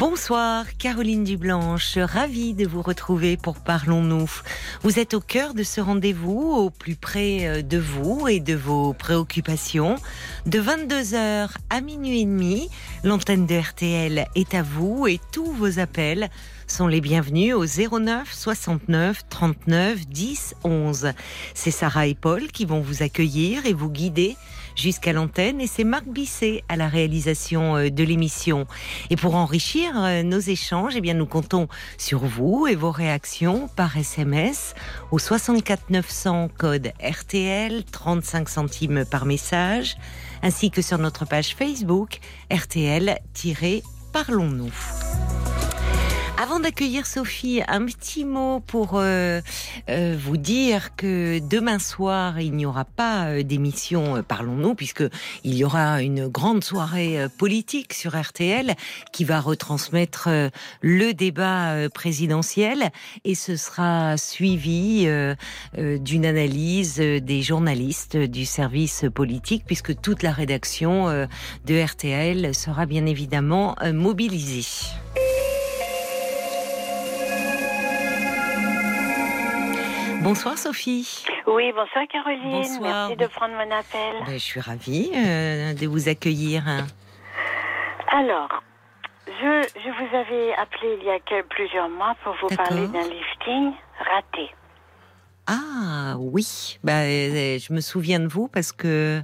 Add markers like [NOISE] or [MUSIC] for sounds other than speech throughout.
Bonsoir, Caroline Dublanche, ravie de vous retrouver pour Parlons-nous. Vous êtes au cœur de ce rendez-vous, au plus près euh, de vous et de vos préoccupations. De 22h à minuit et demi, l'antenne de RTL est à vous et tous vos appels sont les bienvenus au 09 69 39 10 11. C'est Sarah et Paul qui vont vous accueillir et vous guider jusqu'à l'antenne et c'est Marc Bisset à la réalisation euh, de l'émission. Et pour enrichir euh, nos échanges, eh bien nous comptons sur vous et vos réactions par SMS au 64 900 code RTL 35 centimes par message ainsi que sur notre page Facebook RTL-Parlons-nous. Avant d'accueillir Sophie, un petit mot pour euh, euh, vous dire que demain soir, il n'y aura pas euh, d'émission Parlons-nous, puisque il y aura une grande soirée politique sur RTL qui va retransmettre le débat présidentiel et ce sera suivi d'une analyse des journalistes du service politique, puisque toute la rédaction de RTL sera bien évidemment mobilisée. Bonsoir Sophie. Oui, bonsoir Caroline. Bonsoir. Merci de prendre mon appel. Ben, je suis ravie euh, de vous accueillir. Alors, je, je, vous avais appelé il y a plusieurs mois pour vous parler d'un lifting raté. Ah oui, bah, euh, je me souviens de vous parce que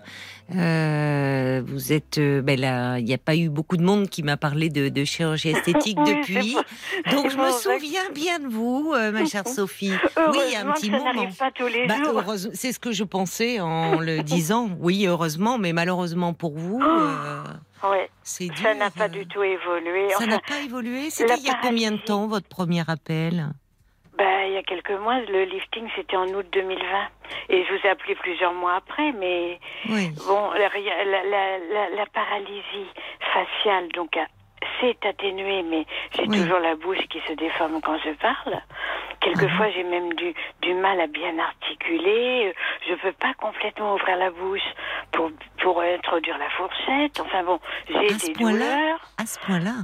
euh, vous êtes, euh, ben là, il n'y a pas eu beaucoup de monde qui m'a parlé de, chirurgie [LAUGHS] esthétique depuis, donc je me souviens bien de vous, ma chère Sophie. Oui, il y a un petit moment. Pas tous les bah, C'est ce que je pensais en le [LAUGHS] disant. Oui, heureusement, mais malheureusement pour vous. Oh, c'est Ça n'a pas du tout évolué. Ça n'a pas évolué. C'était il y a combien de temps votre premier appel? Ben, il y a quelques mois, le lifting, c'était en août 2020. Et je vous ai appelé plusieurs mois après, mais bon, la, la, la, paralysie faciale, donc, s'est atténuée, mais j'ai toujours la bouche qui se déforme quand je parle. Quelquefois, ah j'ai même du, du mal à bien articuler. Je peux pas complètement ouvrir la bouche pour, pour introduire la fourchette. Enfin bon, j'ai des douleurs. À ce point-là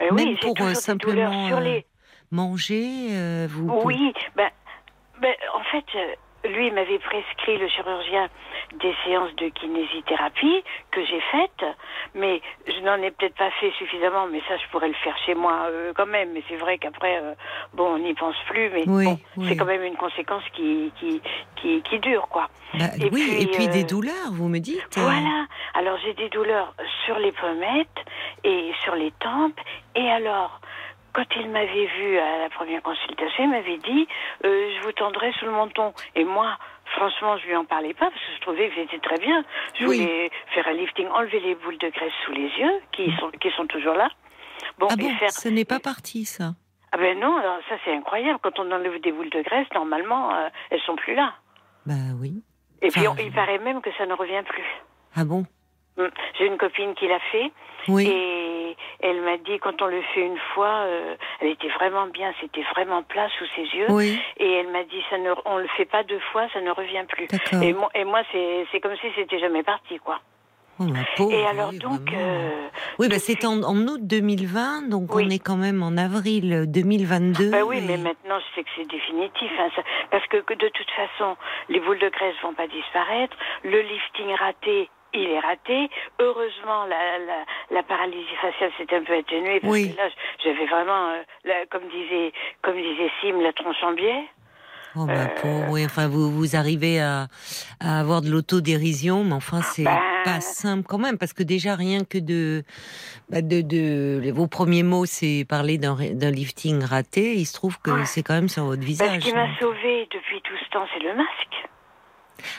euh, Oui, j'ai toujours euh, simplement... des douleurs sur les manger euh, vous Oui, ben, ben, en fait, euh, lui m'avait prescrit, le chirurgien, des séances de kinésithérapie que j'ai faites, mais je n'en ai peut-être pas fait suffisamment, mais ça, je pourrais le faire chez moi euh, quand même. Mais c'est vrai qu'après, bon, on n'y pense plus, mais bon, c'est quand même une conséquence qui, qui, qui, qui dure, quoi. Bah, et oui, puis, et puis des douleurs, vous me dites Voilà. Alors, j'ai des douleurs sur les pommettes et sur les tempes, et alors quand il m'avait vu à la première consultation, il m'avait dit euh, Je vous tendrai sous le menton. Et moi, franchement, je lui en parlais pas parce que je trouvais que j'étais très bien. Je voulais faire un lifting, enlever les boules de graisse sous les yeux, qui, sont, qui sont toujours là. Bon, ah bon, ce n'est pas parti, ça? Ah ben non, ça c'est incroyable. Quand on enlève des boules de graisse, normalement, euh, elles sont plus là. Bah oui. Et puis, il paraît même que ça ne revient plus. Ah bon? Hum. J'ai une copine qui l'a fait. Oui. Et elle m'a dit quand on le fait une fois, euh, elle était vraiment bien, c'était vraiment plat sous ses yeux. Oui. Et elle m'a dit ça ne, on le fait pas deux fois, ça ne revient plus. Et, moi, et moi c'est comme si c'était jamais parti quoi. Oh, pauvre, et alors donc euh, oui bah, c'était en, août 2020 donc on est quand même en avril 2022 bah oui mais maintenant je sais que c'est définitif hein, parce que, que, de toute façon les boules de graisse vont pas disparaître le lifting raté il est raté. Heureusement, la, la, la paralysie faciale s'est un peu atténuée parce que là, j'avais vraiment, euh, comme disait, comme disait Sim, la tronche en biais. Oh bah euh, oui, enfin vous, vous arrivez à, à avoir de l'autodérision, mais enfin c'est bah, pas simple quand même, parce que déjà rien que de, bah de, de, vos premiers mots, c'est parler d'un lifting raté, il se trouve que c'est quand même sur votre visage. ce qui m'a sauvé depuis tout ce temps, c'est le masque.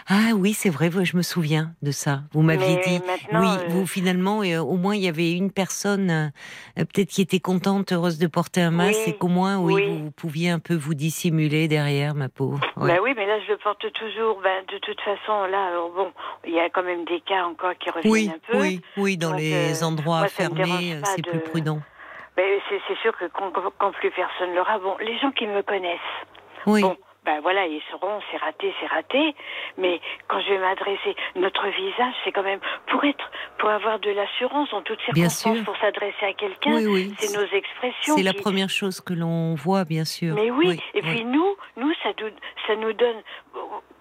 Ah oui, c'est vrai, je me souviens de ça. Vous m'aviez dit. Oui, euh, vous finalement, euh, au moins il y avait une personne euh, peut-être qui était contente, heureuse de porter un masque, et qu'au moins, oui, vous, pouviez un peu vous dissimuler derrière, ma peau. Ben oui, mais là je le porte toujours. Ben, de toute façon, là, bon, il y a quand même des cas encore qui reviennent un peu. Oui, oui, dans les endroits fermés, c'est plus prudent. Ben, c'est sûr que quand, plus personne l'aura, bon, les gens qui me connaissent. Oui ben voilà, ils seront, c'est raté, c'est raté. Mais quand je vais m'adresser, notre visage, c'est quand même pour être, pour avoir de l'assurance en toutes circonstances, pour s'adresser à quelqu'un. C'est nos expressions. C'est la première chose que l'on voit, bien sûr. Mais oui. Et puis nous, nous, ça, ça nous donne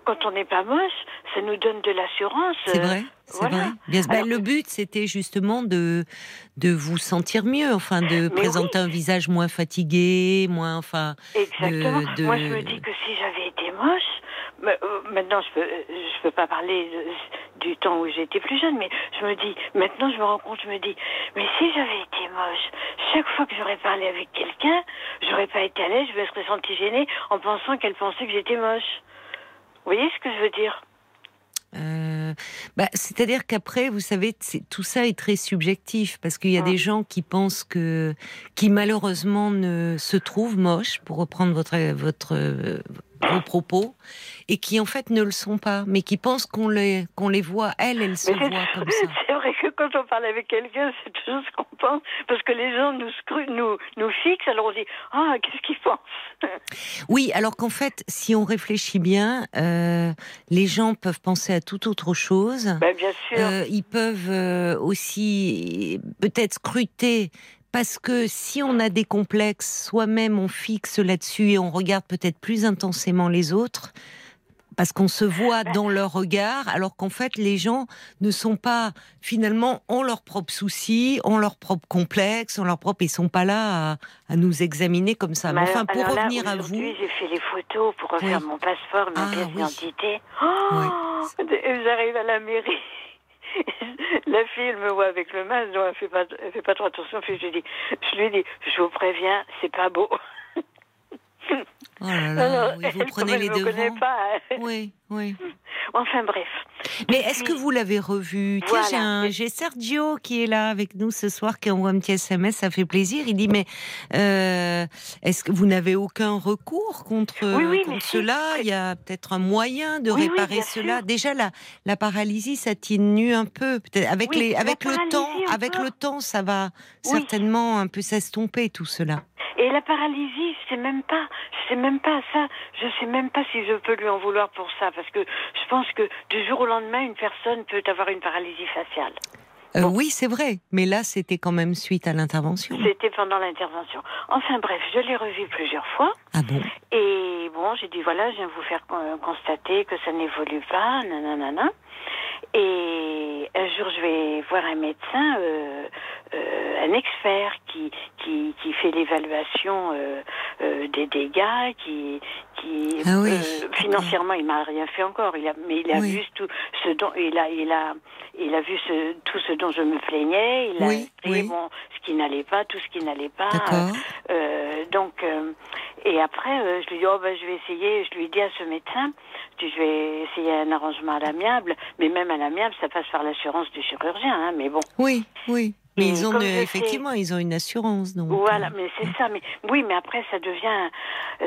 quand on n'est pas moche, ça nous donne de l'assurance. C'est vrai. C'est vrai. Bien, ben, le but, c'était justement de de vous sentir mieux, enfin, de présenter un visage moins fatigué, moins, enfin. Exactement. Moi, je me dis que si j'avais été moche, euh, maintenant, je peux, je peux pas parler du temps où j'étais plus jeune, mais je me dis, maintenant, je me rends compte, je me dis, mais si j'avais été moche, chaque fois que j'aurais parlé avec quelqu'un, j'aurais pas été à l'aise, je me serais sentie gênée en pensant qu'elle pensait que j'étais moche. Vous voyez ce que je veux dire? Euh, bah, C'est-à-dire qu'après, vous savez, tout ça est très subjectif parce qu'il y a des gens qui pensent que, qui malheureusement ne se trouvent moches, pour reprendre votre, votre, vos propos, et qui en fait ne le sont pas, mais qui pensent qu'on les, qu'on les voit, elles, elles se voient comme ça. [LAUGHS] C'est vrai que quand on parle avec quelqu'un, c'est toujours ce qu'on pense, parce que les gens nous, nous, nous fixent, alors on dit Ah, qu'est-ce qu'ils pensent? [LAUGHS] Oui, alors qu'en fait, si on réfléchit bien, euh, les gens peuvent penser à toute autre chose. Ben, bien sûr. Euh, ils peuvent euh, aussi peut-être scruter parce que si on a des complexes, soi-même on fixe là-dessus et on regarde peut-être plus intensément les autres, parce qu'on se voit dans leur regard, alors qu'en fait les gens ne sont pas finalement ont leurs propres soucis, ont leurs propres complexes, ont leurs propres, ils sont pas là à, nous examiner comme ça. Mais, enfin, pour revenir à vous, j'ai fait les photos pour refaire mon passeport, ma ah pièce d'identité. Oh, J'arrive à la mairie. [LAUGHS] la fille, me voit avec le masque, elle fait pas, fait pas trop attention. Puis je lui dis, je lui dis, je vous préviens, c'est pas beau. Oh là là, vous [LAUGHS] prenez les devants. Hein. Oui, oui. Enfin bref. Mais est-ce que vous l'avez revu? J'ai Sergio qui est là avec nous ce soir, qui envoie un petit SMS, ça fait plaisir. Il dit mais euh, est-ce que vous n'avez aucun recours contre, cela? Il y a peut-être un moyen de réparer cela. Déjà la, la paralysie, ça nu un peu. Peut-être avec les, avec le temps, avec le temps, ça va certainement un peu s'estomper tout cela. Et la paralysie, c'est même pas, c'est même pas ça. Je sais même pas si je peux lui en vouloir pour ça, parce que je pense que du jour au lendemain, une personne peut avoir une paralysie faciale. Euh, oui, c'est vrai, mais là, c'était quand même suite à l'intervention. C'était pendant l'intervention. Enfin bref, je l'ai revu plusieurs fois. Ah bon? Et bon, j'ai dit voilà, je viens vous faire constater que ça n'évolue pas, nanana. Et un jour, je vais voir un médecin, euh, euh, un expert qui, qui, qui fait l'évaluation euh, des dégâts, qui, qui ah oui. financièrement, il m'a rien fait encore. Il a, mais il a vu tout ce dont il a, il a, il a vu ce, tout ce dont je me plaignais. Il a oui, bon, ce qui n'allait pas, tout ce qui n'allait pas. donc, et après, je lui dis oh ben je vais essayer. Je lui dis à ce médecin, je vais essayer un arrangement à l'amiable, mais même à l'amiable, ça passe par l'assurance du chirurgien, hein, mais bon. Oui, oui. Mais ils ont effectivement, ils ont une assurance. Donc, voilà, euh, mais c'est ça. Mais oui, mais après, ça devient euh,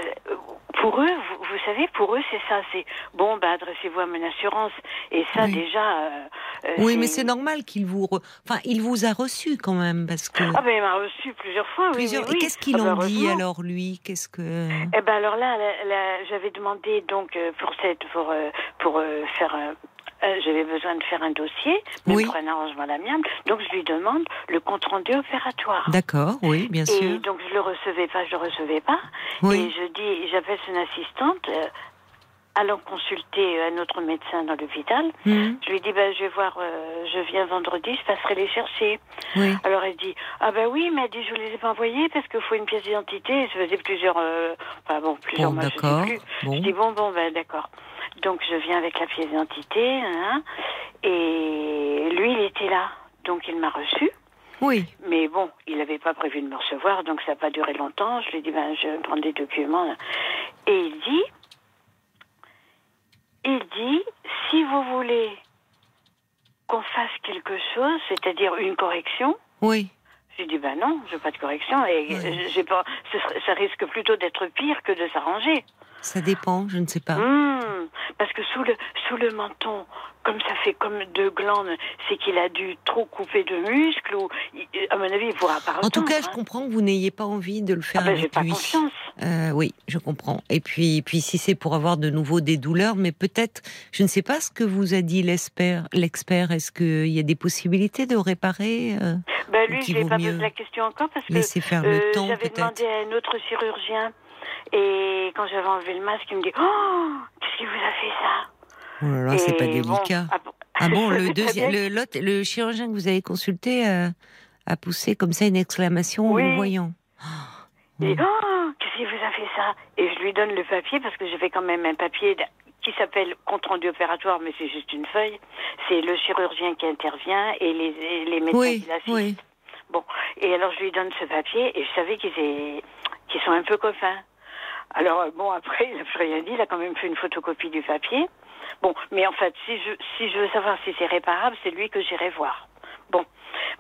pour eux. Vous, savez, pour eux, c'est ça. C'est bon, bah, adressez-vous à mon assurance. Et ça, déjà. Euh, oui, mais c'est normal qu'il vous, enfin, il vous a reçu quand même parce que. Ah ben, il m'a reçu plusieurs fois. Plusieurs... Oui, Et qu'est-ce qu'ils ah, ont bah, dit alors lui Qu'est-ce que Eh ben alors là, j'avais demandé donc pour cette pour pour faire euh, j'avais besoin de faire un dossier, mais pour un arrangement à l'amiable. Donc je lui demande le compte rendu opératoire. D'accord, oui, bien sûr. Et donc je le recevais pas, je le recevais pas. Et je dis, j'appelle son assistante. Euh, allant consulter un autre médecin dans l'hôpital. Mhm. Je lui dis, ben, je vais voir, euh, je viens vendredi, je passerai les chercher. Alors elle dit, ah ben oui, mais elle dit, je vous les ai pas envoyés parce qu'il faut une pièce d'identité. Je faisais plusieurs, enfin bon, plusieurs mois, je sais plus. Je dis, bon, bon, ben d'accord. Donc je viens avec la pièce d'identité, hein, et lui, il était là. Donc il m'a reçu. Oui. Mais bon, il n'avait pas prévu de me recevoir, donc ça n'a pas duré longtemps. Je lui ai dit, ben, je vais prendre des documents. Et il dit, il dit si vous voulez qu'on fasse quelque chose, c'est-à-dire une correction. Oui. J'ai dit ben non, je veux pas de correction et j'ai pas. Ça risque plutôt d'être pire que de s'arranger. Ça dépend, je ne sais pas. Mmh, parce que sous le, sous le menton, comme ça fait comme deux glandes, c'est qu'il a dû trop couper de muscles ou, à mon avis, il pourra pas. En tout cas, je hein. comprends que vous n'ayez pas envie de le faire ah ben, avec pas Confiance. Euh, oui, je comprends. Et puis, puis si c'est pour avoir de nouveau des douleurs, mais peut-être, je ne sais pas ce que vous a dit l'expert. L'expert, est-ce qu'il y a des possibilités de réparer euh, ben Lui, je n'ai pas posé la question encore parce que euh, j'avais demandé à un autre chirurgien et quand j'avais enlevé le masque, il me dit Oh, qu'est-ce qui vous a fait ça Oh là là, c'est pas délicat. ah bon, ah le, [LAUGHS] deuxième, le, le, chirurgien que vous avez consulté euh, a poussé comme ça une exclamation en voyant. Il dit Oh, qu'est-ce qui vous a fait ça Et je lui donne le papier parce que j'avais quand même un papier qui s'appelle compte rendu opératoire, mais c'est juste une feuille. C'est le chirurgien qui intervient et les, les médecins qui l'assistent. Oui. Bon, et alors je lui donne ce papier et je savais qu'ils qu'ils sont un peu copains. Alors, euh, bon, après, il n'a plus rien dit, il a quand même fait une photocopie du papier. Bon, mais en fait, si je, si je veux savoir si c'est réparable, c'est lui que j'irai voir. Bon,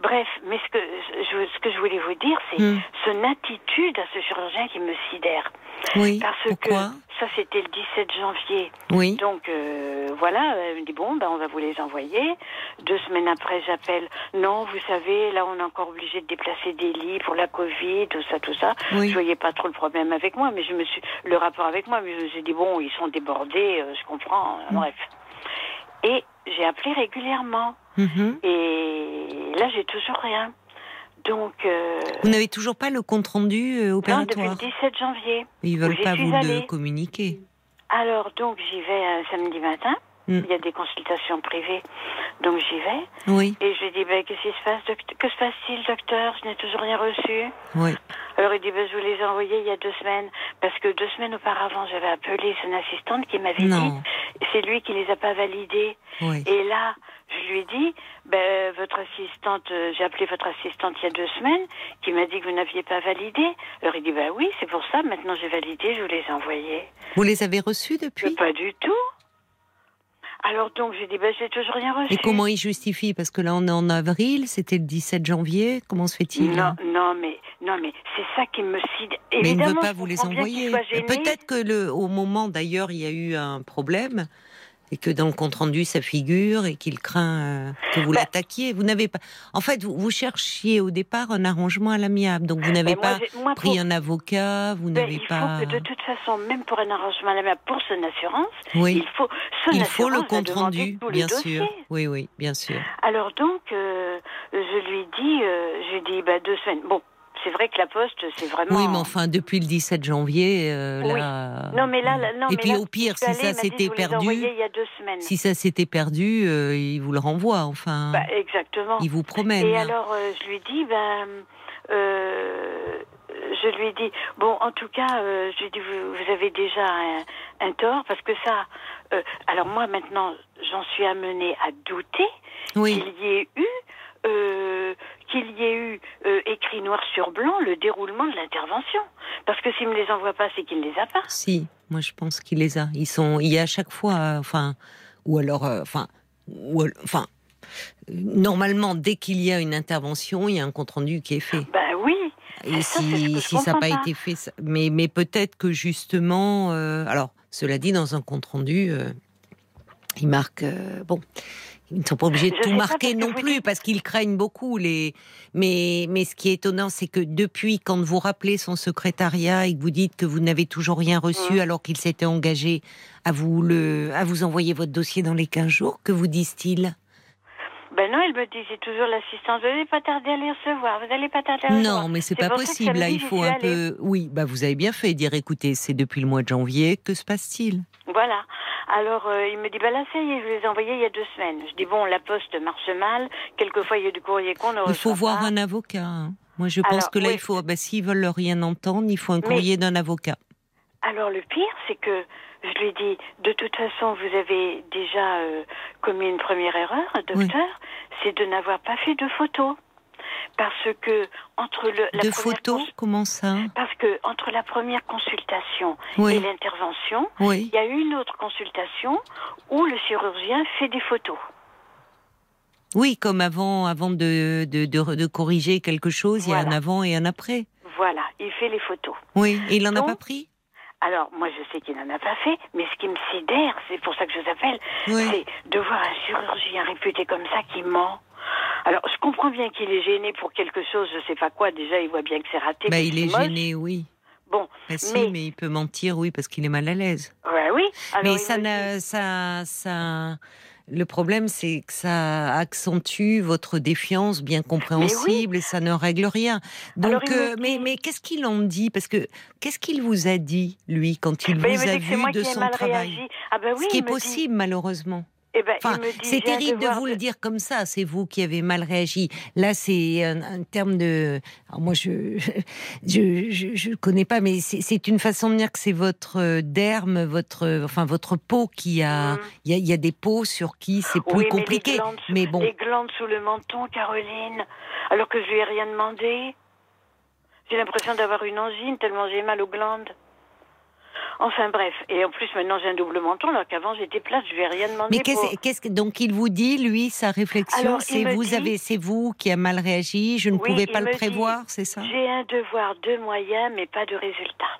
bref, mais ce que je, ce que je voulais vous dire, c'est hmm. son attitude à ce chirurgien qui me sidère. Oui. Parce que ça, c'était le 17 janvier. Oui. Donc euh, voilà, elle me dit bon, ben on va vous les envoyer. Deux semaines après, j'appelle. Non, vous savez, là, on est encore obligé de déplacer des lits pour la Covid, tout ça, tout ça. Oui. Je voyais pas trop le problème avec moi, mais je me suis le rapport avec moi, mais je me suis dit bon, ils sont débordés, euh, je comprends. Mm. Bref. Et j'ai appelé régulièrement. Mm-hmm. Et là, j'ai toujours rien. Donc. Euh, vous n'avez toujours pas le compte rendu euh, opératoire Non, depuis le 17 janvier. Ils veulent pas vous le communiquer. Alors, donc, j'y vais un samedi matin. Mm. Il y a des consultations privées, donc j'y vais. Oui. Et je lui dis, ben, qu'est-ce qui se passe, que se passe-t-il, docteur? Je n'ai toujours rien reçu. Oui. Alors il dit, ben, je vous les ai envoyés il y a deux semaines, parce que deux semaines auparavant, j'avais appelé son assistante qui m'avait dit, c'est lui qui les a pas validés. Oui. Et là, je lui dit, ben, votre assistante, euh, j'ai appelé votre assistante il y a deux semaines, qui m'a dit que vous n'aviez pas validé. Alors il dit, ben oui, c'est pour ça, maintenant j'ai validé, je vous les ai envoyés. Vous les avez reçus depuis? Pas du tout. Alors donc j'ai dit, ben j'ai toujours rien reçu. Et comment il justifie? Parce que là on est en avril, c'était le 17 janvier, comment se fait-il? Non, non, mais non, mais c'est ça qui me cide. Mais il ne veut pas vous les envoyer. Peut-être que le, au moment d'ailleurs il y a eu un problème et que dans le compte rendu ça figure et qu'il craint euh, que vous bah l'attaquiez. Vous n'avez pas. En fait, vous, cherchiez au départ un arrangement à l'amiable, donc vous n'avez pas pris un avocat, vous n'avez pas. Faut que de toute façon, même pour un arrangement à l'amiable, pour son assurance, oui. il faut il faut le compte rendu, bien sûr. Oui, oui, bien sûr. Alors donc, euh, je lui dis, euh, je lui dis, bah deux semaines. Bon, c'est vrai que la Poste, c'est vraiment. Oui, mais enfin, depuis le 17 janvier, euh, là. Non, mais là, non, Et puis au pire, si ça s'était perdu. Il y a deux semaines. Si ça s'était perdu, euh, il vous le renvoie, enfin. Bah, exactement. Il vous promène. Et alors, euh, je lui dis, ben. je lui dis, bon, en tout cas, je lui dis, vous, avez déjà un, tort, parce que ça. alors moi, maintenant, j'en suis amenée à douter oui. qu'il y ait eu euh, qu'il y ait eu euh, écrit noir sur blanc le déroulement de l'intervention. Parce que s'il ne les envoie pas, c'est qu'il ne les a pas. Si, moi je pense qu'il les a. Ils sont, il y a à chaque fois, euh, enfin, ou alors, enfin, enfin, normalement, dès qu'il y a une intervention, il y a un compte rendu qui est fait. Ben oui. Et si, ça n'a pas, été fait, mais, mais peut-être que justement, alors, cela dit, dans un compte rendu, il marque, bon, ils ne sont pas obligés de tout marquer non plus parce qu'ils craignent beaucoup les. Mais mais ce qui est étonnant, c'est que depuis quand vous rappelez son secrétariat et que vous dites que vous n'avez toujours rien reçu mmh. alors qu'il s'était engagé à vous le à vous envoyer votre dossier dans les 15 jours, que vous disent-ils? Ben non, il me disait toujours l'assistance, vous n'allez pas tarder à les recevoir, vous n'allez pas tarder à les recevoir. Non, mais c'est pas possible. Là, il faut un peu. Oui, bah vous avez bien fait dire, écoutez, c'est depuis le mois de janvier, que se passe-t-il? Voilà. Alors, euh, il me dit, bah là, ça y est, je les ai envoyés il y a deux semaines. Je dis, bon, la poste marche mal. Quelquefois, il y a du courrier qu'on ne Il faut voir un avocat. Hein. Moi, je pense que là, il faut, bah, s'ils veulent rien entendre, il faut un courrier d'un avocat. Alors, le pire, c'est que je lui dis, de toute façon, vous avez déjà euh, commis une première erreur, docteur, c'est de n'avoir pas fait de photos. parce que entre le la de photos, comment ça? Parce que entre la première consultation et l'intervention, il y a une autre consultation où le chirurgien fait des photos. Oui, comme avant, avant de, de, de, corriger quelque chose, il y a un avant et un après. Voilà, il fait les photos. Oui, et il n'en a pas pris? Alors, moi, je sais qu'il n'en a pas fait, mais ce qui me sidère, c'est pour ça que je vous appelle, c'est de voir un chirurgien réputé comme ça qui ment. Alors, je comprends bien qu'il est gêné pour quelque chose, je sais pas quoi. Déjà, il voit bien que c'est raté. Bah, il est, gêné, oui. Bon, bah, mais... mais il peut mentir, oui, parce qu'il est mal à l'aise. Ouais, oui. mais ça, ça, ça, le problème, c'est que ça accentue votre défiance bien compréhensible et ça ne règle rien. Donc, euh, mais, mais qu'est-ce qu'il en dit? Parce que qu'est-ce qu'il vous a dit, lui, quand il vous a vu de son travail? ah ben Ce qui est possible, malheureusement. Eh ben, c'est terrible de vous le dire comme ça. C'est vous qui avez mal réagi. Là, c'est un, terme de. moi, [LAUGHS] je je, je connais pas, mais c'est une façon de dire que c'est votre euh, derme, votre enfin votre peau qui a. Mm. Il y, a, des peaux sur qui c'est plus compliqué. Mais, bon. Les glandes sous le menton, Caroline. Alors que je lui ai rien demandé. J'ai l'impression d'avoir une angine tellement j'ai mal aux glandes. Enfin bref, et en plus maintenant j'ai un double menton, alors qu'avant j'étais plate, je ai rien demandé. Mais qu'est-ce, que donc il vous dit, lui, sa réflexion, c'est vous avez, c'est vous qui a mal réagi, je ne pouvais pas le prévoir, c'est ça? J'ai un devoir de moyens, mais pas de résultat.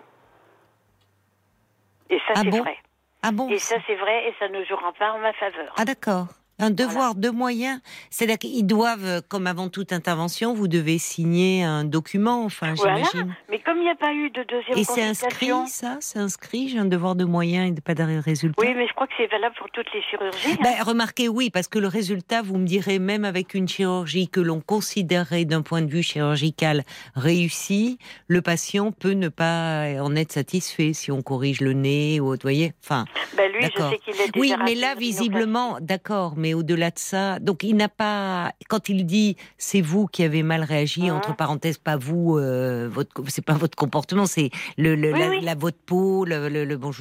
Et ça ah c'est vrai. Ah bon? Et ça c'est vrai, et ça ne jouera pas en ma faveur. Ah d'accord un devoir de moyens. C'est-à-dire qu'ils doivent, euh, comme avant toute intervention, vous devez signer un document, enfin, j'imagine. Mais comme il n'y a pas eu de deuxième Et c'est inscrit, ça? C'est inscrit J'ai un devoir de moyens et pas de résultat? Oui, mais je crois que c'est valable pour toutes les chirurgies. Hein. Ben, remarquez, oui, parce que le résultat, vous me direz, même avec une chirurgie que l'on considérerait d'un point de vue chirurgical réussie, le patient peut ne pas en être satisfait si on corrige le nez ou, vous voyez? Enfin, ben lui, je sais qu'il est Oui, mais là, visiblement, d'accord, mais au-delà de ça, donc il n'a pas, quand il dit c'est vous qui avez mal réagi, mhm. entre parenthèses, pas vous, euh, votre, c'est pas votre comportement, c'est le, la, votre peau, le, le, bon,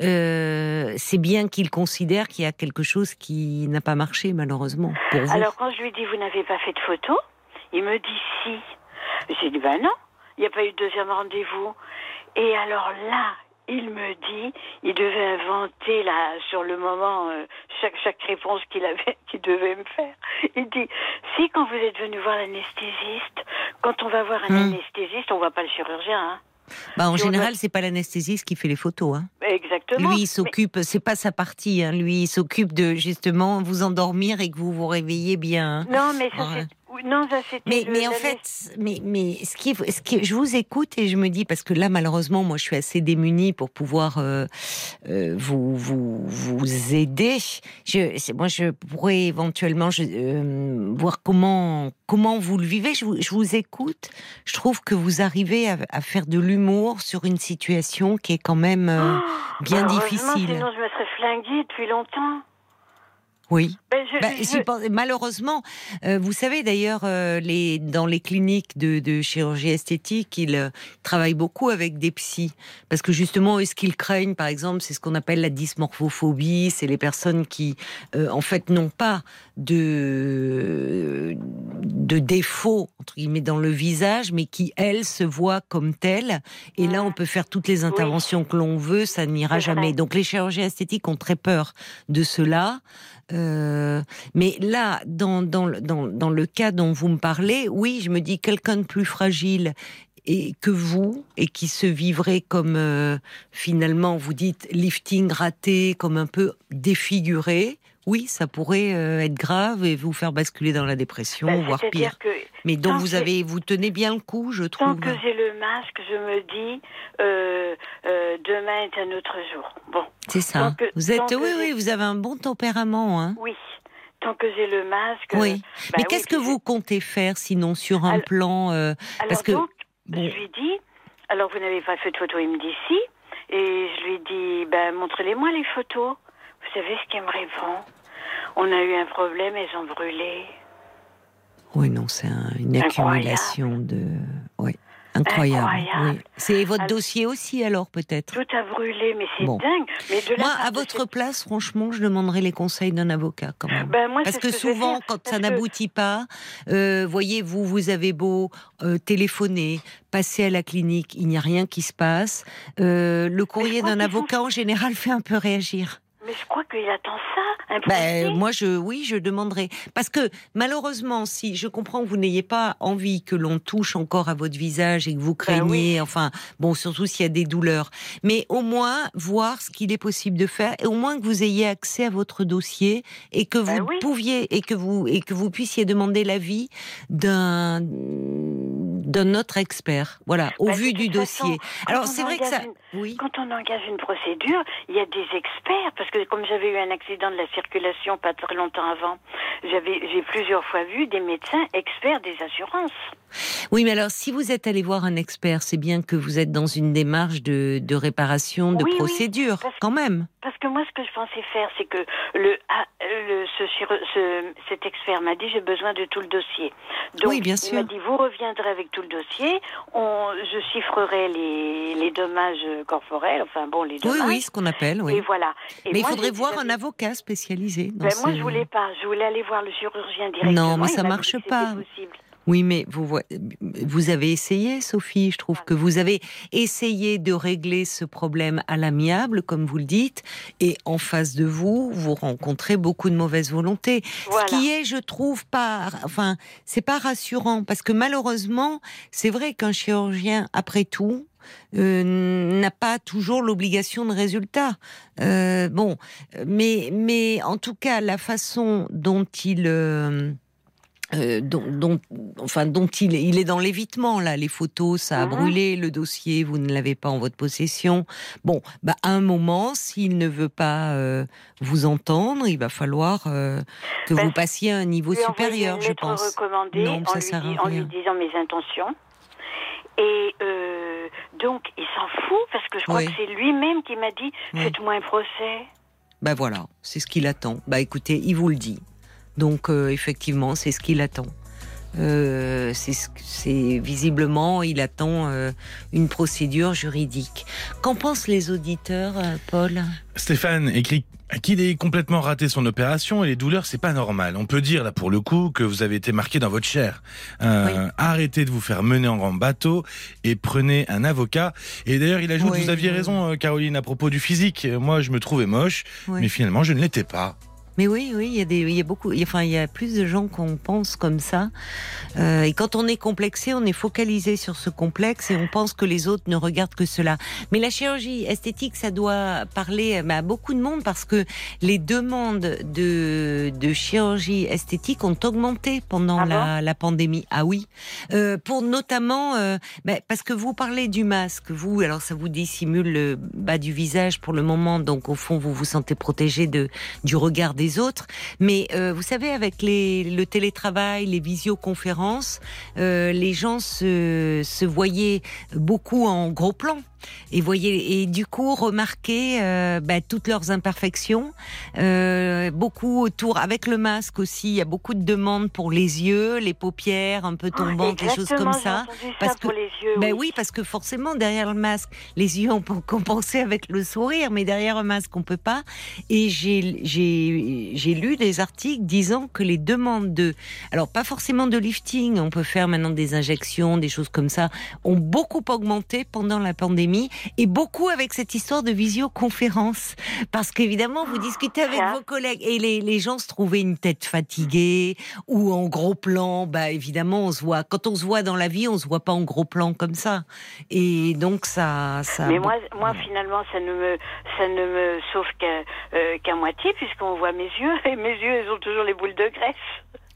euh, c'est bien qu'il considère qu'il y a quelque chose qui n'a pas marché malheureusement pour vous. Alors quand je lui dis vous n'avez pas fait de photo, il me dit si. J'ai dit ben non, il n'y a pas eu de deuxième rendez-vous. Et alors là, il me dit, il devait inventer là sur le moment euh, chaque chaque réponse qu'il avait, [LAUGHS] qu'il devait me faire. Il dit, si quand vous êtes venu voir l'anesthésiste, quand on va voir un hmm. anesthésiste, on voit pas le chirurgien. Hein. Bah, en général, c'est pas l'anesthésiste qui fait les photos. Hein. Exactement. Lui, il s'occupe, c'est pas sa partie. Hein. Lui, il s'occupe de justement vous endormir et que vous vous réveillez bien. Hein. Non, mais ça, c'est non, mais, mais en fait, mais, mais ce qui, ce qui, je vous écoute et je me dis parce que là, malheureusement, moi, je suis assez démunie pour pouvoir euh, euh, vous, vous, vous aider. Je, moi, je pourrais éventuellement je, euh, voir comment comment vous le vivez. Je vous, je vous, écoute. Je trouve que vous arrivez à, à faire de l'humour sur une situation qui est quand même oh, bien difficile. Sinon, je me serais flinguée depuis longtemps. Oui. Ben, bah, malheureusement, euh, vous savez d'ailleurs, euh, les, dans les cliniques de, de chirurgie esthétique, ils euh, travaillent beaucoup avec des psys. Parce que justement, ce qu'ils craignent, par exemple, c'est ce qu'on appelle la dysmorphophobie. C'est les personnes qui, en fait, n'ont pas de, de défauts, entre guillemets, dans le visage, mais qui, elles, se voient comme telles. Et là, on peut faire toutes les interventions que l'on veut, ça n'ira jamais. Donc les chirurgiens esthétiques ont très peur de cela. Euh, mais là, dans, dans, dans, dans, le cas dont vous me parlez, oui, je me dis quelqu'un de plus fragile et que vous, et qui se vivrait comme euh, finalement, vous dites lifting raté, comme un peu défiguré, oui, ça pourrait euh, être grave et vous faire basculer dans la dépression, ben, voire pire. Mais donc vous avez, vous tenez bien le coup, je trouve. Tant que j'ai le masque, je me dis euh, euh, demain est un autre jour. Bon. C'est ça. vous êtes, oui, oui, vous avez un bon tempérament, hein. Oui. Tant que j'ai le masque. Oui. Mais qu'est-ce que vous comptez faire sinon sur un plan Parce que je lui dis. Alors vous n'avez pas fait de photo, il me dit si. Et je lui dis, ben montrez-les-moi les photos. Vous savez ce qui me répond? On a eu un problème, elles ont brûlé. Oui, non, c'est une accumulation de. Oui, Incroyable. C'est votre dossier aussi alors peut-être? Tout a brûlé, mais c'est dingue. Mais Moi, à votre place, franchement, je demanderais les conseils d'un avocat quand même. Ben, Parce que, souvent, quand ça n'aboutit pas, euh, voyez, vous, vous avez beau euh, téléphoner, passer à la clinique, il n'y a rien qui se passe. Euh, le courrier d'un avocat, en général, fait un peu réagir. Mais je crois qu'il attend ça. Un ben, moi, je, oui, je demanderai. Parce que malheureusement, si je comprends que vous n'ayez pas envie que l'on touche encore à votre visage et que vous ben craignez, enfin, bon, surtout s'il y a des douleurs, mais au moins voir ce qu'il est possible de faire et au moins que vous ayez accès à votre dossier et que ben vous pouviez et que vous et que vous puissiez demander l'avis d'un d'un autre expert. Voilà, au vu du dossier. Alors c'est vrai que ça. oui. Quand on engage une procédure, il y a des experts parce que comme j'avais eu un accident de la circulation pas très longtemps avant, j'avais, j'ai plusieurs fois vu des médecins experts des assurances. Oui, mais alors si vous êtes allé voir un expert, c'est bien que vous êtes dans une démarche de, de réparation, de procédure, quand même. Parce que moi, ce que je pensais faire, c'est que le, ah, le ce, cet expert m'a dit j'ai besoin de tout le dossier. Donc, oui, bien sûr. il m'a dit vous reviendrez avec tout le dossier, on, je chiffrerai les, les dommages corporels, enfin bon, les dommages. Oui, oui, ce qu'on appelle, oui. Et voilà. mais il faudrait voir un avocat spécialisé. ben, Moi, je voulais pas. Je voulais aller voir le chirurgien directement. Non, mais ça marche pas. Oui, mais vous, vous avez essayé, Sophie. Je trouve que vous avez essayé de régler ce problème à l'amiable, comme vous le dites, et en face de vous, vous rencontrez beaucoup de mauvaise volonté. Ce qui est, je trouve, pas, enfin, c'est pas rassurant, parce que malheureusement, c'est vrai qu'un chirurgien, après tout, euh, n'a pas toujours l'obligation de résultat. Euh, bon, mais mais en tout cas la façon dont il euh, euh, dont, enfin, dont il, il est dans l'évitement là. Les photos, ça a mhm. brûlé. Le dossier, vous ne l'avez pas en votre possession. Bon, bah, à un moment, s'il ne veut pas euh, vous entendre, il va falloir euh, que ben, vous passiez à un niveau supérieur, je pense. Non, ça sert lui, en lui disant mes intentions. Et donc, il s'en fout parce que je crois que c'est lui-même qui m'a dit faites-moi un procès. Ben voilà, c'est ce qu'il attend. Bah écoutez, il vous le dit. Donc euh, effectivement, c'est ce qu'il attend. Euh, c'est visiblement, il attend euh, une procédure juridique. Qu'en pensent les auditeurs, Paul? Stéphane écrit qu'il est complètement raté son opération et les douleurs, c'est pas normal. On peut dire là pour le coup que vous avez été marqué dans votre chair. Arrêtez de vous faire mener en grand bateau et prenez un avocat. Et d'ailleurs, il ajoute, vous aviez raison, Caroline, à propos du physique. Moi, je me trouvais moche, mais finalement, je ne l'étais pas. Mais oui, oui, il y a des, il y a beaucoup, enfin, il y a plus de gens qu'on pense comme ça. Euh, et quand on est complexé, on est focalisé sur ce complexe et on pense que les autres ne regardent que cela. Mais la chirurgie esthétique, ça doit parler à beaucoup de monde parce que les demandes de, de chirurgie esthétique ont augmenté pendant ah la, la, pandémie. Ah oui, euh, pour notamment, euh, bah, parce que vous parlez du masque, vous, alors ça vous dissimule le bas du visage pour le moment, donc au fond vous vous sentez protégé de du regard des autres. Mais euh, vous savez, avec les, le télétravail, les visioconférences, euh, les gens se, se voyaient beaucoup en gros plan et voyez et du coup remarquer euh, bah, toutes leurs imperfections. Euh, beaucoup autour avec le masque aussi il y a beaucoup de demandes pour les yeux les paupières un peu tombantes des choses comme ça. parce que les yeux, ben oui. parce que forcément derrière le masque les yeux on peut [LAUGHS] compenser avec le sourire mais derrière un masque on peut pas. Et j'ai j'ai j'ai lu des articles disant que les demandes de alors pas forcément de lifting on peut faire maintenant des injections des choses comme ça ont beaucoup augmenté pendant la pandémie et beaucoup avec cette histoire de visioconférence. Parce qu'évidemment, vous discutez avec vos collègues et les, les, gens se trouvaient une tête fatiguée ou en gros plan. Bah, évidemment, on se voit. Quand on se voit dans la vie, on se voit pas en gros plan comme ça. Et donc, ça. ça Mais moi, moi, finalement, ça ne me, ça ne me sauve euh, qu'à moitié puisqu'on voit mes yeux [LAUGHS] et mes yeux, ils ont toujours les boules de graisse.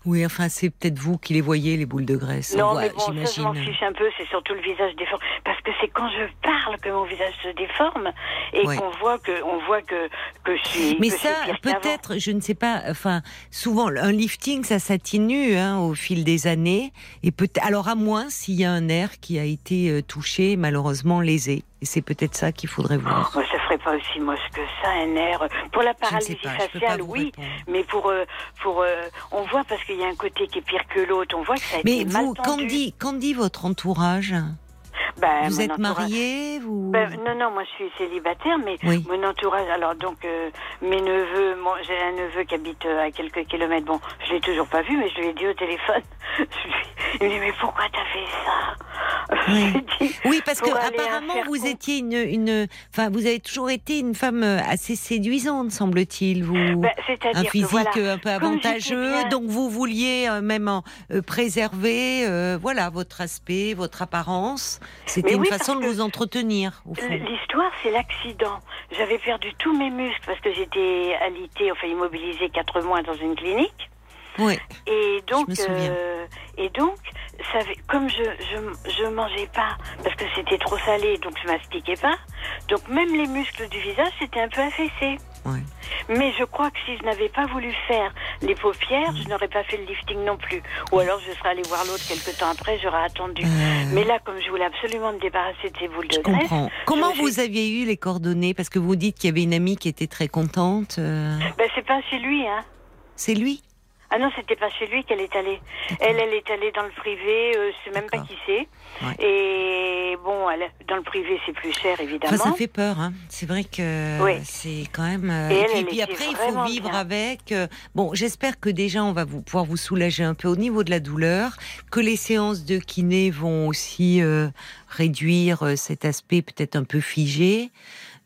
Oui, enfin, c'est peut-être vous qui les voyez, les boules de graisse. Non, mais bon, ça, je m'en fiche un peu, c'est surtout le visage déformé. Parce que c'est quand je parle que mon visage se déforme et qu'on voit que, on voit que, que je suis. Mais ça, peut-être, je ne sais pas, enfin, souvent, un lifting, ça s'atténue hein, au fil des années. Et peut alors, à moins s'il y a un nerf qui a été euh, touché, malheureusement lésé. Et c'est peut-être ça qu'il faudrait voir. Oh, ça ferait pas aussi moche que ça, un nerf. Pour la paralysie faciale, oui. Mais pour, euh, pour, euh, on voit parce qu'il y a un côté qui est pire que l'autre. On voit que ça a mais été vous, mal tendu. Mais vous, qu'en dit votre entourage? Ben, vous êtes marié vous... Ben, non, non, moi je suis célibataire, mais mon entourage, alors donc euh, mes neveux, j'ai un neveu qui habite euh, à quelques kilomètres, bon, je l'ai toujours pas vu, mais je lui ai dit au téléphone, [LAUGHS] il me dit, mais pourquoi t'as fait ça? [LAUGHS] Oui, parce que apparemment vous étiez une, une, enfin vous avez toujours été une femme euh, assez séduisante, semble-t-il, vous, ben, un physique un peu avantageux, donc vous vouliez même en, préserver, voilà, votre aspect, votre apparence. C'était une façon de vous entretenir. L'histoire, c'est l'accident. J'avais perdu tous mes muscles parce que j'étais alitée, enfin immobilisée quatre mois dans une clinique. Oui. Et donc, euh, et donc, ça, comme je, je, je mangeais pas parce que c'était trop salé, donc je mastiquais pas. Donc même les muscles du visage, c'était un peu affaissé. Mais je crois que si je n'avais pas voulu faire les paupières, je n'aurais pas fait le lifting non plus. Ou alors je serais allée voir l'autre quelques temps après, j'aurais attendu. Mais là, comme je voulais absolument me débarrasser de ces boules de je graisse. Comprends. Comment vous aviez eu les coordonnées? Parce que vous dites qu'il y avait une amie qui était très contente. Euh. Ben, c'est pas chez lui, hein. C'est lui? Ah non, c'était pas chez lui qu'elle est allée. Elle, elle est allée dans le privé, euh, je sais même pas qui c'est. Et bon, elle, dans le privé, c'est plus cher, évidemment. ça fait peur, hein. C'est vrai que c'est quand même. Euh, et, puis, après, il faut vivre avec. Euh, bon, j'espère que déjà, on va vous, pouvoir vous soulager un peu au niveau de la douleur, que les séances de kiné vont aussi réduire cet aspect peut-être un peu figé.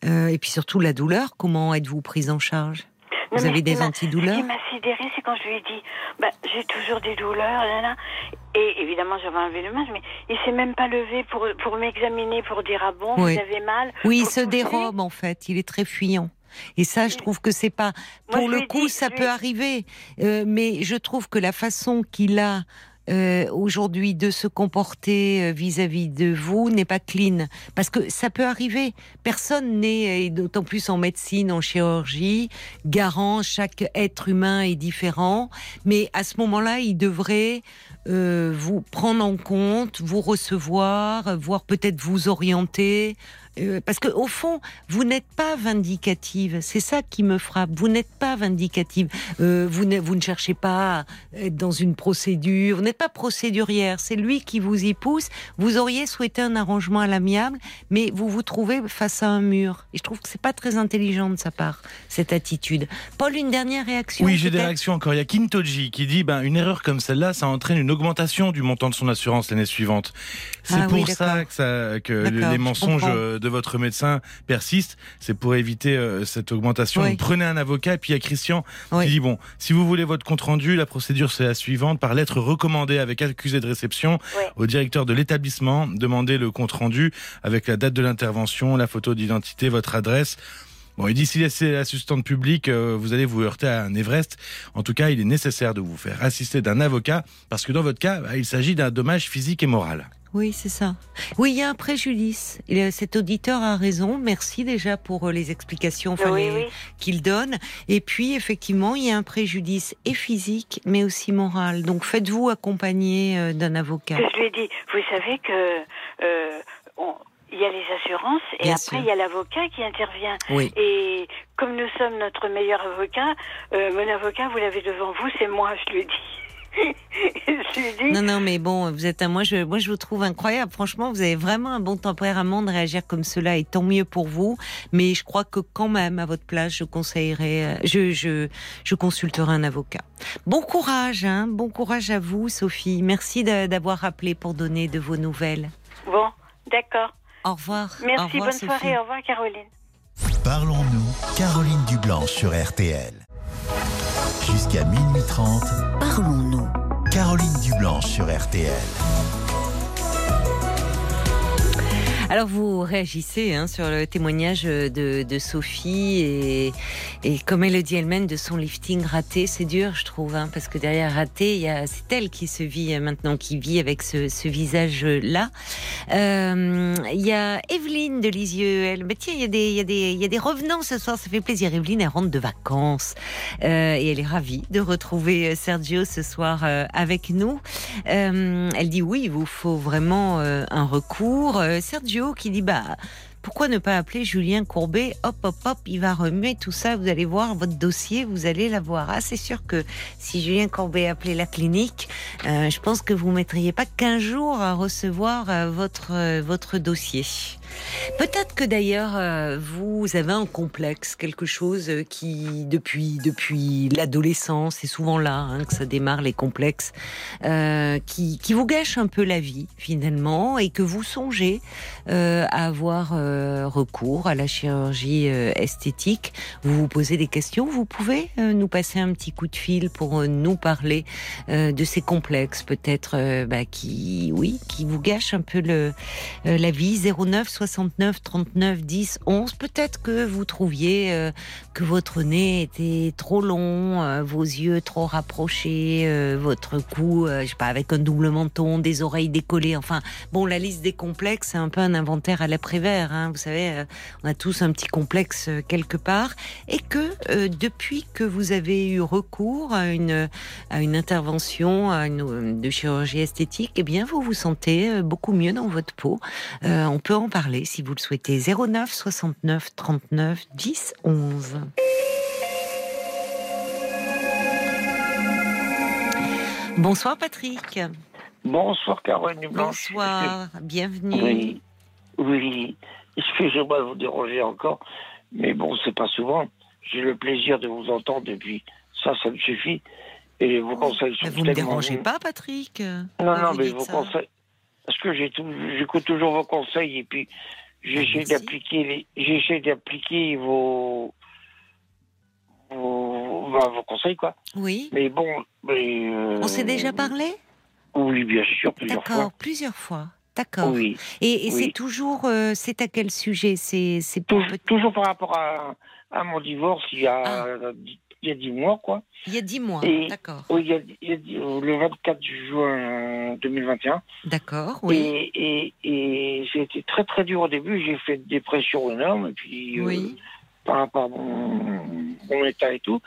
et puis surtout la douleur, comment êtes-vous prise en charge? Vous avez des antidouleurs Ce qui m'a sidéré, c'est quand je lui ai dit bah, j'ai toujours des douleurs. Là, Et évidemment, j'avais enlevé le masque, mais il s'est même pas levé pour, pour m'examiner, pour dire ah bon, vous avez mal. Oui, il se dérobe en fait, il est très fuyant. Et ça, je trouve que c'est pas. Pour le coup, ça peut arriver, euh, mais je trouve que la façon qu'il a euh, aujourd'hui de se comporter euh, vis-à-vis de vous n'est pas clean. Parce que ça peut arriver. Personne n'est, et d'autant plus en médecine, en chirurgie, garant. Chaque être humain est différent. Mais à ce moment-là, il devrait euh, vous prendre en compte, vous recevoir, voire peut-être vous orienter. Euh, parce que au fond, vous n'êtes pas vindicative. C'est ça qui me frappe. Vous n'êtes pas vindicative. Euh, vous, ne, vous ne cherchez pas à être dans une procédure. Vous n'êtes pas procédurière. C'est lui qui vous y pousse. Vous auriez souhaité un arrangement à l'amiable, mais vous vous trouvez face à un mur. Et je trouve que c'est pas très intelligent de sa part cette attitude. Paul, une dernière réaction. Oui, j'ai des réactions encore. Il y a Kintoji qui dit ben une erreur comme celle-là, ça entraîne une augmentation du montant de son assurance l'année suivante. C'est ah pour ça que, ça que les mensonges de votre médecin persistent. C'est pour éviter euh, cette augmentation. Prenez un avocat. Et puis il y a Christian qui dit bon, si vous voulez votre compte rendu, la procédure c'est la suivante par lettre recommandée avec accusé de réception au directeur de l'établissement. Demandez le compte rendu avec la date de l'intervention, la photo d'identité, votre adresse. Bon, et d'ici laisser l'assistante publique, euh, vous allez vous heurter à un Everest. En tout cas, il est nécessaire de vous faire assister d'un avocat parce que dans votre cas, bah, il s'agit d'un dommage physique et moral. Oui, c'est ça. Oui, il y a un préjudice. Cet auditeur a raison. Merci déjà pour euh, les explications qu'il donne. Et puis, effectivement, il y a un préjudice et physique, mais aussi moral. Donc, faites-vous accompagner euh, d'un avocat. Je lui ai dit, vous savez que il y a les assurances et après il y a l'avocat qui intervient. Et comme nous sommes notre meilleur avocat, euh, mon avocat, vous l'avez devant vous, c'est moi, je lui ai dit. [LAUGHS] Non, non, mais bon, vous êtes un, moi, je, moi, je vous trouve incroyable. Franchement, vous avez vraiment un bon tempérament de réagir comme cela, et tant mieux pour vous. Mais je crois que quand même, à votre place, je conseillerais, euh, je, je, je consulterai un avocat. Bon courage, hein. Bon courage à vous, Sophie. Merci d'avoir appelé pour donner de vos nouvelles. Bon, d'accord. Au revoir. Merci, bonne soirée. Au revoir, Caroline. Parlons-nous, Caroline Dublanche sur RTL. Jusqu'à minuit 30, parlons-nous. Caroline Dublanche sur RTL. Alors vous réagissez hein, sur le témoignage de, de Sophie et, et, comme elle le dit elle-même de son lifting raté, c'est dur je trouve hein, parce que derrière raté, c'est elle qui se vit maintenant, qui vit avec ce, ce visage-là. Euh, il y a Evelyne de Lisieux, elle, mais tiens il y, y y a des revenants ce soir, ça fait plaisir. Evelyne elle rentre de vacances euh, et elle est ravie de retrouver Sergio ce soir euh, avec nous. Euh, elle dit oui, il vous faut vraiment euh, un recours. Sergio qui dit bah pourquoi ne pas appeler Julien Courbet? Hop, hop, hop, il va remuer tout ça. Vous allez voir votre dossier, vous allez l'avoir. Ah, c'est sûr que si Julien Courbet appelait la clinique, euh, je pense que vous mettriez pas 15 jours à recevoir euh, votre, euh, votre dossier. Peut-être que d'ailleurs euh, vous avez un complexe, quelque chose qui depuis depuis l'adolescence, c'est souvent là hein, que ça démarre les complexes, euh, qui, qui vous gâche un peu la vie finalement et que vous songez euh, à avoir recours à la chirurgie esthétique. Vous vous posez des questions, vous pouvez nous passer un petit coup de fil pour nous parler de ces complexes peut-être bah, qui oui qui vous gâchent un peu le la vie 09 69 39 10 11. Peut-être que vous trouviez euh, que votre nez était trop long, euh, vos yeux trop rapprochés, euh, votre cou, je sais pas, avec un double menton, des oreilles décollées. Enfin, bon, la liste des complexes, c'est un peu un inventaire à l'après-vert. Hein. Vous savez, on a tous un petit complexe quelque part. Et que depuis que vous avez eu recours à une, intervention à une, de chirurgie esthétique, eh bien, vous vous sentez beaucoup mieux dans votre peau. on peut en parler si vous le souhaitez. 09 69 39 10 11. Bonsoir Patrick. Bonsoir Caroline Bonsoir, bienvenue. Oui, oui. Excusez-moi de vous déranger encore, mais bon, c'est pas souvent. J'ai le plaisir de vous entendre depuis. Ça, ça me suffit. Et vos conseils sont Vous ne me dérangez pas, Patrick Non, non, mais vos conseils, parce que j'écoute toujours vos conseils et puis j'essaie d'appliquer j'essaie d'appliquer vos vos, bah, vos, conseils quoi. Oui. Mais bon, mais, euh, on s'est déjà parlé? Oui, bien sûr, plusieurs fois. D'accord, plusieurs fois. D'accord. Oui. Et, c'est toujours, euh, c'est à quel sujet? C'est toujours par rapport à, à, mon divorce il y a ah il y a dix mois, quoi. Il y a dix mois, d'accord. Oui, il y, a, il y a, le 24 juin 2021. D'accord, oui. Et, et, été très très dur au début. J'ai fait une dépression énorme, et puis euh, par rapport à mon, état et tout.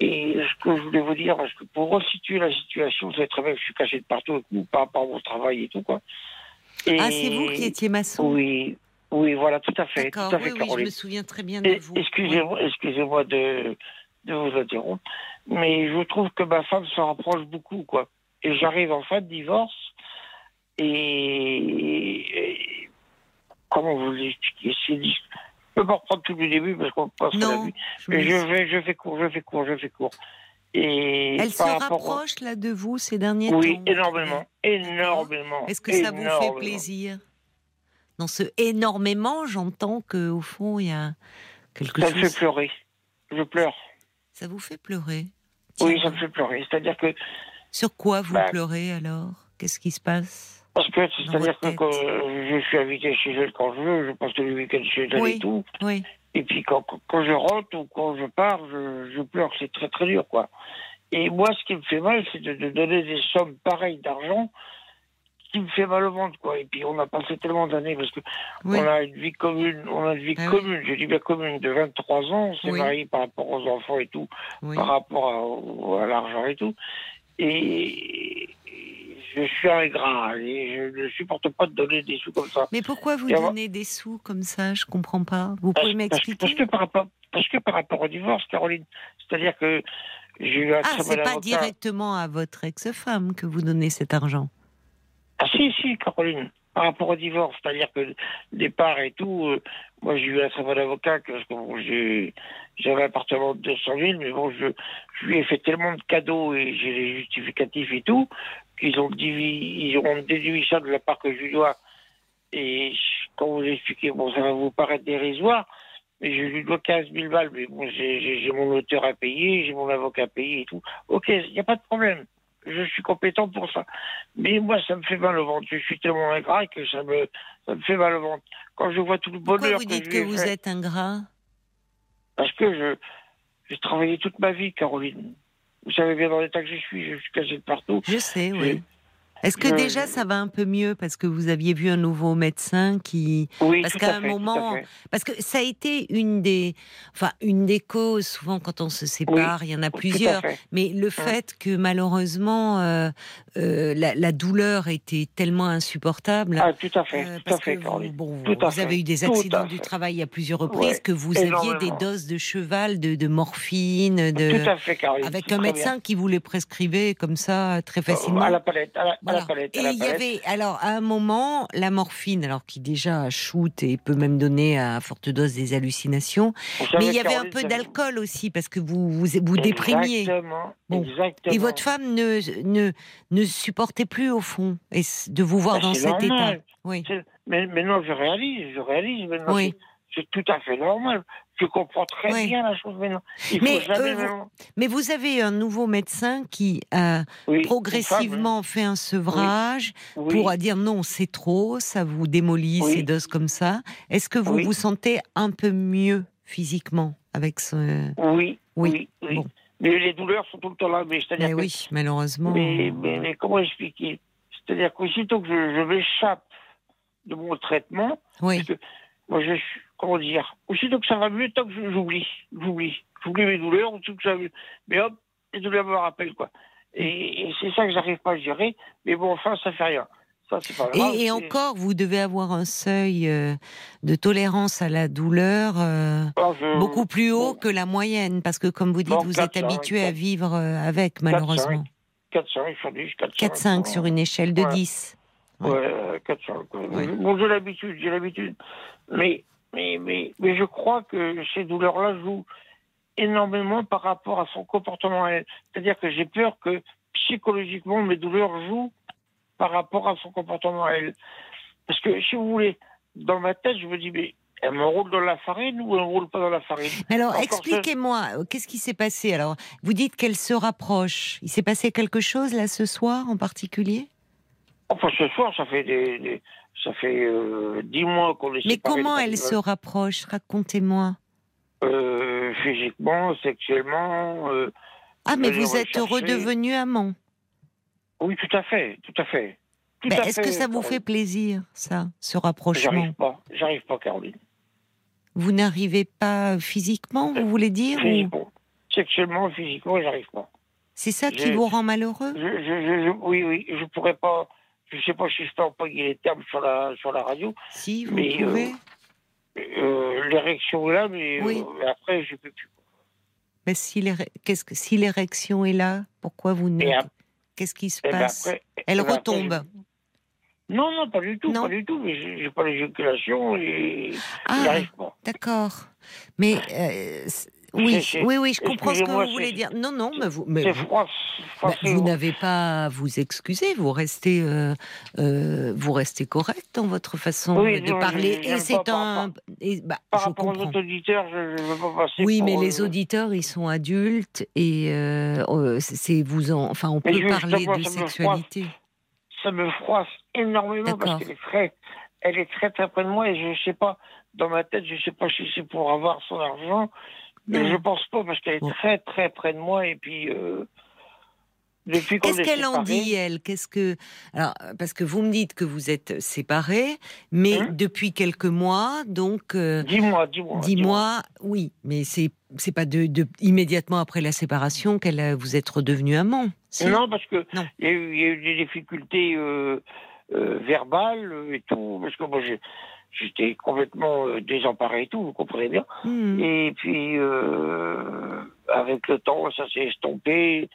Et ce que je voulais vous dire, parce que pour resituer la situation, vous savez très bien que je suis caché de partout par rapport à mon travail et tout, quoi. ah, c'est vous qui étiez maçon? Oui, oui, voilà, tout à fait. Tout à fait, oui, oui, je me souviens très bien de vous. Excusez-moi, excusez-moi de, de vous interrompre, mais je trouve que ma femme se rapproche beaucoup, quoi. Et j'arrive en fin de divorce, et, comment vous expliquer Je peux pas reprendre tout le début parce qu'on passe non, la vie. Mais je, vais, je fais court, je fais court, je fais court. Et Elle se rapproche là de vous ces derniers temps Oui, énormément, énormément. Est-ce que ça vous fait plaisir? Dans ce énormément, j'entends que au fond il y a quelque chose. Ça me fait pleurer. Je pleure. Ça vous fait pleurer? Oui, ça me fait pleurer. C'est-à-dire que. Sur quoi vous bah, pleurez alors? Qu'est-ce qui se passe? Parce que c'est-à-dire que quand je suis invité chez elle quand je veux, je passe le week-end chez elle et tout. Oui. Et puis quand, quand, je rentre ou quand je pars, je, je pleure. C'est très très dur, quoi. Et moi, ce qui me fait mal, c'est de, de, donner des sommes pareilles d'argent qui me fait mal au ventre, quoi. Et puis, on a passé tellement d'années parce que on a une vie commune, on a une vie ah commune, je dis bien commune, de 23 ans, on s'est marié par rapport aux enfants et tout, par rapport à, l'argent et tout. Et je suis ingrat et je ne supporte pas de donner des sous comme ça. Mais pourquoi vous donnez des sous comme ça? Je comprends pas. Vous pouvez m'expliquer? parce, que par rapport, parce que par rapport au divorce, Caroline, c'est-à-dire que j'ai eu un Ah, c'est pas directement à votre ex-femme que vous donnez cet argent? Ah si, si, Caroline. Par rapport au divorce, c'est-à-dire que départ et tout, euh, moi j'ai eu un très bon avocat parce que bon, j'avais un appartement de 200 000, mais bon, je, je lui ai fait tellement de cadeaux et j'ai les justificatifs et tout, qu'ils ont, ils ont déduit ça de la part que je lui dois. Et quand vous expliquez, bon, ça va vous paraître dérisoire, mais je lui dois 15 000 balles, mais bon, j'ai mon auteur à payer, j'ai mon avocat à payer et tout. Ok, il n'y a pas de problème je suis compétent pour ça. Mais moi, ça me fait mal au ventre. Je suis tellement ingrat que ça me, ça me fait mal au ventre. Quand je vois tout le bonheur Pourquoi vous dites que, vous êtes ingrat? Parce que je, j'ai travaillé toute ma vie, Caroline. Vous savez bien dans l'état que je suis, je suis caché de partout. Je sais, oui. Est-ce que déjà ça va un peu mieux parce que vous aviez vu un nouveau médecin qui Oui, parce qu'à à un fait, à moment parce que ça a été une des enfin une des causes souvent quand on se sépare, il y en a à plusieurs, mais le fait que malheureusement euh, euh, la, la douleur était tellement insupportable Ah, tout à fait, euh, tout à parce fait, que vous, bon, Tout à vous avez fait, eu des à accidents du travail à plusieurs reprises, Ouais, que vous aviez des énormément. doses de cheval, de, de morphine, de Tout à fait, avec un médecin qui vous les prescrivait comme ça très bien. facilement. À la palette, à la, à la Et il y avait, alors à un moment, la morphine, alors qui déjà shoot et peut même donner à forte dose des hallucinations, mais il y avait un peu d'alcool aussi parce que vous vous, vous déprimiez. Exactement, Bon. exactement. Et votre femme ne, ne, ne supportait plus au fond et de vous voir Bah, dans cet normal. état. Oui. Mais maintenant, je réalise, je réalise maintenant. Oui. C'est- tout à fait normal. Je comprends très Oui. bien la chose maintenant. Il Mais, faut jamais euh, vous- Mais vous avez un nouveau médecin qui a Oui, progressivement fait un sevrage oui. pour dire non, c'est trop, ça vous démolit ces doses comme ça. Est-ce que vous vous sentez un peu mieux physiquement avec ce. Oui, Oui. Bon. Mais les douleurs sont tout le temps là. Mais c'est-à-dire Mais que- oui, malheureusement. mais, mais- mais comment expliquer? C'est-à-dire qu'aussitôt que je, je m'échappe de mon traitement, Oui. parce que moi je suis, comment dire, aussitôt que ça va mieux, tant que j'oublie, j'oublie, j'oublie mes douleurs, aussitôt que ça va mieux. Mais hop, les douleurs me rappellent quoi. Et, et c'est ça que j'arrive pas à gérer. Mais bon, enfin, ça fait rien. Ça, c'est pas grave. Et, encore, vous devez avoir un seuil euh, de tolérance à la douleur euh, Ah, je- beaucoup plus haut bon. que la moyenne, parce que comme vous dites, Bon, vous êtes habitué à vivre euh, avec, malheureusement. 4-5 sur 10, 4-5. 4-5 sur une échelle de Ouais. 10. Ouais, euh, 4-5. quoi. Ouais. Bon, j'ai l'habitude, j'ai l'habitude. Mais, mais, mais, mais je crois que ces douleurs-là jouent énormément par rapport à son comportement à elle. C'est-à-dire que j'ai peur que psychologiquement, mes douleurs jouent par rapport à son comportement à elle. Parce que, si vous voulez, dans ma tête, je me dis, mais elle me roule dans la farine ou elle me roule pas dans la farine? Mais alors, expliquez-moi, qu'est-ce qui s'est passé? Alors, vous dites qu'elle se rapproche. Il s'est passé quelque chose là ce soir en particulier? Enfin, ce soir, ça fait des, des- ça fait euh, dix mois qu'on est Mais comment elle le- se rapproche? Racontez-moi. Euh, physiquement, sexuellement. euh, Ah, mais vous êtes redevenu amant. oui, tout à fait, tout à fait. Est-ce que ça vous fait plaisir, ça, ce rapprochement? J'arrive pas, j'arrive pas, Caroline. Vous n'arrivez pas physiquement, vous voulez dire ou Physiquement. Sexuellement, physiquement, j'arrive pas. C'est ça qui vous rend malheureux? Je, je, je- je- oui, oui, je pourrais pas. Je sais pas si je peux employer les termes sur la, sur la radio. Si, vous Mais, euh, pouvez. Euh, L'érection est là, mais Oui. euh, après, je peux plus. Mais si l'érection est là, pourquoi vous ne Qu'est-ce qui se Et ben passe? après- Elle ben après, retombe. Non, non, pas du tout, Non. pas du tout. Mais j'ai pas l'éjaculation et Ah, d'accord. Mais euh, oui, oui, oui, je comprends ce que vous voulez dire. Non, non, mais vous, mais vous, froid. bah, vous n'avez pas à vous excuser. Vous restez, euh, euh, vous restez correct dans votre façon Oui, de non, parler. Et c'est un, et, bah, Par je rapport aux comprends. autres auditeurs, je ne veux pas passer Oui, mais les euh, auditeurs, ils sont adultes et euh, euh, c'est vous en, enfin, on Mais peut parler de me sexualité. Ça me froisse énormément parce qu'elle est très, elle est très très près de moi et je sais pas, dans ma tête, je sais pas si c'est pour avoir son argent, mais je pense pas parce qu'elle est très très près de moi et puis euh, depuis Qu'est-ce est qu'elle en dit, elle? Qu'est-ce que alors parce que vous me dites que vous êtes séparés, mais Hein? depuis quelques mois, donc euh, Dis-moi, dis-moi. dis-moi, oui, mais c'est c'est pas de, de- immédiatement après la séparation qu'elle a- vous êtes redevenu amant. Non, parce que il y, a eu- il y a eu des difficultés euh, euh, verbales euh, et tout, parce que moi j'ai- j'étais complètement euh, désemparé et tout, vous comprenez bien. Hmm. Et puis, euh, avec le temps, ça s'est estompé.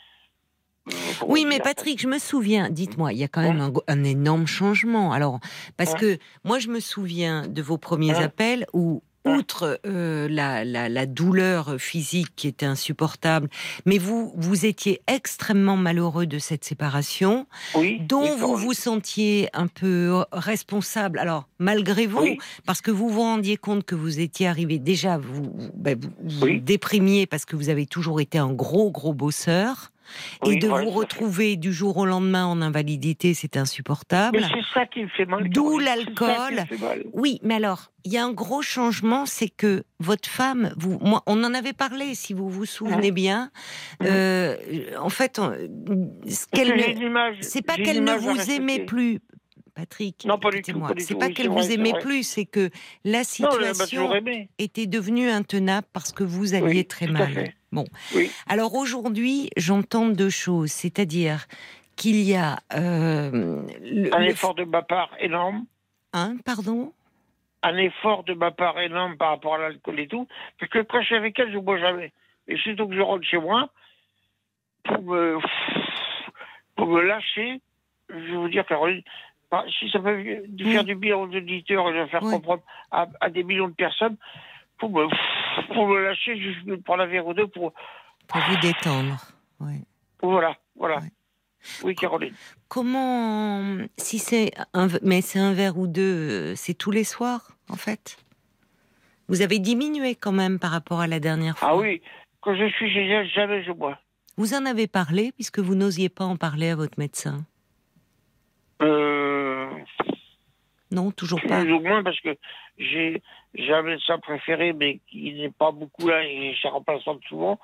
Oui, mais Patrick, je me souviens, dites-moi, il y a quand même un, go- un énorme changement. Alors, parce Ouais. que moi, je me souviens de vos premiers Ouais. appels où. Outre euh, la, la, la douleur physique qui était insupportable, mais vous, vous étiez extrêmement malheureux de cette séparation, oui, dont vous vous sentiez un peu responsable. Alors, malgré vous, Oui. parce que vous vous rendiez compte que vous étiez arrivé déjà, vous, vous, ben, vous- vous Oui. déprimiez parce que vous avez toujours été un gros, gros bosseur. Et de vous retrouver du jour au lendemain en invalidité, c'est insupportable. Mais c'est ça qui me fait mal. D'où l'alcool. Oui, mais alors, il y a un gros changement, c'est que votre femme, vous, moi, on en avait parlé, si vous vous souvenez bien. Euh, en fait, ce qu'elle, c'est pas qu'elle ne vous aimait plus. Patrick, non, pas du C'est pas qu'elle vous aimait plus, c'est que la situation était devenue intenable parce que vous alliez très mal. Bon. Alors aujourd'hui, j'entends deux choses, c'est-à-dire qu'il y a euh, un effort de ma part énorme. Hein, pardon? Un effort de ma part énorme par rapport à l'alcool et tout, parce que quand je suis avec elle, je bois jamais. Et surtout que je rentre chez moi, pour me, pour me lâcher, je vais vous dire, Caroline, si ça peut faire du bien aux auditeurs et de faire comprendre à, des millions de personnes, pour me, pour me lâcher, je prendre un verre ou deux pour. Pour vous détendre. Voilà, voilà. Oui, Caroline. Comment, si c'est un, mais c'est un verre ou deux, euh, c'est tous les soirs, en fait? Vous avez diminué quand même par rapport à la dernière fois. Ah oui, quand je suis chez elle, jamais je bois. Vous en avez parlé puisque vous n'osiez pas en parler à votre médecin? Euh... Non, toujours pas. Plus ou moins parce que j'ai un médecin préféré, mais qui n'est pas beaucoup là et je remplaçante souvent.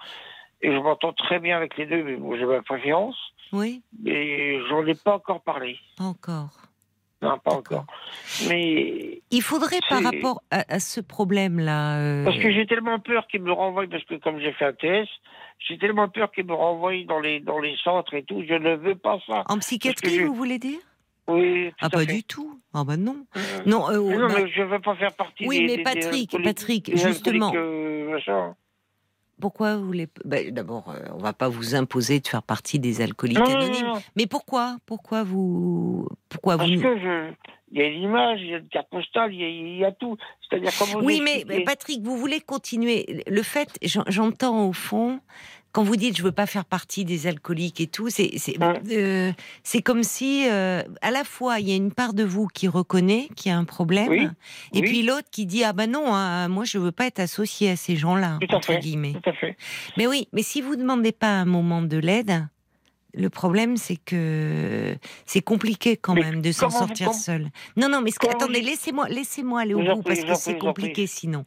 Et je m'entends très bien avec les deux, mais bon, j'ai ma préférence. Oui. Mais j'en ai pas encore parlé. Pas encore. Non, pas encore. Mais. Il faudrait par rapport à, ce problème-là. Euh, parce que j'ai tellement peur qu'il me renvoie, parce que comme j'ai fait un TS, j'ai tellement peur qu'il me renvoie dans les, dans les centres et tout. Je ne veux pas ça. En psychiatrie, vous voulez dire? Oui. ah, pas du tout. Ah, bah non. Euh, non, euh, non bah mais je ne veux pas faire partie oui, des. Mais Patrick, Patrick, justement. Pourquoi vous voulez ben, D'abord, euh, on va pas vous imposer de faire partie des alcooliques anonymes. Mais pourquoi? Pourquoi vous Pourquoi Parce vous que je... il y a une image, il y a une carte postale, il y a, tout. C'est-à-dire Oui, mais Patrick, vous voulez continuer. Le fait, j'entends au fond quand vous dites je veux pas faire partie des alcooliques et tout, c'est c'est euh, comme si euh, à la fois il y a une part de vous qui reconnaît qu'il y a un problème, et puis l'autre qui dit ah ben non, hein, moi je veux pas être associé à ces gens-là entre guillemets. Tout à fait. Mais oui, mais si vous demandez pas un moment de l'aide, le problème, c'est que c'est compliqué quand même de s'en sortir seul. Non, non, mais attendez, laissez-moi, laissez-moi aller au bout parce que c'est compliqué sinon.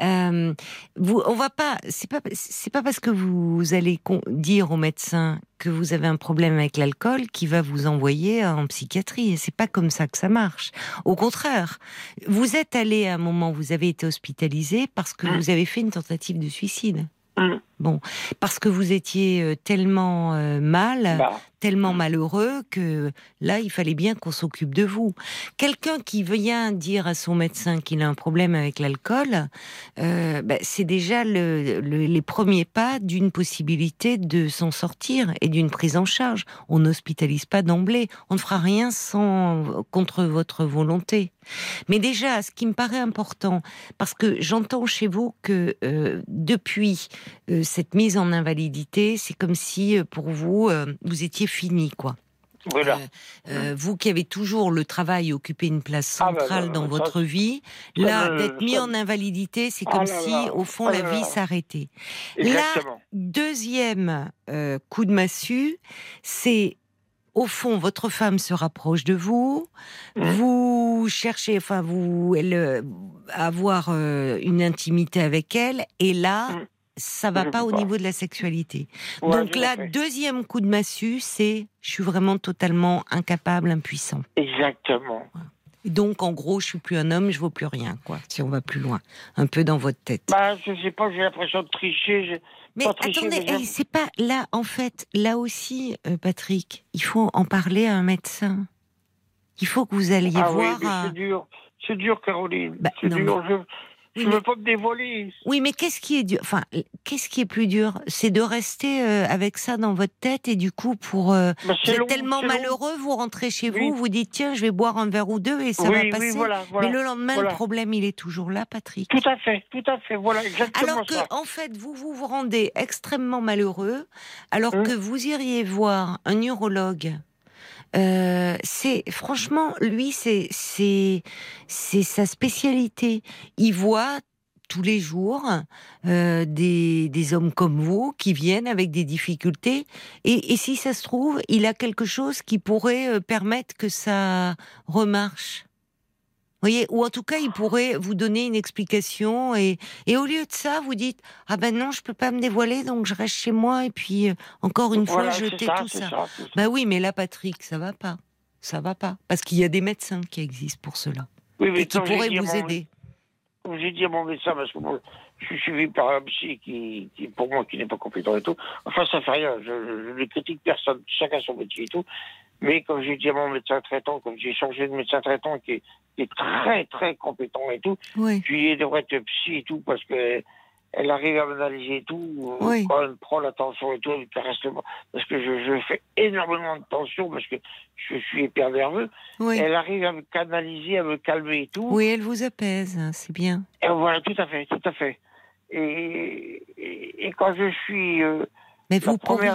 Euh, vous, on va pas, c'est pas, c'est pas parce que vous allez dire au médecin que vous avez un problème avec l'alcool qui va vous envoyer en psychiatrie. C'est pas comme ça que ça marche. Au contraire, vous êtes allé à un moment où vous avez été hospitalisé parce que mmh. vous avez fait une tentative de suicide. Mmh. Bon, parce que vous étiez euh, tellement euh, mal, bah. Tellement malheureux que là, il fallait bien qu'on s'occupe de vous. Quelqu'un qui vient dire à son médecin qu'il a un problème avec l'alcool, euh, bah, c'est déjà les premiers pas d'une possibilité de s'en sortir et d'une prise en charge. On n'hospitalise pas d'emblée, on ne fera rien sans contre votre volonté. Mais déjà, ce qui me paraît important, parce que j'entends chez vous que depuis cette mise en invalidité, c'est comme si euh, pour vous, euh, vous étiez fini, quoi. Voilà. Euh, vous qui avez toujours le travail occupé une place ah, bah, centrale bah, dans votre vie, là, d'être mis en invalidité, c'est comme ah, si, au fond, la vie s'arrêtait. Là, deuxième coup de massue, c'est au fond, votre femme se rapproche de vous, mmh. vous cherchez, enfin, vous, elle, avoir une intimité avec elle, et là, mmh ça va pas au niveau de la sexualité. Donc là, deuxième coup de massue, c'est je suis vraiment totalement incapable, impuissant. Exactement. Donc en gros, je suis plus un homme, je vaux plus rien, quoi. Si on va plus loin, un peu dans votre tête. Bah, je sais pas, j'ai l'impression de tricher. Mais attendez, eh, c'est pas là, en fait, là aussi, euh, Patrick, il faut en parler à un médecin. Il faut que vous alliez ah voir. Oui, c'est dur, c'est dur, Caroline. Bah, c'est dur. Je... Je ne veux pas me dévoiler. Oui, mais qu'est-ce qui est dur? Enfin, qu'est-ce qui est plus dur? C'est de rester euh, avec ça dans votre tête et du coup, pour euh, bah, vous êtes tellement malheureux, vous rentrez chez vous, vous dites tiens, je vais boire un verre ou deux et ça va passer. Mais le lendemain, le problème, il est toujours là, Patrick. Tout à fait, tout à fait. Voilà, exactement Alors que, en fait, vous, vous vous rendez extrêmement malheureux, alors hum. que vous iriez voir un neurologue euh, c'est franchement lui, c'est c'est c'est sa spécialité. Il voit tous les jours euh, des, des, hommes comme vous qui viennent avec des difficultés. Et, et, si ça se trouve, il a quelque chose qui pourrait euh, permettre que ça remarche. Voyez, ou en tout cas, il pourrait vous donner une explication et, et au lieu de ça, vous dites ah ben non, je peux pas me dévoiler, donc je reste chez moi et puis euh, encore une fois jeter tout ça. ça. Ben oui, mais là, Patrick, ça va pas, ça va pas, parce qu'il y a des médecins qui existent pour cela oui, et qui pourraient vous aider. J'ai dit à mon médecin parce que je suis suivi par un psy qui, qui pour moi, qui n'est pas compétent et tout. Enfin, ça fait rien. Je, ne critique personne, chacun son métier et tout. Mais comme j'ai dit à mon médecin traitant, comme j'ai changé de médecin traitant qui est, qui est très très compétent et tout, oui. puis il devrait être psy et tout parce que elle arrive à m'analyser tout, oui. quand elle prend la tension et tout, elle parce que je, je, fais énormément de tension parce que je suis hyper nerveux. Oui. Elle arrive à me canaliser, à me calmer et tout. Oui, elle vous apaise, hein, c'est bien. Et voilà, tout à fait, tout à fait. Et, et, quand je suis... Euh, Mais vous pourriez...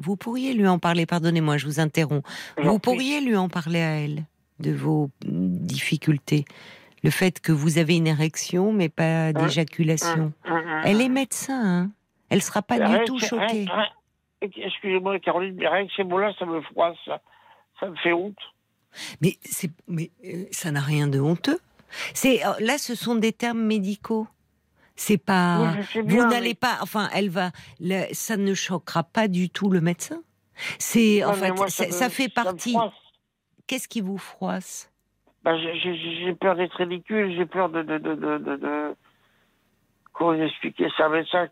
Vous pourriez lui en parler, pardonnez-moi, je vous interromps. Vous pourriez lui en parler à elle de vos difficultés. Le fait que vous avez une érection, mais pas hein d'éjaculation. Hein, hein, elle est médecin, hein Elle sera pas du tout choquée. Excusez-moi, Caroline, mais rien que ces mots-là, ça me froisse, ça. ça me fait honte. Mais, mais euh, ça n'a rien de honteux. C'est euh, là, ce sont des termes médicaux. C'est pas. vous n'allez pas. Enfin, elle va. ça ne choquera pas du tout le médecin. C'est en fait, ça, fait partie. Qu'est-ce qui vous froisse? Bah, J'ai peur d'être ridicule. J'ai peur de, de, de, de comment expliquer ça médecin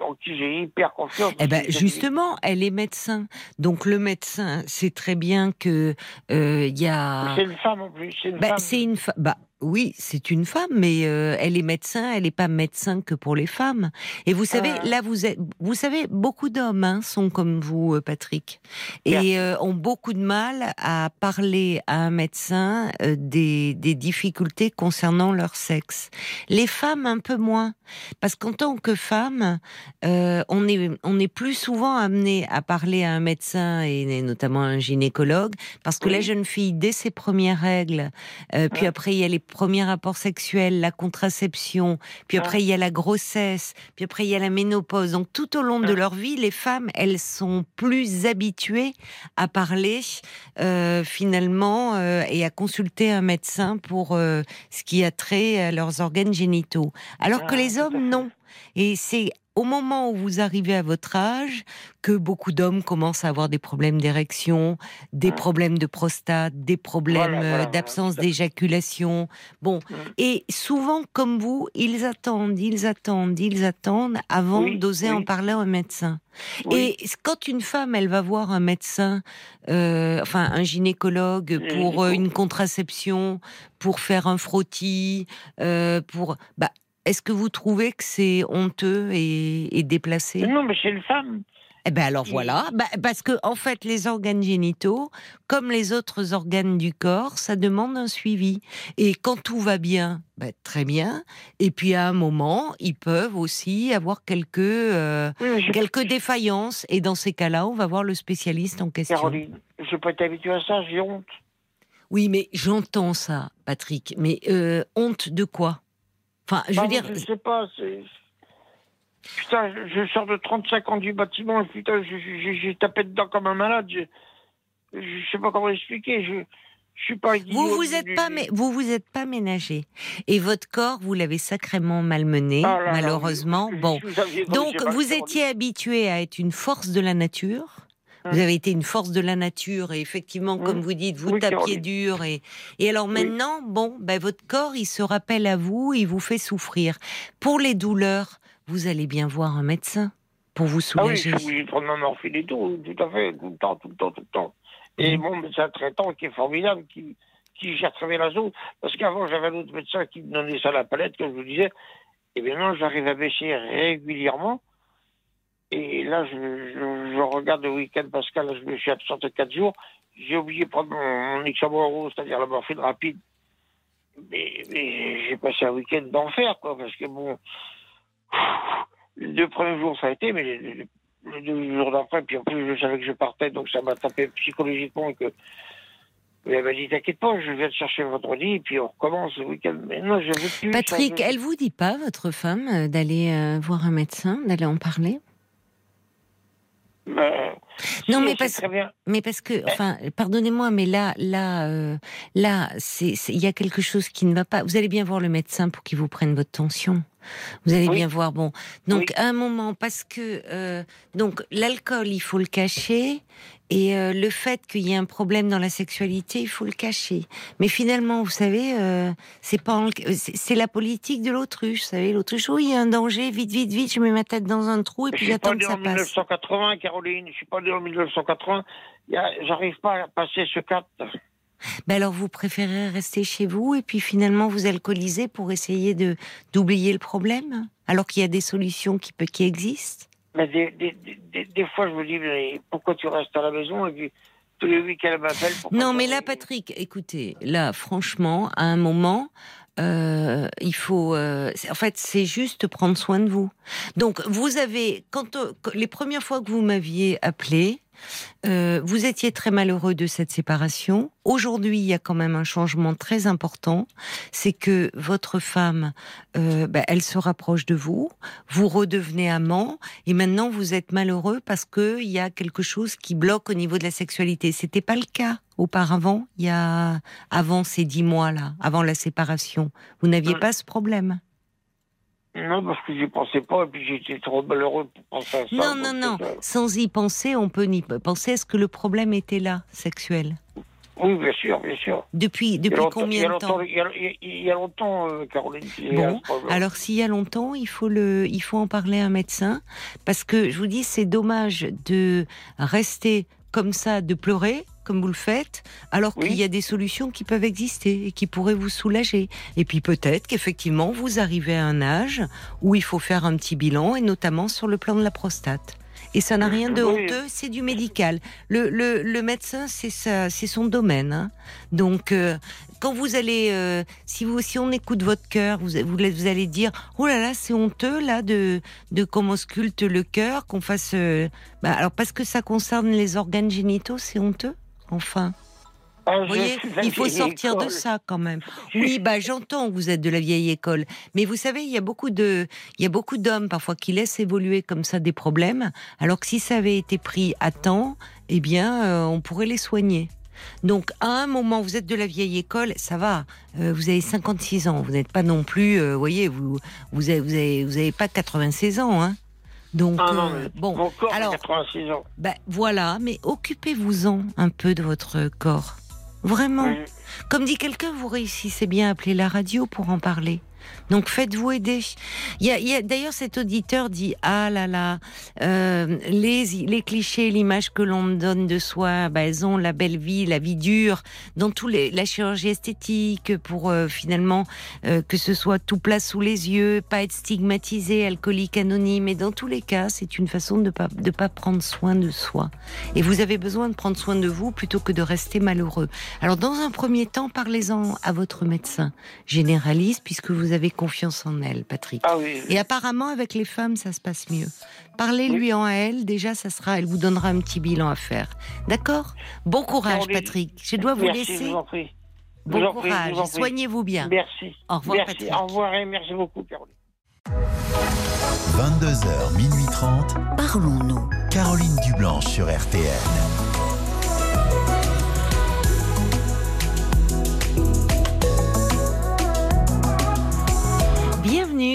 en qui j'ai hyper confiance. Eh ben justement, elle est médecin, donc le médecin sait très bien que euh, il y a. C'est une femme en plus. C'est une bah, C'est une Bah oui, c'est une femme, mais euh, elle est médecin. Elle n'est pas médecin que pour les femmes. Et vous savez, ah. là, vous êtes, vous savez, beaucoup d'hommes hein, sont comme vous, euh, Patrick, et euh, ont beaucoup de mal à parler à un médecin des, des difficultés concernant leur sexe. Les femmes un peu moins, parce qu'en tant que femme, on est on est plus souvent amené à parler à un médecin et, notamment à un gynécologue, parce que la jeune fille, dès ses premières règles, puis après il y a les premier rapport sexuel, la contraception, puis après il y a la grossesse, puis après il y a la ménopause. Donc tout au long de leur vie, les femmes, elles sont plus habituées à parler euh, finalement euh, et à consulter un médecin pour euh, ce qui a trait à leurs organes génitaux. Alors que les hommes, non. Et c'est au moment où vous arrivez à votre âge que beaucoup d'hommes commencent à avoir des problèmes d'érection, des problèmes de prostate, des problèmes euh, d'absence d'éjaculation. Bon, et souvent, comme vous, ils attendent, ils attendent, ils attendent avant d'oser en parler à un médecin. Et quand une femme, elle va voir un médecin, euh, enfin un gynécologue pour euh, une contraception, pour faire un frottis, pour, bah, est-ce que vous trouvez que c'est honteux et, déplacé? Non, mais c'est une femme. Eh ben alors voilà, bah, parce que en fait les organes génitaux, comme les autres organes du corps, ça demande un suivi. Et quand tout va bien, bah, très bien. Et puis à un moment, ils peuvent aussi avoir quelques euh, quelques défaillances. Et dans ces cas-là, on va voir le spécialiste en question. Caroline, je peux être habituée à ça, j'ai honte. Oui, mais j'entends ça, Patrick. Mais euh, honte de quoi? Enfin, je veux dire. Je sais pas, Putain, je, sors de 35 ans du bâtiment, putain, j'ai tapé dedans comme un malade. Je, je sais pas comment expliquer. Je, je suis pas vous vous êtes pas mais vous vous êtes pas ménagé et votre corps vous l'avez sacrément malmené ah malheureusement bon donc vous étiez habitué à être une force de la nature vous avez été une force de la nature et effectivement, comme vous dites, vous tapiez dur et, et alors maintenant, bon, ben, votre corps, il se rappelle à vous, il vous fait souffrir. Pour les douleurs, vous allez bien voir un médecin pour vous soulager. Ah oui, je suis prendre ma morphine et tout, tout à fait, tout le temps, tout le temps, tout le temps. Et mon médecin traitant qui est formidable, qui, qui gère très bien la zone, parce qu'avant j'avais un autre médecin qui me donnait ça à la palette, comme je vous disais, et maintenant j'arrive à baisser régulièrement. Et là, je, je, regarde le week-end parce que là, je me suis absenté 4 jours. J'ai oublié de prendre mon, mon c'est-à-dire la morphine rapide. Mais, mais j'ai passé un week-end d'enfer, quoi, parce que bon, les deux premiers jours, ça a été, mais les, deux jours d'après, puis en plus, je savais que je partais, donc ça m'a tapé psychologiquement que elle m'a dit, t'inquiète pas, je viens te chercher vendredi, et puis on recommence le week-end. Mais non, je veux plus. Patrick, elle vous dit pas, votre femme, d'aller euh, voir un médecin, d'aller en parler? Non, mais parce, mais parce que, enfin, pardonnez-moi, mais là, là, euh, là, il y a quelque chose qui ne va pas. Vous allez bien voir le médecin pour qu'il vous prenne votre tension. Vous allez bien voir. Bon, donc à un moment, parce que euh, donc l'alcool, il faut le cacher, et euh, le fait qu'il y ait un problème dans la sexualité, il faut le cacher. Mais finalement, vous savez, euh, c'est pas c'est la politique de l'autruche. Vous savez, l'autruche, oui, il y a un danger, vite, vite, vite, je mets ma tête dans un trou et puis j'attends que ça passe. Je suis pas né en 1980, Caroline. Je suis pas né en 1980. J'arrive pas à passer ce cap. Ben alors vous préférez rester chez vous et puis finalement vous alcooliser pour essayer de d'oublier le problème alors qu'il y a des solutions qui, qui existent? Mais des, des, des, des, fois, je me dis, mais pourquoi tu restes à la maison et puis tous les week-ends, elle m'appelle. Non, mais là, Patrick, écoutez, là, franchement, à un moment, euh, il faut, euh, en fait, c'est juste prendre soin de vous. Donc, vous avez, quand euh, les premières fois que vous m'aviez appelé, euh, vous étiez très malheureux de cette séparation. Aujourd'hui, il y a quand même un changement très important. C'est que votre femme, euh, bah, elle se rapproche de vous. Vous redevenez amant. Et maintenant, vous êtes malheureux parce qu'il y a quelque chose qui bloque au niveau de la sexualité. C'était pas le cas auparavant, il y a, avant ces dix mois-là, avant la séparation. Vous n'aviez pas ce problème? Non, parce que j'y pensais pas, et puis j'étais trop malheureux pour penser à ça. Non, non, non. Euh, Sans y penser, on peut n'y penser. Est-ce que le problème était là, sexuel? Oui, bien sûr, bien sûr. Depuis, depuis combien de temps? il y, a, longtemps, euh, Caroline. Bon, alors s'il y a longtemps, il faut, le, il faut en parler à un médecin, parce que je vous dis, c'est dommage de rester comme ça, de pleurer comme vous le faites, alors qu'il y a des solutions qui peuvent exister et qui pourraient vous soulager. Et puis peut-être qu'effectivement, vous arrivez à un âge où il faut faire un petit bilan, et notamment sur le plan de la prostate. Et ça n'a rien de honteux, c'est du médical. Le, le, le médecin, c'est c'est son domaine. Hein. Donc, euh, quand vous allez, euh, si vous, si on écoute votre cœur, vous, vous, vous, allez dire, oh là là, c'est honteux là de, de comment sculpte le cœur, qu'on fasse. Euh, bah, alors parce que ça concerne les organes génitaux, c'est honteux? Enfin. Ah, vous voyez, il faut sortir de ça quand même. Oui, bah j'entends que vous êtes de la vieille école, mais vous savez, il y a beaucoup de, il y a beaucoup d'hommes parfois qui laissent évoluer comme ça des problèmes, alors que si ça avait été pris à temps, eh bien, euh, on pourrait les soigner. Donc, à un moment, vous êtes de la vieille école, ça va. Euh, vous avez 56 ans, vous n'êtes pas non plus, euh, vous voyez, vous, vous avez, vous avez, vous avez pas 96 ans, hein. Donc, ah euh, bon, mon corps alors, 86 ans. Ben, voilà, mais occupez-vous-en un peu de votre corps. Vraiment. Comme dit quelqu'un, vous réussissez bien à appeler la radio pour en parler. Donc faites-vous aider. Il y a, d'ailleurs cet auditeur dit ah là là euh, les les clichés, l'image que l'on donne de soi, bah, elles ont la belle vie, la vie dure dans tous les la chirurgie esthétique pour euh, finalement euh, que ce soit tout plat sous les yeux, pas être stigmatisé, alcoolique anonyme. Et dans tous les cas, c'est une façon de pas de pas prendre soin de soi. Et vous avez besoin de prendre soin de vous plutôt que de rester malheureux. Alors dans un premier temps, parlez-en à votre médecin généraliste puisque vous avez confiance en elle, Patrick. Ah Et apparemment, avec les femmes, ça se passe mieux. Parlez-lui en elle, déjà, ça sera, elle vous donnera un petit bilan à faire. D'accord? Bon courage, Patrick. Je dois vous laisser. Bon courage. Soignez-vous bien. Merci. Au revoir, merci. Au revoir et merci beaucoup, Caroline. 22h, minuit 30. Parlons-nous. Caroline Dublanche sur RTN.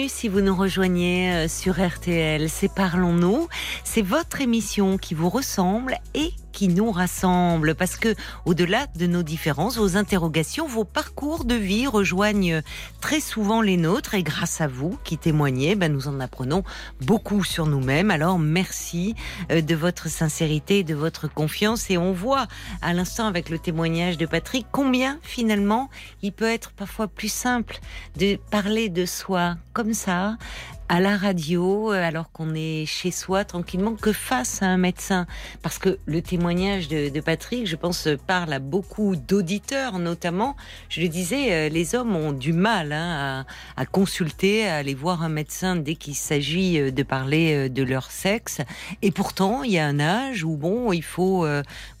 Si vous nous rejoignez euh, sur RTL. C'est Parlons-nous. C'est votre émission qui vous ressemble et qui nous rassemble. Parce que au-delà de nos différences, vos interrogations, vos parcours de vie rejoignent très souvent les nôtres. Et grâce à vous qui témoignez, ben nous en apprenons beaucoup sur nous-mêmes. Alors merci euh, de votre sincérité, de votre confiance. Et on voit à l'instant avec le témoignage de Patrick combien finalement il peut être parfois plus simple de parler de soi comme ça à la radio, euh, alors qu'on est chez soi tranquillement, que face à un médecin? Parce que le témoignage de, Patrick, je pense, parle à beaucoup d'auditeurs, notamment. Je le disais, euh, les hommes ont du mal hein, à, consulter, à aller voir un médecin dès qu'il s'agit euh, de parler de leur sexe. Et pourtant, il y a un âge où, bon, il faut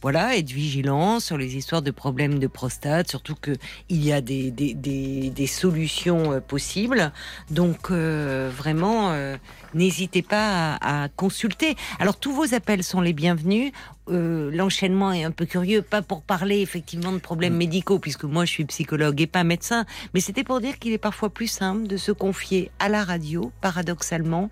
voilà, être vigilant sur les histoires de problèmes de prostate, surtout qu'il y a des, solutions possibles. Donc, vraiment, euh, n'hésitez pas à, consulter. Alors tous vos appels sont les bienvenus. Euh, l'enchaînement est un peu curieux, pas pour parler effectivement de problèmes médicaux, puisque moi je suis psychologue et pas médecin, mais c'était pour dire qu'il est parfois plus simple de se confier à la radio, paradoxalement,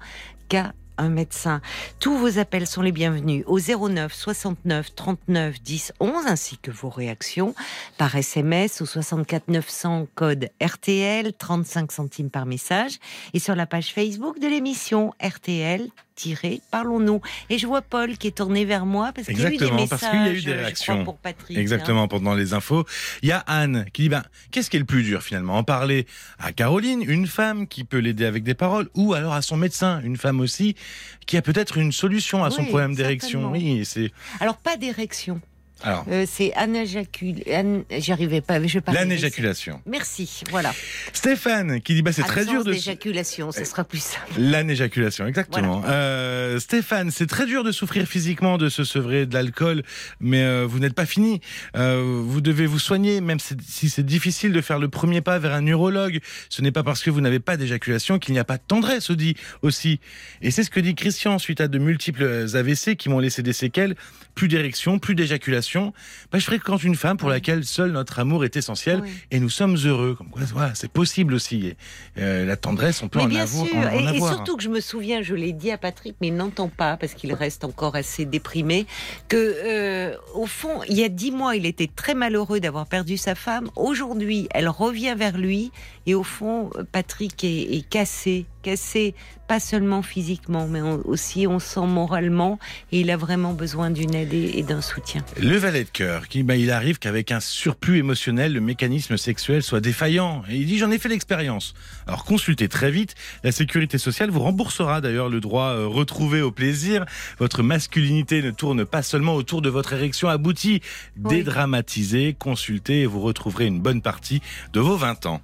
qu'à un médecin. Tous vos appels sont les bienvenus au 09 69 39 10 11 ainsi que vos réactions par SMS au 64 900 code RTL 35 centimes par message et sur la page Facebook de l'émission RTL parlons-nous. Et je vois Paul qui est tourné vers moi parce qu'il y a eu des messages. parce qu'il y a eu des réactions. Pour Patrick, Exactement, hein. pendant les infos. Il y a Anne qui dit, ben, qu'est-ce qui est le plus dur finalement? En parler à Caroline, une femme qui peut l'aider avec des paroles, ou alors à son médecin, une femme aussi, qui a peut-être une solution à son problème d'érection. Oui, c'est. Alors pas d'érection. Euh, c'est. J'arrivais pas, je. L'anéjaculation. Merci, voilà. Stéphane qui dit bah c'est très dur de. L'éjaculation, ce sera plus simple. L'anéjaculation, exactement. Euh, Stéphane, c'est très dur de souffrir physiquement, de se sevrer de l'alcool, mais euh, vous n'êtes pas fini. vous devez vous soigner, même si c'est difficile de faire le premier pas vers un urologue. Ce n'est pas parce que vous n'avez pas d'éjaculation qu'il n'y a pas de tendresse, dit aussi. Et c'est ce que dit Christian suite à de multiples AVC qui m'ont laissé des séquelles. Plus d'érection, plus d'éjaculation bah, je fréquente une femme pour laquelle seul notre amour est essentiel et nous sommes heureux. Comme quoi, voilà, c'est possible aussi. Euh, la tendresse, on peut en, bien avoir, sûr. et, surtout que je me souviens, je l'ai dit à Patrick, mais il n'entend pas parce qu'il reste encore assez déprimé, que euh, au fond, il y a dix mois, il était très malheureux d'avoir perdu sa femme. Aujourd'hui, elle revient vers lui et au fond, Patrick est, est cassé, cassé pas seulement physiquement, mais aussi on sent moralement et il a vraiment besoin d'une aide et d'un soutien. Le valet de cœur, qui, bah, il arrive qu'avec un surplus émotionnel, le mécanisme sexuel soit défaillant. Et il dit j'en ai fait l'expérience. Alors consultez très vite. La sécurité sociale vous remboursera d'ailleurs le droit euh, retrouvé au plaisir. Votre masculinité ne tourne pas seulement autour de votre érection aboutie. Dédramatisez, consultez et vous retrouverez une bonne partie de vos 20 ans.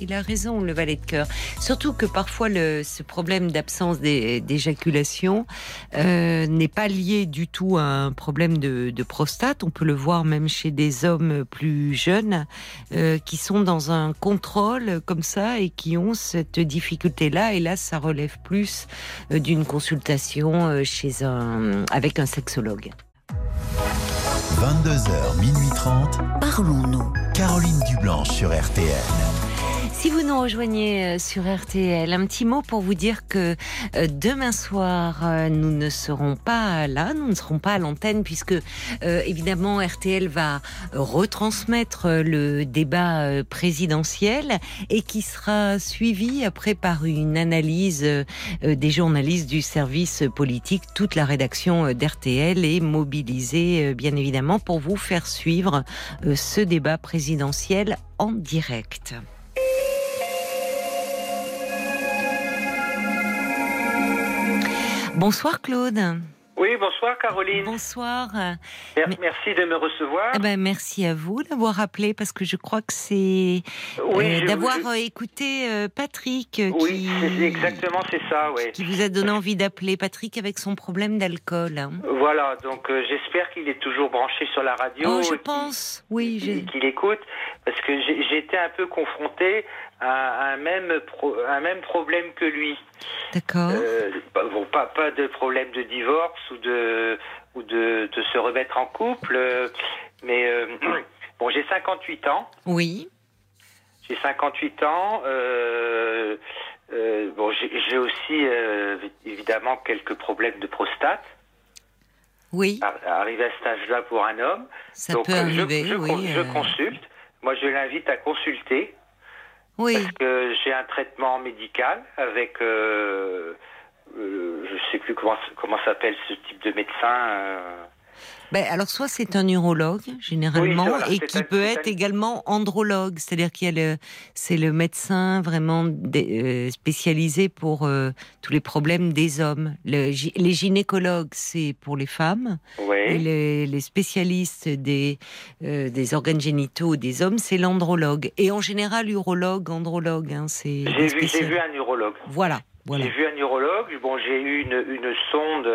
Il a raison, le valet de cœur. Surtout que parfois, le, ce problème d'absence d'éjaculation euh, n'est pas lié du tout à un problème de, de, prostate. On peut le voir même chez des hommes plus jeunes euh, qui sont dans un contrôle comme ça et qui ont cette difficulté-là. Et là, ça relève plus euh, d'une consultation chez un, avec un sexologue. 22h, minuit 30. Parlons-nous. Caroline Dublanche sur RTN. Si vous nous rejoignez euh, sur RTL, un petit mot pour vous dire que euh, demain soir, euh, nous ne serons pas là, nous ne serons pas à l'antenne puisque évidemment RTL va retransmettre le débat présidentiel et qui sera suivi après par une analyse des journalistes du service politique. Toute la rédaction d'RTL est mobilisée bien évidemment pour vous faire suivre ce débat présidentiel en direct. Bonsoir Claude. Oui, bonsoir Caroline. Bonsoir. Merci de me recevoir. Eh ben, merci à vous d'avoir appelé parce que je crois que c'est euh, d'avoir euh, écouté euh, Patrick oui, qui exactement c'est ça, oui. Qui vous a donné envie d'appeler Patrick avec son problème d'alcool. Hein. Voilà, donc j'espère qu'il est toujours branché sur la radio. Oh, je pense, oui. Qu'il écoute parce que j'étais un peu confronté un, même un même problème que lui. D'accord. Euh, bon, pas, pas de problème de divorce ou de, ou de, de se remettre en couple, mais euh, [CLEARS THROAT] bon, j'ai 58 ans. Oui. J'ai 58 ans. Euh, euh, bon, j'ai aussi évidemment quelques problèmes de prostate. Oui. Arrivé à cet âge-là pour un homme. Ça peut arriver, je, oui. Je consulte. Moi, je l'invite à consulter. Oui. Parce que j'ai un traitement médical avec, euh, euh, je sais plus comment comment s'appelle ce type de médecin. Ben, alors soit c'est un urologue généralement et qui peut être également andrologue, c'est-à-dire qu'il le, c'est le médecin vraiment euh, spécialisé pour euh, tous les problèmes des hommes. les gynécologues c'est pour les femmes et les, spécialistes des euh, des organes génitaux des hommes c'est l'andrologue et en général urologue, andrologue, hein, c'est. J'ai vu, j'ai vu un urologue. Voilà. Voilà. J'ai vu un urologue. Bon, j'ai eu une, une sonde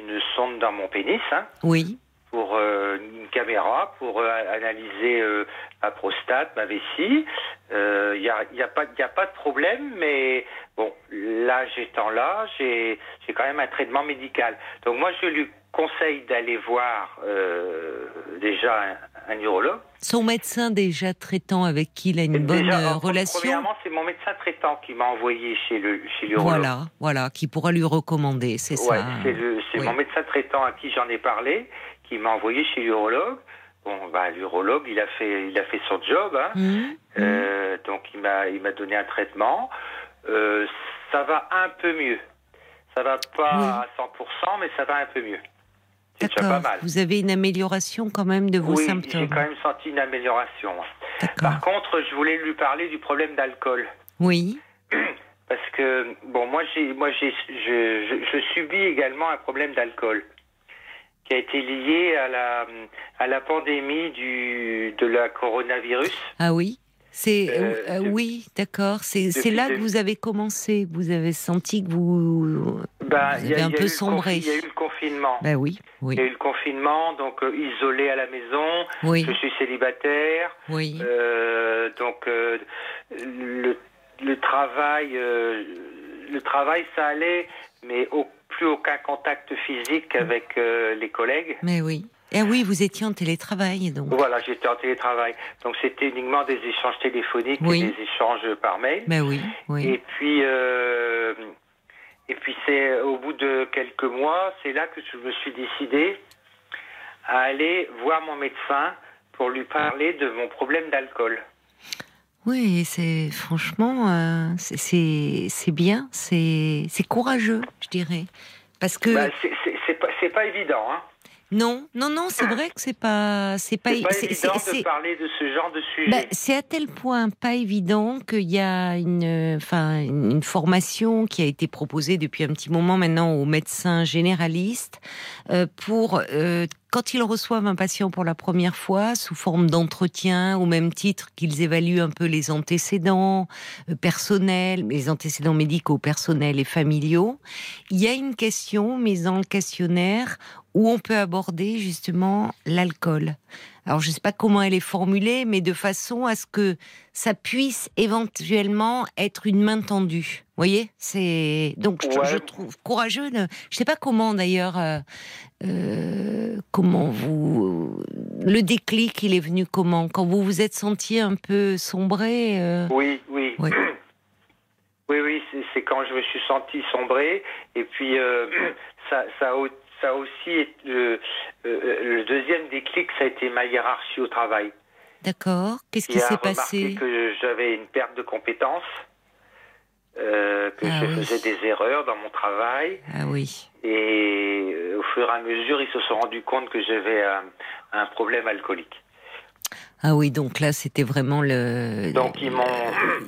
une sonde dans mon pénis. Hein, oui. Pour euh, une caméra, pour euh, analyser euh, ma prostate, ma vessie. Il n'y a, y a, pas, a pas de problème, mais bon, là, étant là, j'ai quand même un traitement médical. Donc moi, je lui conseille d'aller voir déjà un, neurologue. Son médecin déjà traitant avec qui il a une bonne relation Premièrement, c'est mon médecin traitant qui m'a envoyé chez le chez l'urologue. Voilà, voilà, qui pourra lui recommander, c'est ça. C'est c'est mon médecin traitant à qui j'en ai parlé, qui m'a envoyé chez l'urologue. Bon, bah, l'urologue, il a fait, il a fait son job, hein. Mmh. Euh, donc il m'a, il m'a donné un traitement. Euh, ça va un peu mieux. Ça va pas à 100%, mais ça va un peu mieux. C'est déjà pas mal. Vous avez une amélioration quand même de vos symptômes. Oui, j'ai quand même senti une amélioration. Par contre, je voulais lui parler du problème d'alcool. Oui. [CLEARS THROAT] parce que bon, moi j'ai, moi j'ai, je, je, subis également un problème d'alcool qui a été lié à la à la pandémie du de la coronavirus. Ah oui. C'est euh, euh, oui, d'accord. C'est, c'est là que vous avez commencé. Vous avez senti que vous, bah, vous avez un peu sombré. Il y a eu le confinement. Ben oui, oui. Il y a eu le confinement, donc euh, isolé à la maison. Oui. Je suis célibataire. Oui. donc le le travail, euh, le travail, ça allait, mais au, plus aucun contact physique avec euh, les collègues. Mais oui. Eh oui, vous étiez en télétravail, donc. Voilà, j'étais en télétravail. Donc c'était uniquement des échanges téléphoniques et des échanges par mail. Mais oui, oui. Et puis, euh, et puis c'est au bout de quelques mois, c'est là que je me suis décidé à aller voir mon médecin pour lui parler de mon problème d'alcool. Oui, c'est franchement, euh, c'est bien, c'est courageux, je dirais, parce que bah, c'est pas, pas évident. Hein. Non, non, non, c'est vrai que c'est pas, c'est pas, pas évident de parler de ce genre de sujet. Bah, c'est à tel point pas évident qu'il y a une, enfin, une formation qui a été proposée depuis un petit moment maintenant aux médecins généralistes euh, pour euh, quand ils reçoivent un patient pour la première fois, sous forme d'entretien, au même titre qu'ils évaluent un peu les antécédents euh, personnels, les antécédents médicaux, personnels et familiaux, il y a une question mise dans le questionnaire où on peut aborder justement l'alcool. Alors je ne sais pas comment elle est formulée, mais de façon à ce que ça puisse éventuellement être une main tendue. Vous voyez, c'est donc je, trouve courageux. De... Je sais pas comment d'ailleurs, euh, euh, comment vous le déclic, il est venu comment? Quand vous vous êtes senti un peu sombré euh? Oui, oui. Oui, oui, oui c'est quand je me suis senti sombré. Et puis, [CLEARS THROAT] ça, ça, ça aussi, le, le deuxième déclic, ça a été ma hiérarchie au travail. D'accord. Qu'est-ce qui s'est passé? que j'avais une perte de compétences. Euh, que ah je faisais des erreurs dans mon travail. Ah oui. Et euh, au fur et à mesure, ils se sont rendus compte que j'avais un, problème alcoolique. Ah oui, donc là, c'était vraiment le. Donc ils m'ont.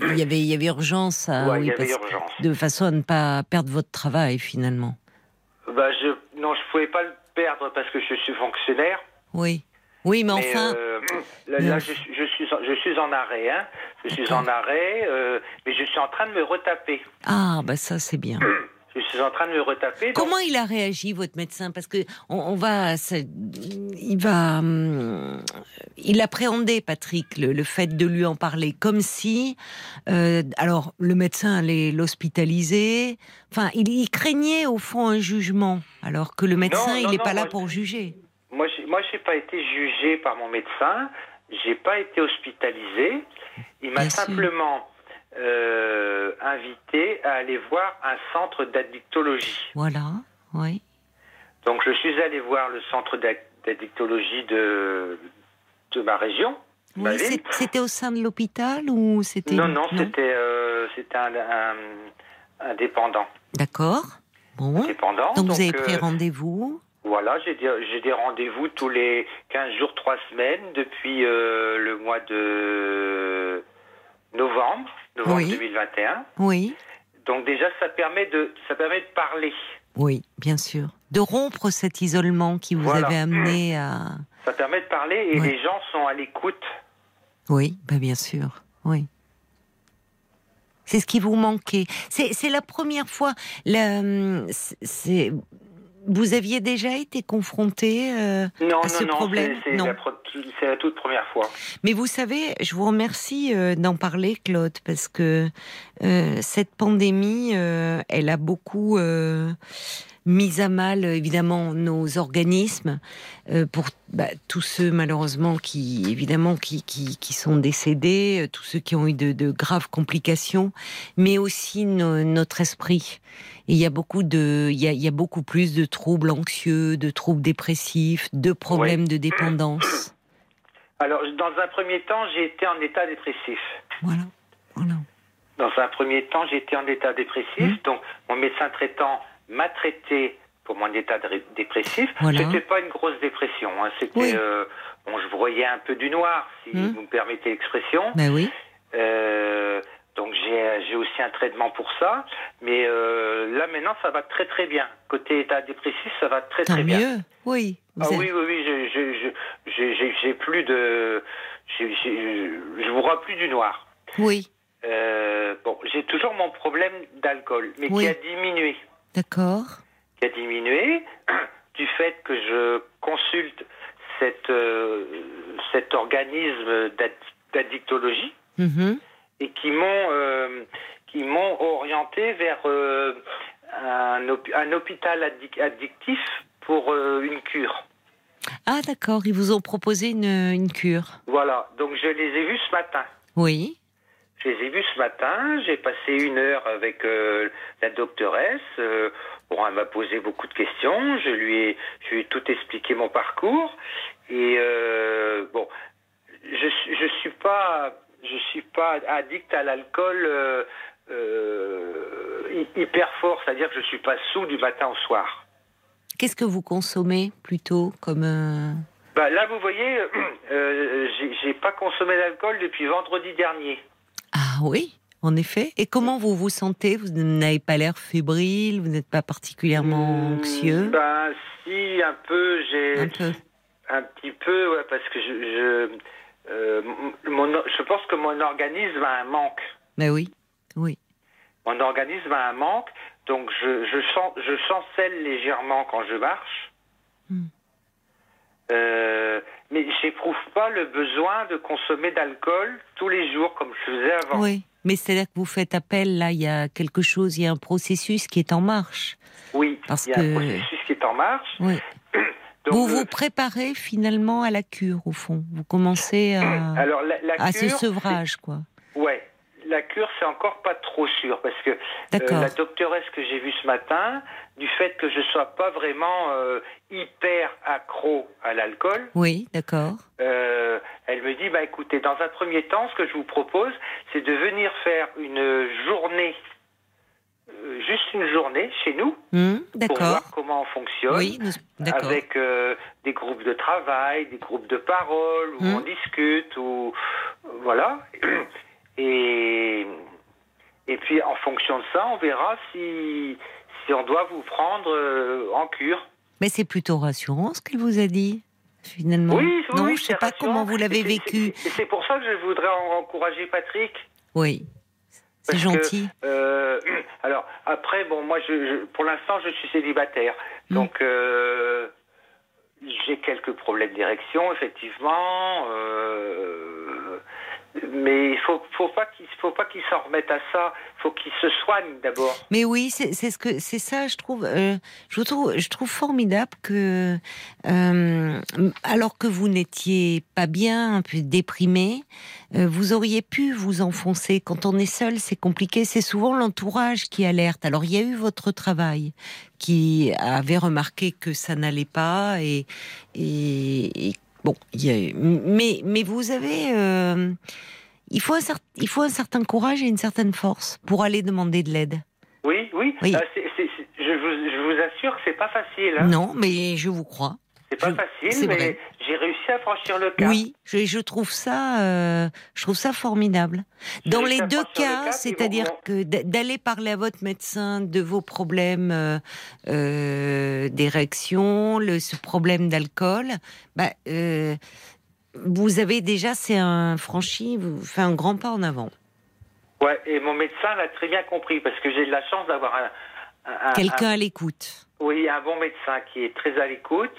Il y avait, il y avait urgence. À... il y avait urgence. De façon à ne pas perdre votre travail finalement. Bah je non, je pouvais pas le perdre parce que je suis fonctionnaire. Oui. Oui, mais, enfin. Euh, là, je, suis, je suis en arrêt. Hein. Je suis en arrêt, euh, mais je suis en train de me retaper. Ah, bah ça, c'est bien. [CLEARS THROAT] Je suis en train de me retaper. Comment il a réagi, votre médecin? Parce que on, va, il va, hum, il appréhendait Patrick le, fait de lui en parler, comme si, euh, alors le médecin allait l'hospitaliser. Enfin, il, craignait au fond un jugement, alors que le médecin, il n'est pas là pour juger. Moi, moi, j'ai pas été jugé par mon médecin. J'ai pas été hospitalisé. Il m'a simplement euh, invité à aller voir un centre d'addictologie. Voilà, oui. Donc je suis allé voir le centre d'addictologie de, de ma région. Oui, c'était au sein de l'hôpital ou c'était Non, non, c'était euh, un, indépendant. D'accord. Bon. Donc, vous avez pris euh, rendez-vous Voilà, j'ai des, des rendez-vous tous les 15 jours, 3 semaines depuis euh, le mois de novembre, novembre 2021. Oui. Donc déjà, ça permet de, ça permet de parler. Oui, bien sûr. De rompre cet isolement qui vous avait amené à... Ça permet de parler et les gens sont à l'écoute. Oui, bah bien sûr, oui. C'est ce qui vous manquait. C'est la première fois. C'est vous aviez déjà été confronté euh, à ce problème Non, c'est la, toute première fois. Mais vous savez, je vous remercie euh, d'en parler, Claude, parce que euh, cette pandémie, elle a beaucoup mis à mal évidemment nos organismes pour bah, tous ceux malheureusement qui évidemment qui, qui, sont décédés, tous ceux qui ont eu de, graves complications, mais aussi notre esprit il y a beaucoup de, il y a, beaucoup plus de troubles anxieux, de troubles dépressifs, de problèmes de dépendance. Alors, dans un premier temps, j'ai été en état dépressif. Voilà. voilà. Dans un premier temps, j'étais en état dépressif. Mmh. Donc, mon médecin traitant m'a traité pour mon état dépressif. Voilà. C'était pas une grosse dépression. Hein. C'était, euh, bon, je voyais un peu du noir, si mmh. vous me permettez l'expression. Ben oui. Euh, donc j'ai aussi un traitement pour ça, mais euh, là maintenant ça va très très bien. Côté état dépressif, ça va très très bien. mieux, oui. Ah oui oui oui, j'ai plus de, je vous vois plus du noir. Oui. Bon, j'ai toujours mon problème d'alcool, mais qui a diminué. D'accord. Qui a diminué [CLEARS THROAT] du fait que je consulte cette, euh, cet organisme d'addictologie. Mm et qui m'ont euh, qui m'ont orienté vers euh, un, un, hôpital addictif pour une cure. Ah d'accord, ils vous ont proposé une, une, cure. Voilà, donc je les ai vus ce matin. Oui. Je les ai vus ce matin, j'ai passé une heure avec la doctoresse. bon, elle m'a posé beaucoup de questions, je lui ai, je lui ai tout expliqué mon parcours. Et bon, je je suis pas je suis pas addict à l'alcool euh, euh, hyper fort, c'est-à-dire que je suis pas sous du matin au soir. Qu'est-ce que vous consommez plutôt comme euh, bah, là, vous voyez, [CLEARS THROAT] euh, j'ai pas consommé d'alcool depuis vendredi dernier. Ah oui, en effet. Et comment vous vous sentez? Vous n'avez pas l'air fébrile Vous n'êtes pas particulièrement hmm, anxieux? Ben si, un peu. J'ai un peu. Un petit peu, ouais, parce que je euh, je pense que mon organisme a un manque. Mais oui, oui. Mon organisme a un manque, donc je, je, sens, je chancelle légèrement quand je marche. Hmm. Euh, mais j'éprouve pas le besoin de consommer d'alcool tous les jours comme je faisais avant. Oui, mais c'est là que vous faites appel, là, il y a quelque chose, il y a un processus qui est en marche. Oui, il y a un processus qui est en marche. Oui. [CLEARS THROAT] vous vous préparez finalement à la cure, au fond. Vous commencez à, [CLEARS THROAT] Alors, la, à ce sevrage, quoi. Ouais. La cure, c'est encore pas trop sûr parce que euh, la doctoresse que j'ai vue ce matin, du fait que je sois pas vraiment euh, hyper accro à l'alcool. Oui, d'accord. Euh, elle me dit, bah écoutez, dans un premier temps, ce que je vous propose, c'est de venir faire une journée euh, juste une journée chez nous mmh, pour voir comment on fonctionne oui, avec des groupes de travail, des groupes de parole où mmh. on discute ou voilà et et puis en fonction de ça, on verra si si on doit vous prendre euh, en cure. Mais c'est plutôt rassurant ce qu'elle vous a dit finalement. Oui, non, oui, je sais pas comment vous l'avez vécu. C'est pour ça que je voudrais encourager Patrick. Oui. C'est gentil. euh, [CLEARS THROAT] alors après, bon, moi, je, pour l'instant, je suis célibataire, hmm. donc euh, j'ai quelques problèmes d'érection, effectivement. Mais il faut, faut pas qu'il faut pas qu'il s'en remette à ça. Il faut qu'il se soigne d'abord. Mais oui, c'est ce que c'est ça. Je trouve, euh, je trouve, je trouve formidable que euh, alors que vous n'étiez pas bien, un peu déprimé, euh, vous auriez pu vous enfoncer. Quand on est seul, c'est compliqué. C'est souvent l'entourage qui alerte. Alors il y a eu votre travail qui avait remarqué que ça n'allait pas et, et, et Bon, mais, mais vous avez. Euh, il, faut un il faut un certain courage et une certaine force pour aller demander de l'aide. Oui, oui. Euh, je, vous, sûr que c'est pas facile. Hein. Non, mais je vous crois. C'est pas facile, mais j'ai réussi à franchir le cap. Oui, je, trouve ça, euh, je trouve ça formidable. Dans les deux cas, c'est-à-dire que d'aller parler à votre médecin de vos problèmes euh, euh d'érection, ce problème d'alcool, bah, vous avez déjà, c'est un franchi, vous fait un grand pas en avant. Ouais, et mon médecin l'a très bien compris parce que j'ai de la chance d'avoir un, quelqu'un à l'écoute. Oui, un bon médecin qui est très à l'écoute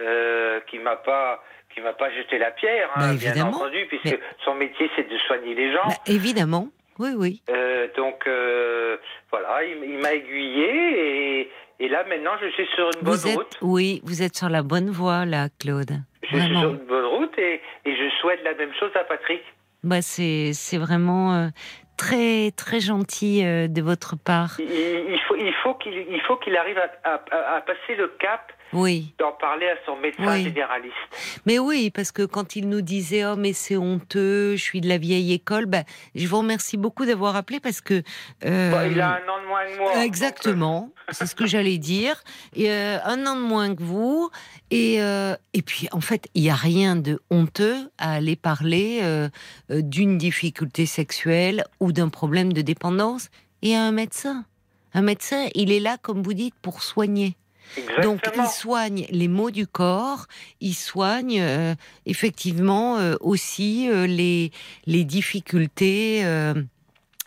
euh, qui m'a pas qui m'a pas jeté la pierre, hein, bah, bien entendu, puisque son métier c'est de soigner les gens. Bah, évidemment, oui, oui. Euh, donc euh, voilà, il, m'a aiguillé et, et, là maintenant je suis sur une bonne route. Oui, vous êtes sur la bonne voie là, Claude. Je suis sur une bonne route et, et, je souhaite la même chose à Patrick. Bah c'est c'est vraiment très très gentil de votre part. Il, faut il faut qu'il il faut qu'il arrive à, à, à passer le cap oui. d'en parler à son médecin généraliste. Mais oui, parce que quand il nous disait oh mais c'est honteux, je suis de la vieille école, ben je vous remercie beaucoup d'avoir appelé parce que euh, il a un an de moins que moi. Exactement, c'est ce que j'allais dire. Et, euh, un an de moins que vous et euh, et puis en fait il n'y a rien de honteux à aller parler d'une difficulté sexuelle ou d'un problème de dépendance et à un médecin. Un médecin, il est là, comme vous dites, pour soigner. Donc il soigne les maux du corps, il soigne euh, effectivement euh, aussi euh, les, les difficultés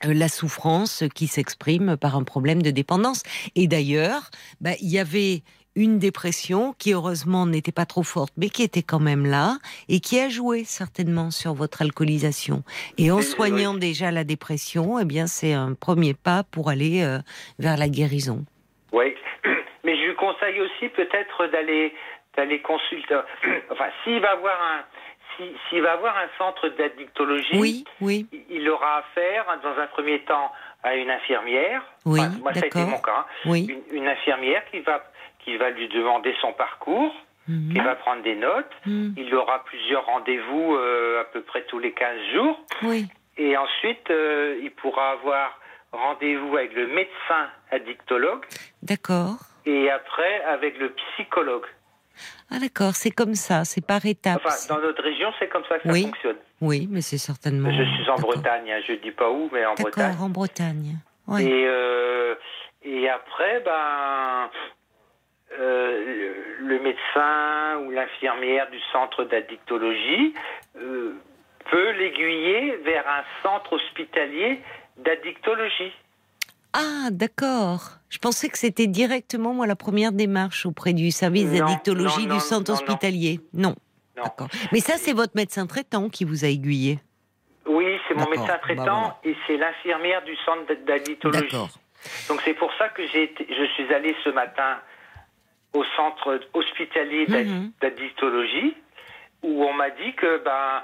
la souffrance qui s'exprime par un problème de dépendance. Et d'ailleurs, bah, il y avait une dépression qui heureusement n'était pas trop forte, mais qui était quand même là et qui a joué certainement sur votre alcoolisation. Et en soignant déjà la dépression, eh bien c'est un premier pas pour aller vers la guérison. Oui, mais je lui conseille aussi peut-être d'aller d'aller consulter. [CLEARS THROAT] Enfin, s'il va avoir un s'il va avoir un centre d'addictologie, oui, oui. il aura affaire dans un premier temps à une infirmière. Oui, moi, ça a été mon cas. Oui. Une, infirmière qui va qui va lui demander son parcours. Mhm. qui va prendre des notes. Mhm. Il aura plusieurs rendez-vous euh, à peu près tous les 15 jours. Oui. Et ensuite, euh, il pourra avoir rendez-vous avec le médecin addictologue. D'accord et après avec le psychologue. Ah d'accord, c'est comme ça, c'est par étapes. Enfin, dans notre région, c'est comme ça que ça fonctionne. Oui, mais c'est certainement. Je suis en Bretagne, hein, je dis pas où, mais en Bretagne. D'accord, en Bretagne. Et, euh, et après, ben, euh, le médecin ou l'infirmière du centre d'addictologie euh, peut l'aiguiller vers un centre hospitalier d'addictologie. Ah, d'accord. Je pensais que c'était directement, moi, la première démarche auprès du service d'addictologie du centre hospitalier. Non. D'accord. Mais ça, c'est votre médecin traitant qui vous a aiguillé Oui, c'est mon médecin bah, traitant et c'est l'infirmière du centre d'addictologie. D'accord. Donc c'est pour ça que j'ai je suis allé ce matin au centre hospitalier mhm. d'addictologie où on m'a dit que, ben,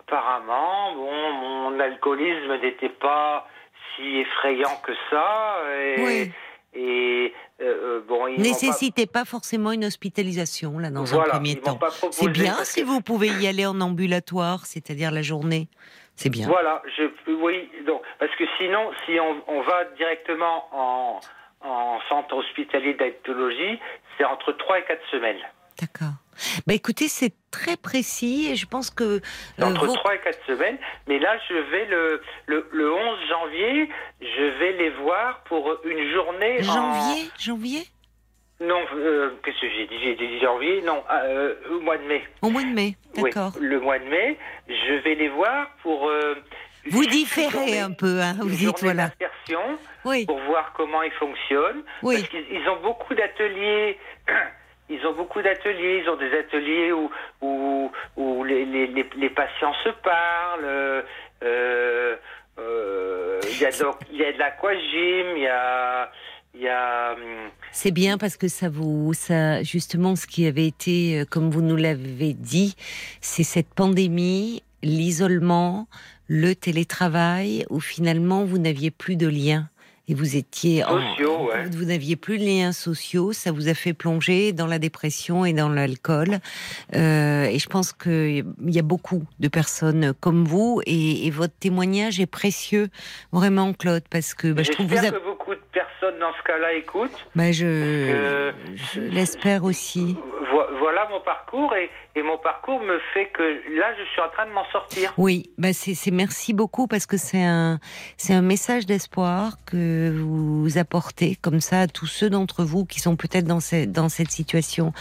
apparemment, bon, mon alcoolisme n'était pas si effrayant que ça. Et, oui. Et euh, euh, bon, nécessitez pas... forcément une hospitalisation là dans un premier temps. C'est bien si vous pouvez y aller en ambulatoire, c'est-à-dire la journée. C'est bien. Voilà, je, oui, donc, parce que sinon, si on, on va directement en, en centre hospitalier d'actologie, c'est entre 3 et 4 semaines. D'accord. Bah écoutez, c'est très précis et je pense que... Euh, entre 3 et 4 semaines, mais là je vais le, le, le 11 janvier, je vais les voir pour une journée... Janvier Janvier? Non, euh, qu'est-ce que j'ai dit? J'ai dit janvier, non, euh, au mois de mai. Au mois de mai, d'accord. Oui, le mois de mai, je vais les voir pour... vous différez un peu, hein, vous dites voilà. Oui. Pour voir comment ils fonctionnent. Oui. Parce qu'ils ont beaucoup d'ateliers [CLEARS THROAT] ils ont beaucoup d'ateliers. Ils ont des ateliers où, où, où les, les, les, patients se parlent. Euh, euh, il y a de l'aquagym, il y a, il y a. Hum, C'est bien parce que ça vous, ça, justement, ce qui avait été, euh, comme vous nous l'avez dit, c'est cette pandémie, l'isolement, le télétravail, où finalement vous n'aviez plus de lien et vous étiez sociaux, vous n'aviez plus de liens sociaux, ça vous a fait plonger dans la dépression et dans l'alcool. Euh, et je pense qu'il y a beaucoup de personnes comme vous. Et, votre témoignage est précieux, vraiment, Claude, parce que bah, je trouve vous que beaucoup de personnes personne dans ce cas-là écoute. Ben je, je l'espère aussi. Voilà mon parcours et, et, mon parcours me fait que là, je suis en train de m'en sortir. Oui, ben c'est merci beaucoup parce que c'est un, c'est un message d'espoir que vous apportez comme ça à tous ceux d'entre vous qui sont peut-être dans, cette, dans cette situation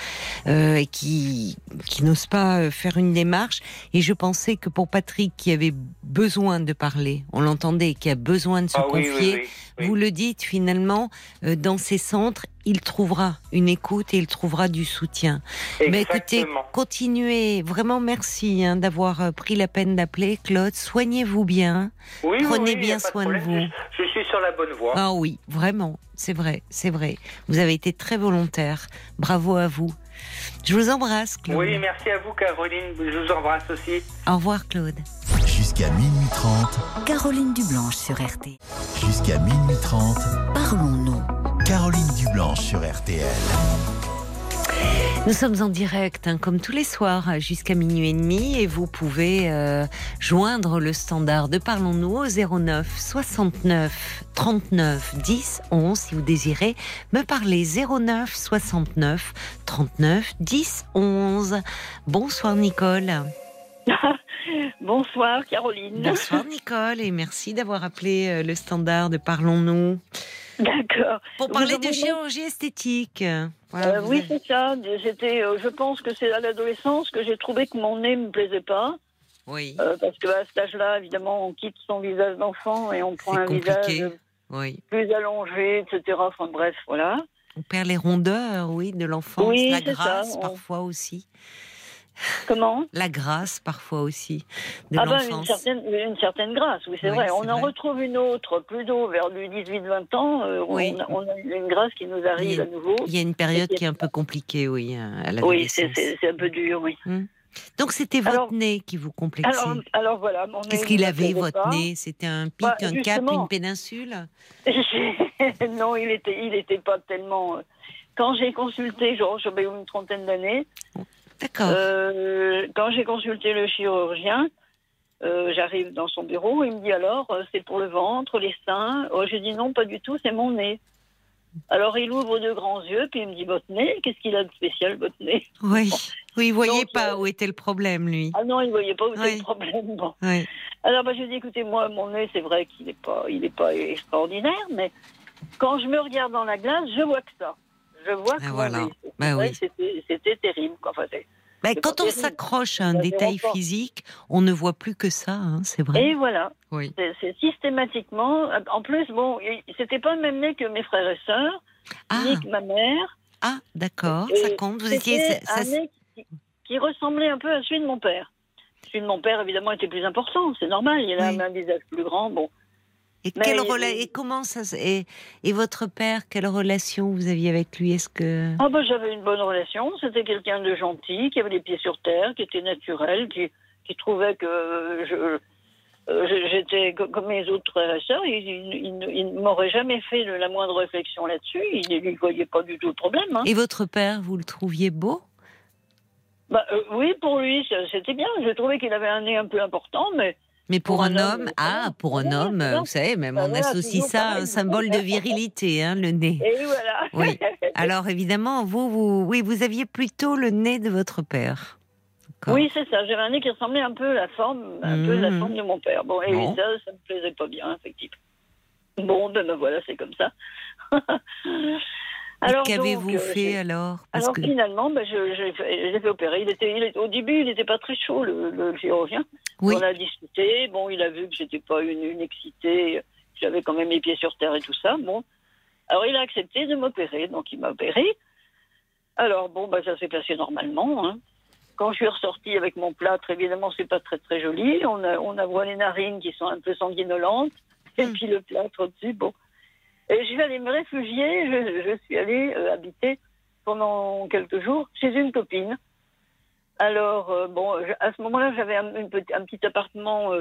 euh, et qui, qui n'osent pas faire une démarche. Et je pensais que pour Patrick qui avait besoin de parler, on l'entendait, qui a besoin de se ah confier, vous le dites finalement, euh, dans ces centres, il trouvera une écoute et il trouvera du soutien. Mais écoutez, continuez. Vraiment, merci hein, d'avoir euh, pris la peine d'appeler, Claude. Soignez-vous bien. Prenez bien soin de, vous. Je, suis sur la bonne voie. Ah oui, vraiment, c'est vrai, c'est vrai. Vous avez été très volontaire. Bravo à vous. Je vous embrasse, Claude. Oui, merci à vous, Caroline. Je vous embrasse aussi. Au revoir, Claude. Jusqu'à minuit 30. Caroline Dublanche sur RT. Jusqu'à minuit 30. Parlons-nous. Caroline Dublanche sur RTL. Nous sommes en direct, hein, comme tous les soirs, jusqu'à minuit et demi, et vous pouvez euh, joindre le standard de Parlons-nous au 09 69 39 10 11 si vous désirez me parler 09 69 39 10 11. Bonsoir Nicole. [LAUGHS] Bonsoir Caroline. Bonsoir Nicole et merci d'avoir appelé euh, le standard de Parlons-nous. D'accord. Pour parler de chirurgie esthétique. Euh, oui, c'est ça. J'étais, euh, je pense que c'est à l'adolescence que j'ai trouvé que mon nez me plaisait pas. Oui. parce qu'à cet âge-là, évidemment, on quitte son visage d'enfant et on prend un visage oui. plus allongé, etc. Enfin bref, voilà. On perd les rondeurs, oui, de l'enfance, oui, la grâce parfois aussi. Comment? La grâce, parfois aussi. De ah ben, une certaine, une certaine grâce, oui, c'est vrai. On en retrouve une autre plus tôt, vers du 18-20 ans. Euh, oui. on, a, une grâce qui nous arrive à nouveau. Il y a une période qui est un peu compliquée, oui, à Oui, c'est un peu dur, oui. Hmm. Donc c'était votre nez qui vous complexait. Alors, alors voilà, mon Qu'est-ce qu'il avait votre nez? C'était un pic, bah, un cap, une péninsule? [LAUGHS] Non, il était, il était pas tellement. Euh, quand j'ai consulté, genre j'avais une trentaine d'années. D'accord. Euh, quand j'ai consulté le chirurgien, euh, j'arrive dans son bureau, il me dit alors, euh, c'est pour le ventre, les seins. Oh, je dis non, pas du tout, c'est mon nez. Alors il ouvre de grands yeux, puis il me dit votre nez, qu'est-ce qu'il a de spécial votre nez? Oui, oui, il voyait pas où était le problème lui. Ah non, il voyait pas où était le problème. Alors bah, je dis écoutez moi mon nez c'est vrai qu'il n'est pas, il est pas extraordinaire, mais quand je me regarde dans la glace, je vois que ça je vois ah, que voilà. bah, oui. c'était terrible. Enfin, bah, quand on s'accroche à un détail physique, on ne voit plus que ça, hein, c'est vrai. Et voilà. Oui. C'est systématiquement. En plus, bon, c'était pas le même nez que mes frères et sœurs, ah. ni que ma mère. Ah, d'accord, ça compte. Vous étiez. un nez qui, ressemblait un peu à celui de mon père. Celui de mon père, évidemment, était plus important, c'est normal. Il a un visage plus grand. Bon. Et, quelle et comment ça et, et, votre père, quelle relation vous aviez avec lui? Est-ce que ah ben, j'avais une bonne relation. C'était quelqu'un de gentil, qui avait les pieds sur terre, qui était naturel, qui, qui trouvait que je, euh, j'étais comme mes autres frères et sœurs. Il, il, ne m'aurait jamais fait la moindre réflexion là-dessus. Il ne voyait pas du tout de problème. Hein. Et votre père, vous le trouviez beau? Bah, euh, Oui, pour lui, c'était bien. Je trouvais qu'il avait un nez un peu important, mais mais pour, un, homme, ah, pour un homme, vous savez, même on associe ça à un symbole de virilité, hein, le nez. Et voilà. Oui. [LAUGHS] Alors évidemment, vous, vous, oui, vous aviez plutôt le nez de votre père. Oui, c'est ça. J'avais un nez qui ressemblait un peu à la forme, un peu la mmh. forme de mon père. Bon, et ça, ça me plaisait pas bien, effectivement. Bon, ben, ben voilà, c'est comme ça. [LAUGHS] Alors qu'avez-vous euh, fait alors? Alors finalement, ben, je, je, fait opérer. Il était, au début, il n'était pas très chaud, le, chirurgien. On a discuté. Bon, il a vu que j'étais pas une, une excitée. J'avais quand même les pieds sur terre et tout ça. Bon. Alors il a accepté de m'opérer. Donc il m'a opéré. Alors bon, ben, ça s'est passé normalement. Hein. Quand je suis ressortie avec mon plâtre, évidemment, c'est pas très très joli. On a, on a voit les narines qui sont un peu sanguinolentes. Et hmm. puis le plâtre au-dessus, bon. Et je suis allée me réfugier, je, suis allée euh, habiter pendant quelques jours chez une copine. Alors, euh, bon, à ce moment-là, j'avais un, un, petit appartement,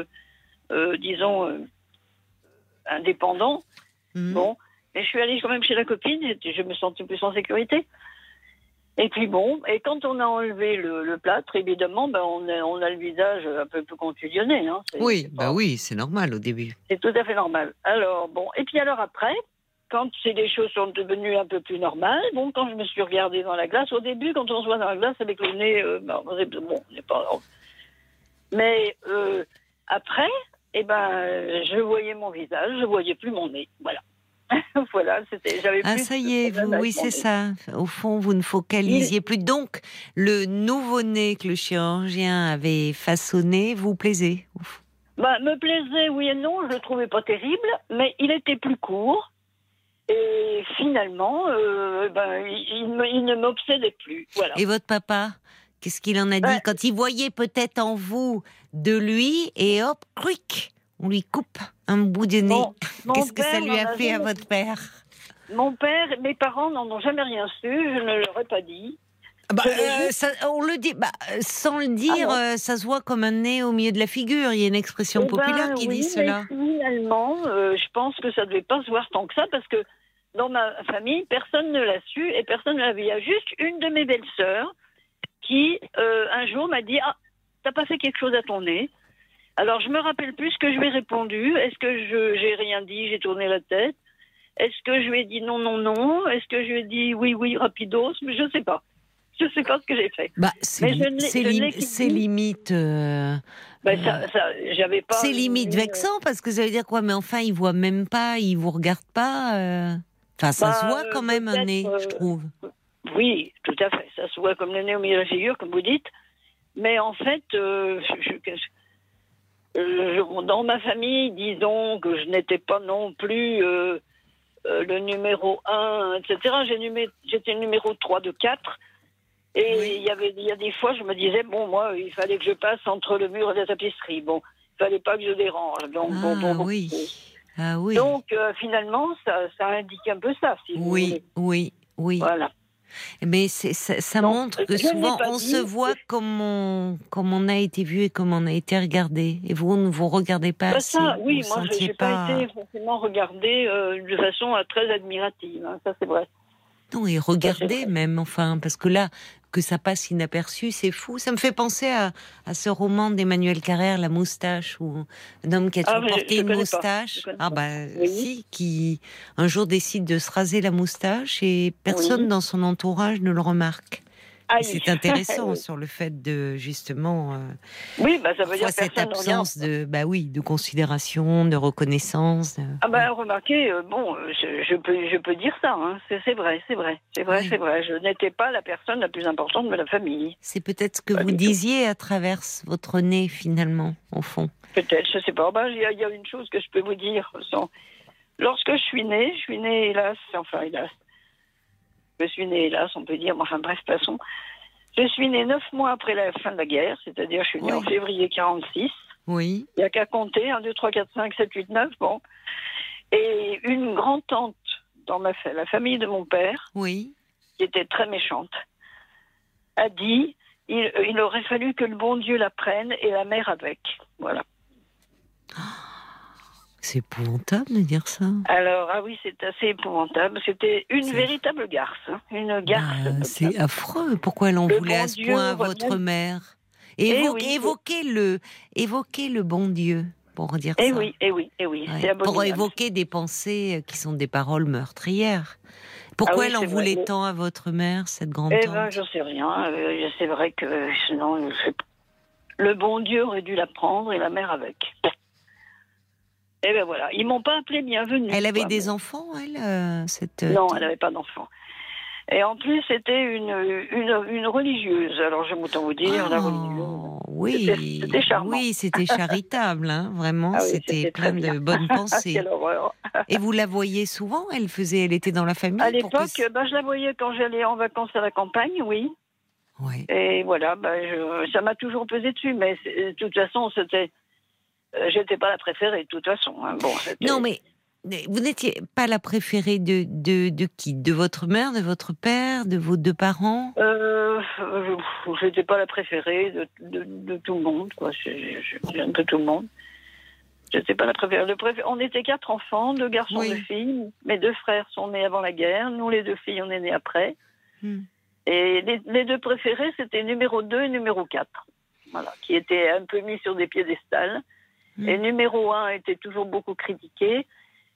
euh, disons, indépendant. Mhm. Bon, et je suis allée quand même chez la copine, je me sentais plus en sécurité. Et puis bon, et quand on a enlevé le, plâtre, évidemment, ben on, a, on a le visage un peu, peu contusionné. Hein. Oui, bah oui, c'est normal au début. C'est tout à fait normal. Alors bon, et puis alors après, quand les choses sont devenues un peu plus normales, bon, quand je me suis regardée dans la glace, au début, quand on se voit dans la glace avec le nez, euh, bon, n'est pas. Mais euh, après, eh ben, je voyais mon visage, je voyais plus mon nez. Voilà. [LAUGHS] voilà, c'était. J'avais ah, ça y est, vous, oui, c'est ça. Au fond, vous ne focalisiez plus. Donc, le nouveau-né que le chirurgien avait façonné vous plaisait bah, Me plaisait, oui et non. Je le trouvais pas terrible, mais il était plus court. Et finalement, euh, ben, il, ne m'obsédait plus. Voilà. Et votre papa Qu'est-ce qu'il en a dit quand il voyait peut-être en vous de lui et hop, quick, on lui coupe un bout de nez. Qu'est-ce que ça lui a fait à votre père? Mon père, mes parents n'en ont jamais rien su, je ne leur ai pas dit. Ah bah, euh, on le dit, bah, sans le dire, ah euh, ça se voit comme un nez au milieu de la figure. Il y a une expression eh ben populaire qui dit cela. Finalement, euh, je pense que ça ne devait pas se voir tant que ça parce que dans ma famille, personne ne l'a su et personne ne l'a vu. Il y a juste une de mes belles-sœurs qui, un jour, m'a dit Ah, t'as pas fait quelque chose à ton nez alors, je me rappelle plus ce que je lui ai répondu. Est-ce que je j'ai rien dit, j'ai tourné la tête Est-ce que je lui ai dit non, non, non? Est-ce que je lui ai dit oui, oui, rapidos? Mais je ne sais pas. [LAUGHS] Je sais pas ce que j'ai fait. Bah, c'est limite. Euh, bah, euh, pas. C'est limite vexant parce que ça veut dire quoi? Mais enfin, il voit même pas, il vous regarde pas. Euh. Enfin, ça se bah, voit quand même un nez, je trouve. Oui, tout à fait. Ça se voit comme le nez au milieu de la figure, comme vous dites. Mais en fait, je, euh, dans ma famille, disons que je n'étais pas non plus euh, euh, le numéro 1, etc. J'étais numéro 3 de 4. Et il y avait il y a des fois, je me disais, bon, moi, il fallait que je passe entre le mur et la tapisserie. Bon, il fallait pas que je dérange. Donc, ah, bon, oui. Ah, oui. Donc, finalement, ça, ça, indique un peu ça. Si oui, oui, oui. Voilà. Mais ça, ça montre que souvent on se voit comme on, comme on a été vu et comme on a été regardé. Et vous ne vous regardez pas. Bah ça, oui, moi je n'ai pas... été forcément regardé euh, de façon euh, très admirative. Hein, ça c'est vrai. Non, et regardez même, enfin, parce que là, que ça passe inaperçu, c'est fou. Ça me fait penser à, à ce roman d'Emmanuel Carrère, La moustache, où un homme qui a ah, toujours porté une moustache, ah bah si, qui un jour décide de se raser la moustache et personne dans son entourage ne le remarque. C'est intéressant [LAUGHS] sur le fait de justement. Euh, oui, bah, ça veut dire cette absence de, bah oui, de considération, de reconnaissance. Ah bah remarquez, euh, bon, je, peux, je peux dire ça. Hein. C'est vrai, c'est vrai, c'est vrai, c'est vrai. Je n'étais pas la personne la plus importante de la famille. C'est peut-être ce que vous disiez à travers votre nez finalement, au fond. Peut-être, je sais pas. Bah, il y, y, a une chose que je peux vous dire. Lorsque je suis née, je suis née, hélas, enfin hélas, je suis née, hélas, on peut dire, enfin bref, passons. Je suis née neuf mois après la fin de la guerre, c'est-à-dire je suis née en février 46. Oui. Il n'y a qu'à compter, 1, 2, 3, 4, 5, 7, 8, 9, bon. Et une grand-tante dans ma, la famille de mon père, oui. qui était très méchante, a dit il, il aurait fallu que le bon Dieu la prenne et la mère avec. Voilà. Ah. C'est épouvantable de dire ça. Alors, ah oui, c'est assez épouvantable. C'était une véritable garce. Hein. Une garce. Ah, c'est affreux. Pourquoi elle en voulait à ce point à votre mère? Eh évoquez, le, évoquez le bon Dieu pour dire et eh Oui, et eh oui, et oui. Pour évoquer des pensées euh, qui sont des paroles meurtrières. Pourquoi ah elle en voulait tant à votre mère, cette grande Eh ben, je sais rien. Euh, c'est vrai que sinon, le bon Dieu aurait dû la prendre et la mère avec. Et eh ben voilà, ils m'ont pas appelé bienvenue. Elle avait des enfants, elle euh, cette... Euh, non, elle n'avait pas d'enfants. Et en plus, c'était une, une, une, religieuse. Alors, je autant vous dire, la oh, Oui, c'était charmant. Oui, c'était charitable, hein, vraiment. Ah c'était plein de bonnes [LAUGHS] pensées. Quelle horreur. Et vous la voyez souvent Elle faisait, elle était dans la famille. À l'époque, ben, je la voyais quand j'allais en vacances à la campagne, oui. Ouais. Et voilà, ben, ça m'a toujours pesé dessus. Mais de toute façon, c'était j'étais pas la préférée de toute façon. Hein. Bon, non, mais vous n'étiez pas la préférée de, de, de, qui? De votre mère, de votre père, de vos deux parents? Euh, Je n'étais pas la préférée de, de, de, tout le monde. Quoi. J'aime peu tout le monde. Je n'étais pas la préférée. On était quatre enfants, deux garçons, et deux filles. Mes deux frères sont nés avant la guerre. Nous, les deux filles, on est nés après. Hmm. Et les, les, deux préférés, c'était numéro 2 et numéro 4. Voilà, qui étaient un peu mis sur des piédestals. Mm. Et numéro un était toujours beaucoup critiqué.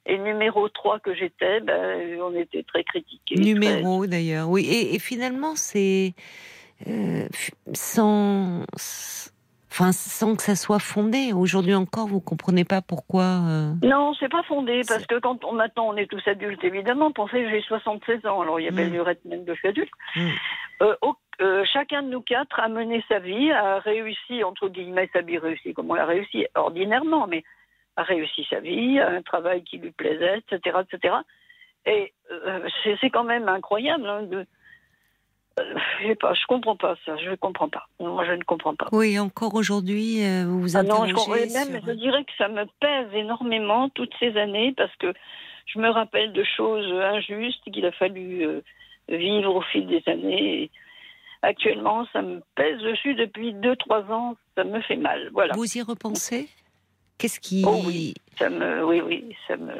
Et numéro 3 que j'étais, ben, on était très critiqués. Numéro d'ailleurs, oui. Et, finalement, c'est euh, sans, enfin, sans que ça soit fondé. Aujourd'hui encore, vous comprenez pas pourquoi. Euh... Non, c'est pas fondé parce que quand on maintenant on est tous adultes évidemment. Pensez que j'ai 76 ans, alors il y a belle lurette même de je suis adulte. Mm. Euh, euh, chacun de nous quatre a mené sa vie, a réussi entre guillemets sa vie réussie comme on l'a réussi ordinairement, mais a réussi sa vie, un travail qui lui plaisait, etc., etc. Et euh, c'est quand même incroyable hein, de je pas, je comprends pas ça, je ne comprends pas. Moi, je ne comprends pas. Oui, encore aujourd'hui, euh, vous vous interrogez ah non, je, même, je dirais que ça me pèse énormément toutes ces années parce que je me rappelle de choses injustes qu'il a fallu euh, vivre au fil des années. Actuellement, ça me pèse dessus depuis 2-3 ans, ça me fait mal. Voilà. Vous y repensez? Qu'est-ce qui... Oh oui, ça me, oui, oui, ça me,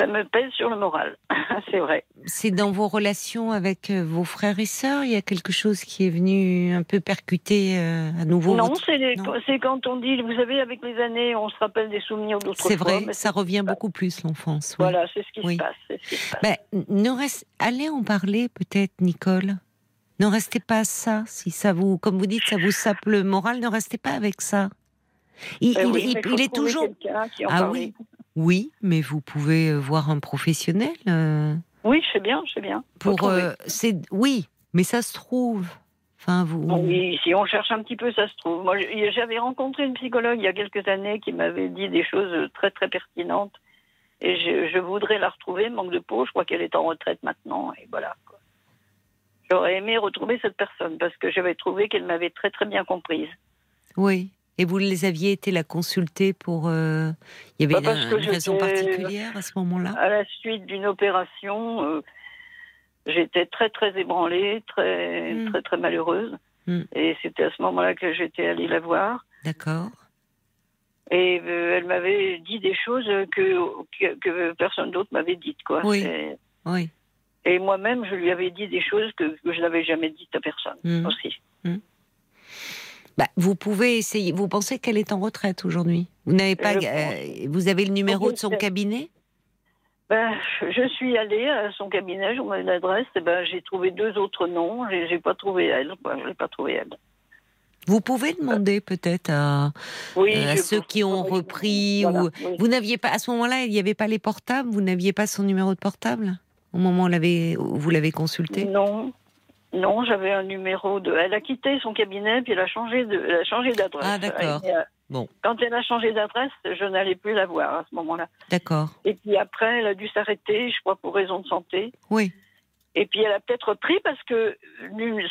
ça me pèse sur le moral, [LAUGHS] c'est vrai. C'est dans vos relations avec euh, vos frères et sœurs, il y a quelque chose qui est venu un peu percuter euh, à nouveau Non, c'est quand on dit, vous savez, avec les années, on se rappelle des souvenirs d'autres C'est vrai, ça revient beaucoup plus l'enfance. Voilà, c'est ce, qui se passe. Ben, ne reste... Allez en parler peut-être, Nicole. Ne restez pas à ça, si ça vous, comme vous dites, ça vous sape le moral, ne restez pas avec ça. Il, il est toujours. Ah oui. Oui, mais vous pouvez euh, voir un professionnel. Euh. Oui, je sais bien, je sais bien. Pour, euh, c'est oui, mais ça se trouve. Enfin, vous. Oui, si on cherche un petit peu, ça se trouve. Moi, j'avais rencontré une psychologue il y a quelques années qui m'avait dit des choses très très pertinentes, et je, voudrais la retrouver. Manque de peau, je crois qu'elle est en retraite maintenant, et voilà. J'aurais aimé retrouver cette personne parce que j'avais trouvé qu'elle m'avait très très bien comprise. Oui. Et vous les aviez été la consulter pour. Euh, il y avait bah, une, raison particulière à ce moment-là? À la suite d'une opération, euh, j'étais très très ébranlée, très hmm. très très malheureuse. Hmm. Et c'était à ce moment-là que j'étais allée la voir. D'accord. Et euh, elle m'avait dit des choses que, que, personne d'autre m'avait dites. Quoi. Oui. oui. Et moi-même, je lui avais dit des choses que, je n'avais jamais dites à personne hmm. aussi. Bah, vous pouvez essayer. Vous pensez qu'elle est en retraite aujourd'hui? Vous n'avez pas. Euh, vous avez le numéro de son cabinet? Ben, je suis allée à son cabinet, j'ai mon adresse, et ben, j'ai trouvé deux autres noms, j'ai, n'ai pas trouvé elle, je l'ai pas trouvé elle. Vous pouvez demander peut-être à, ceux qui ont repris ou vous n'aviez pas à ce moment-là, il n'y avait pas les portables, vous n'aviez pas son numéro de portable? Au moment où vous l'avez consulté Non, non, j'avais un numéro de. Elle a quitté son cabinet puis elle a changé de, elle a changé d'adresse. Ah d'accord. Euh, bon. Quand elle a changé d'adresse, je n'allais plus la voir à ce moment-là. D'accord. Et puis après, elle a dû s'arrêter, je crois pour raison de santé. Oui. Et puis elle a peut-être pris parce que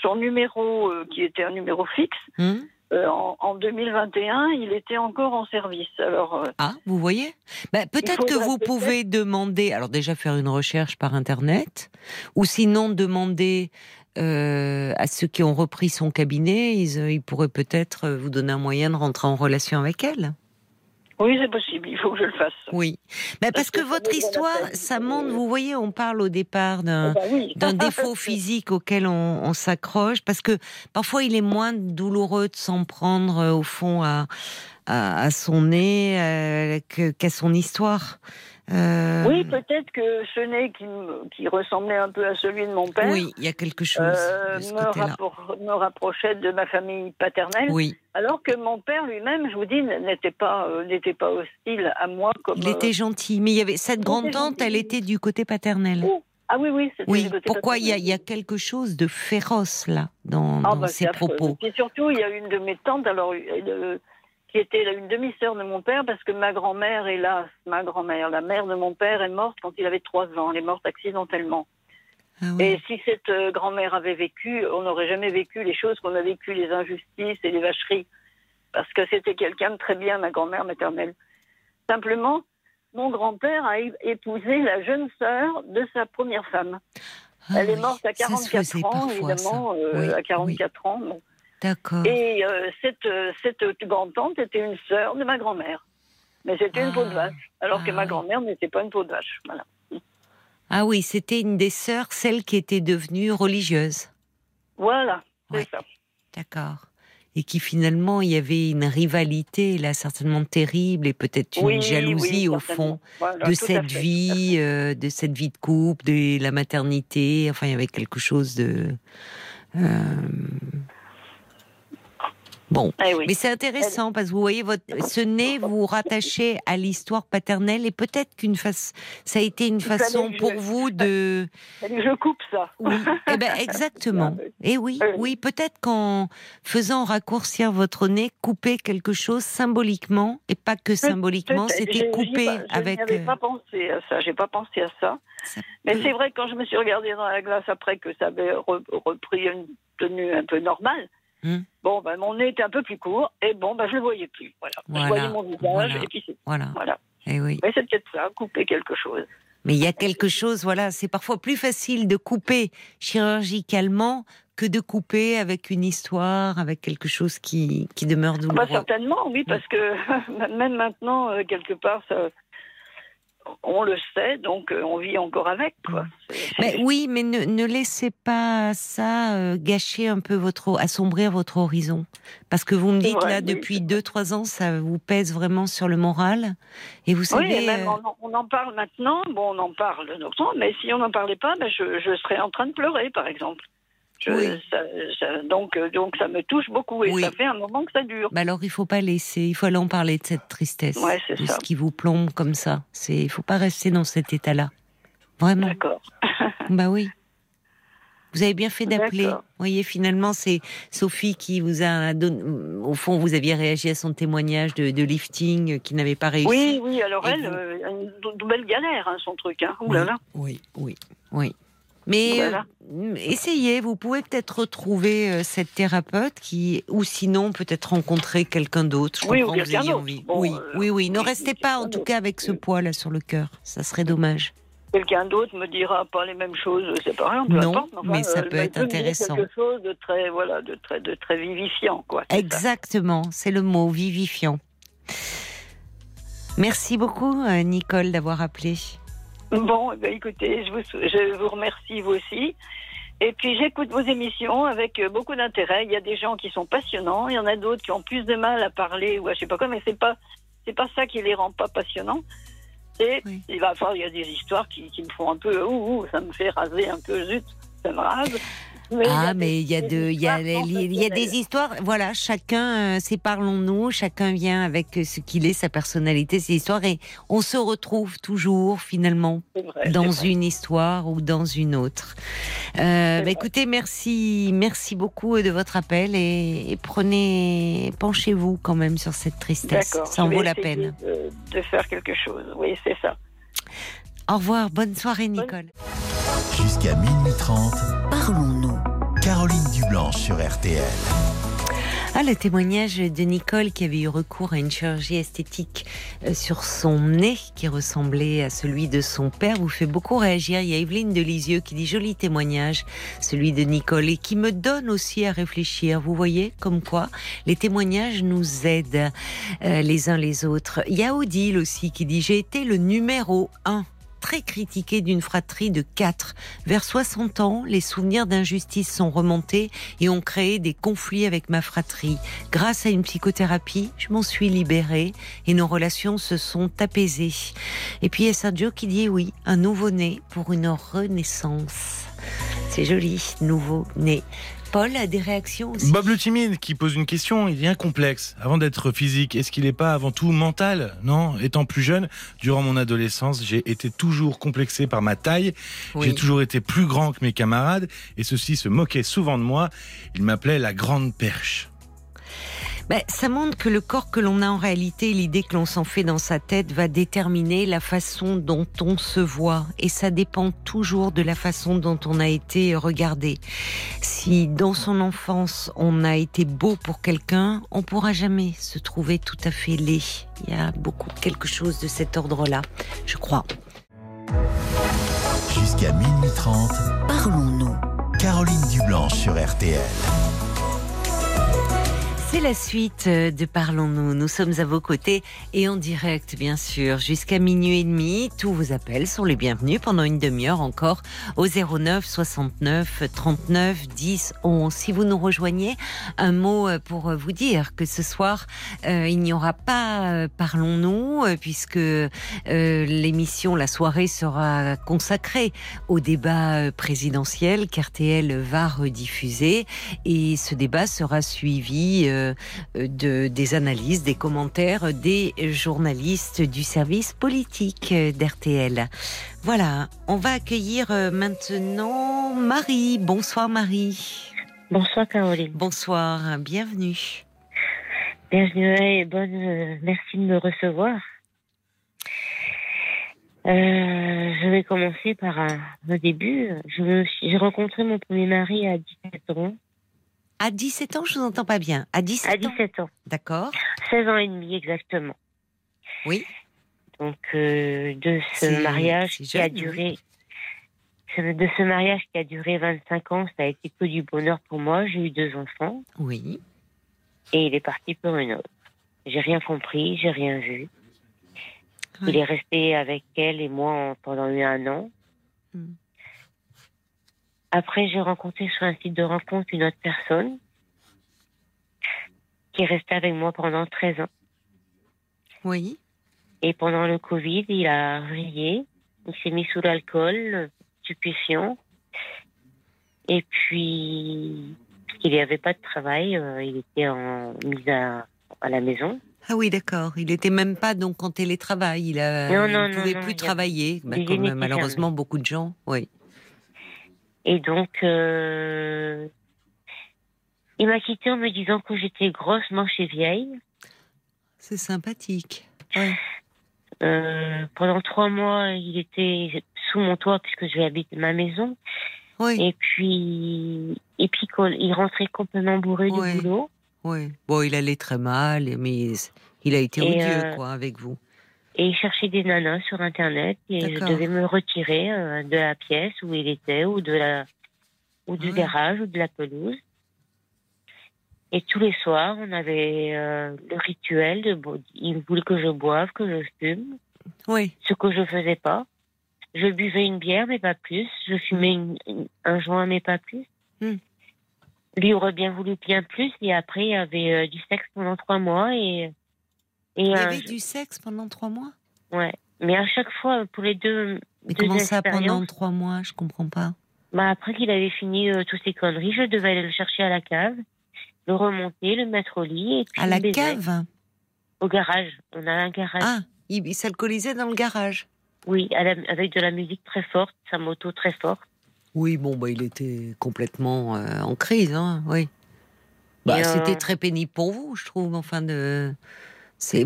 son numéro, euh, qui était un numéro fixe, hmm. Euh, en, 2021, il était encore en service. Alors. ah, vous voyez? Ben, Peut-être que vous pouvez demander. Alors déjà faire une recherche par internet, ou sinon demander euh, à ceux qui ont repris son cabinet, ils, euh, pourraient peut-être euh, vous donner un moyen de rentrer en relation avec elle. Oui, c'est possible, il faut que je le fasse. Oui, mais parce, que, votre histoire, ça montre, vous voyez, on parle au départ d'un eh ben [LAUGHS] défaut physique auquel on, s'accroche, parce que parfois il est moins douloureux de s'en prendre au fond à, à, son nez qu'à son histoire. Euh, oui, peut-être que ce nez qui, qui, ressemblait un peu à celui de mon père. Oui, il y a quelque chose. Euh, me, me, rapprochait de ma famille paternelle. Oui. Alors que mon père lui-même, je vous dis, n'était pas, euh, n'était pas hostile à moi comme. Il était gentil, mais il y avait cette grande tante, elle était du côté paternel. Oh. Ah oui, oui, c'était oui. Pourquoi il y, a, il y, a quelque chose de féroce là dans, ah, bah, ses propos? Et surtout, il y a une de mes tantes, alors qui était une demi-sœur de mon père, parce que ma grand-mère, hélas, ma grand-mère, la mère de mon père, est morte quand il avait trois ans. Elle est morte accidentellement. Ah et si cette euh, grand-mère avait vécu, on n'aurait jamais vécu les choses qu'on a vécues, les injustices et les vacheries. Parce que c'était quelqu'un de très bien, ma grand-mère maternelle. Simplement, mon grand-père a épousé la jeune sœur de sa première femme. Ah Elle est morte à 44 ans, évidemment, euh, à 44 ans. D'accord. Et euh, cette, euh, cette grande-tante était une sœur de ma grand-mère. Mais c'était une peau de ah. vache. Alors que ma ah. grand-mère n'était pas une peau de vache. Voilà. Ah oui, c'était une des sœurs, celle qui était devenue religieuse. Voilà, c'est ça. D'accord. et qui finalement il y avait une rivalité là certainement terrible et peut-être une jalousie au fond de cette vie, euh, de cette vie de couple, de la maternité. Enfin, il y avait quelque chose de euh, Bon, eh mais c'est intéressant parce que vous voyez votre ce nez vous rattachez à l'histoire paternelle et peut-être qu'une face ça a été une façon pour vous [LAUGHS] de je coupe ça. Oui, eh ben exactement. [LAUGHS] Et eh oui, oui, peut-être qu'en faisant raccourcir votre nez, couper quelque chose symboliquement et pas que symboliquement, c'était coupé avec. Je n'avais pas pensé à ça. J'ai pas pensé à ça. Mais c'est vrai quand je me suis regardée dans la glace après que ça avait repris une tenue un peu normale. Hmm. Bon, ben, mon nez était un peu plus court, et bon, ben, je ne le voyais plus. Voilà. Je voyais mon visage, et puis c'est voilà. voilà. Et eh oui. Mais c'est peut-être ça, couper quelque chose. Mais il y a quelque chose, voilà, c'est parfois plus facile de couper chirurgicalement que de couper avec une histoire, avec quelque chose qui, qui demeure douloureux. Bah, certainement, oui, parce que [LAUGHS] même maintenant, euh, quelque part, ça, on le sait, donc euh, on vit encore avec. Quoi. Mais oui, mais ne, laissez pas ça euh, gâcher un peu votre, assombrir votre horizon, parce que vous me dites là depuis 2-3 ans, ça vous pèse vraiment sur le moral, et vous savez. Euh, on, en parle maintenant. Bon, on en parle longtemps, mais si on n'en parlait pas, ben je serais en train de pleurer, par exemple donc, euh, donc ça me touche beaucoup et ça fait un moment que ça dure. Bah alors il faut pas laisser, il faut aller en parler de cette tristesse, de ce qui vous plombe comme ça. C'est, il faut pas rester dans cet état-là, vraiment. D'accord. [LAUGHS] bah oui. Vous avez bien fait d'appeler. Vous voyez, finalement, c'est Sophie qui vous a donné. Au fond, vous aviez réagi à son témoignage de, lifting qui n'avait pas réussi. Oui, oui. Alors elle, euh, une belle galère, hein, son truc. Hein. là là. oui, oui, oui. Mais euh, essayez, vous pouvez peut-être retrouver euh, cette thérapeute qui, ou sinon peut-être rencontrer quelqu'un d'autre. Oui, ou quelqu'un d'autre. oui, euh, oui, oui. Ne restez pas en tout cas avec ce poids là sur le cœur. Ça serait dommage. Quelqu'un d'autre me dira pas les mêmes choses, c'est pas rien, peu non, mais ça peut être intéressant. Quelque chose de très, voilà, de très, de très vivifiant, quoi. Exactement, c'est le mot vivifiant. Merci beaucoup, Nicole, d'avoir appelé. Bon, eh ben, écoutez, je vous, je vous remercie vous aussi. Et puis j'écoute vos émissions avec euh, beaucoup d'intérêt. Il y a des gens qui sont passionnants, il y en a d'autres qui ont plus de mal à parler ou à je sais pas quoi, mais c'est pas c'est pas ça qui les rend pas passionnants. Et il va falloir, il y a des histoires qui, qui me font un peu ouh, ouh, ça me fait raser un peu zut, ça me rase ah, mais il y a de, il y a, il y a des histoires. Voilà, chacun, euh, c'est parlons-nous. Chacun vient avec ce qu'il est, sa personnalité, ses histoires, et on se retrouve toujours finalement dans une histoire ou dans une autre. Euh, bah, écoutez, merci, merci beaucoup de votre appel et, prenez, penchez-vous quand même sur cette tristesse. Ça en vaut la peine. De, de faire quelque chose. Oui, c'est ça. Au revoir, bonne soirée Nicole. Jusqu'à minuit 30, parlons-nous. Caroline Dublanche sur RTL. Ah, le témoignage de Nicole qui avait eu recours à une chirurgie esthétique euh, sur son nez qui ressemblait à celui de son père vous fait beaucoup réagir. Il y a Evelyne de Lisieux qui dit joli témoignage, celui de Nicole, et qui me donne aussi à réfléchir. Vous voyez comme quoi les témoignages nous aident euh, les uns les autres. Il y a Odile aussi qui dit j'ai été le numéro un très critiqué d'une fratrie de quatre. Vers 60 ans, les souvenirs d'injustice sont remontés et ont créé des conflits avec ma fratrie. Grâce à une psychothérapie, je m'en suis libérée et nos relations se sont apaisées. Et puis il y a Sergio qui dit oui, un nouveau-né pour une renaissance? C'est joli, nouveau-né. Paul a des réactions aussi. Bob le timide qui pose une question, il un complexe. Avant d'être physique, est-ce qu'il n'est pas avant tout mental? Non, étant plus jeune, durant mon adolescence, j'ai été toujours complexé par ma taille. J'ai toujours été plus grand que mes camarades et ceux-ci se moquaient souvent de moi. Ils m'appelaient la grande perche. Ben, ça montre que le corps que l'on a en réalité, l'idée que l'on s'en fait dans sa tête va déterminer la façon dont on se voit. Et ça dépend toujours de la façon dont on a été regardé. Si dans son enfance on a été beau pour quelqu'un, on pourra jamais se trouver tout à fait laid. Il y a beaucoup quelque chose de cet ordre-là, je crois. Jusqu'à minuit 30, parlons-nous. Caroline Dublanche sur RTL. C'est la suite de Parlons-nous. Nous sommes à vos côtés et en direct, bien sûr, jusqu'à minuit et demi. Tous vos appels sont les bienvenus pendant une demi-heure encore au 09 69 39 10 11. Si vous nous rejoignez, un mot pour vous dire que ce soir, euh, il n'y aura pas euh, Parlons-nous euh, puisque l'émission, la soirée sera consacrée au débat présidentiel qu'RTL va rediffuser et ce débat sera suivi euh, de, des analyses, des commentaires des journalistes du service politique d'RTL. Voilà, on va accueillir euh, maintenant Marie. Bonsoir Marie. Bonsoir Caroline. Bonsoir, bienvenue. Bienvenue et bonne. Euh, merci de me recevoir. je vais commencer par un, début. J'ai rencontré mon premier mari à 17 ans. À 17 ans, je vous entends pas bien. À 17 ans À 17 ans. D'accord. 16 ans et demi exactement. Oui. Donc euh, de ce mariage qui a duré de ce mariage qui a duré 25 ans, ça a été que du bonheur pour moi. J'ai eu deux enfants. Oui. Et il est parti pour une autre. J'ai rien compris, j'ai rien vu. Il est resté avec elle et moi pendant un an. Hmm. Après, j'ai rencontré sur un site de rencontre une autre personne qui est restée avec moi pendant 13 ans. Oui. Et pendant le Covid, il a vrillé. Il s'est mis sous l'alcool, stupéfiant. Et puis, il n'y avait pas de travail. Euh, il était en mise à, la maison. Ah oui, d'accord. Il n'était même pas donc en télétravail. Il ne pouvait plus travailler, bah, comme malheureusement beaucoup de gens. Oui. Et donc, euh, il m'a quitté en me disant que j'étais grosse, moche et vieille. C'est sympathique. Euh, pendant trois mois, il était sous mon toit puisque je vais habiter ma maison. Oui. Et puis, et puis il rentrait complètement bourré du boulot. Oui. Bon, il allait très mal, mais il a été odieux, euh, quoi, avec vous et il cherchait des nanas sur Internet et je devais me retirer euh, de la pièce où il était ou de la ou du garage ou de la pelouse. Et tous les soirs, on avait euh, le rituel de il voulait que je boive, que je fume. Oui. Ce que je faisais pas. Je buvais une bière, mais pas plus. Je fumais un joint, mais pas plus. Hmm. Lui aurait bien voulu bien plus. Et après, il y avait euh, du sexe pendant trois mois et il y avait du sexe pendant trois mois? Ouais. Mais à chaque fois, pour les deux. Mais comment ça pendant trois mois? Je comprends pas. Bah après qu'il avait fini euh, toutes ses conneries, je devais aller le chercher à la cave, le remonter, le mettre au lit. Et à la cave? Au garage. On a un garage. Ah, il, s'alcoolisait dans le garage Oui, avec de la musique très forte, sa moto très forte. Oui, bon, bah, il était complètement euh, en crise, hein, oui. Bah, C'était euh, très pénible pour vous, je trouve, enfin, de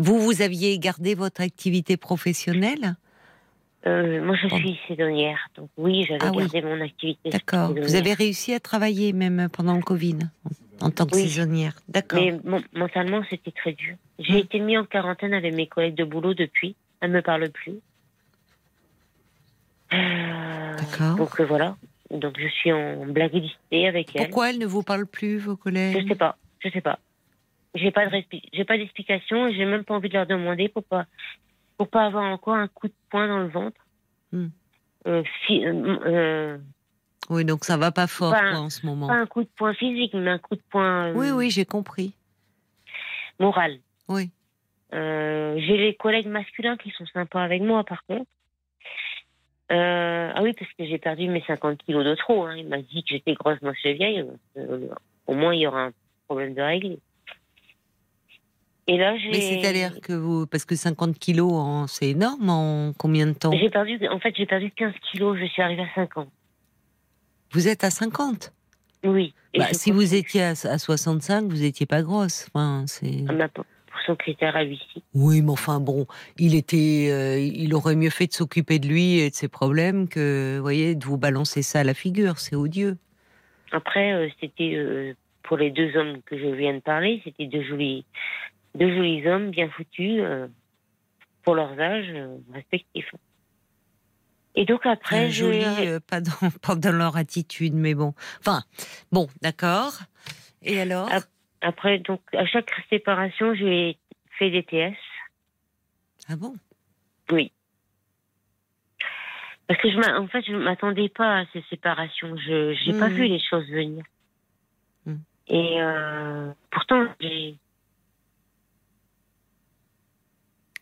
vous, vous aviez gardé votre activité professionnelle? Euh, moi, je suis saisonnière, donc oui, j'avais ah gardé mon activité. D'accord. Vous avez réussi à travailler même pendant le Covid en tant que saisonnière. D'accord. Mais mentalement, c'était très dur. J'ai hum. été mis en quarantaine avec mes collègues de boulot depuis. Elles ne me parlent plus. Euh, D'accord. Donc euh, voilà. Donc je suis en blacklistée avec elles. Pourquoi elles ne vous parlent plus, vos collègues? Je sais pas. Je sais pas. J'ai pas de j'ai pas d'explication et j'ai même pas envie de leur demander pour pas pour pas avoir encore un coup de poing dans le ventre. Hmm. Euh, euh, euh, oui, donc ça va pas fort en ce moment. Pas un coup de poing physique, mais un coup de poing. oui, oui, j'ai compris. Moral. Oui. j'ai les collègues masculins qui sont sympas avec moi, par contre. ah oui, parce que j'ai perdu mes 50 kilos de trop. Hein. Il m'a dit que j'étais grosse, moi je vieille. au moins, il y aura un problème de règle. Mais c'est-à-dire que vous. Parce que 50 kilos, c'est énorme en combien de temps? J'ai perdu. En fait, j'ai perdu 15 kilos, je suis arrivée à 50. Vous êtes à 50 Oui. Bah, si vous étiez à, 65, vous n'étiez pas grosse. Enfin, c'est. Ah, pour son critère à lui. Oui, mais enfin bon, il était, euh, il aurait mieux fait de s'occuper de lui et de ses problèmes que, vous voyez, de vous balancer ça à la figure. C'est odieux. Après, euh, c'était euh, pour les deux hommes que je viens de parler, c'était deux jolis, deux jolis hommes bien foutus euh, pour leurs âges euh, respectifs. Et donc après, je... joli, euh, pas, dans, [LAUGHS] pas dans leur attitude, mais bon. Enfin, bon, d'accord. Et alors Après, donc, à chaque séparation, j'ai fait des TS. Ah bon? Oui. Parce que je en fait, je ne m'attendais pas à ces séparations. Je n'ai pas hmm. vu les choses venir. Hmm. Et euh, pourtant, j'ai.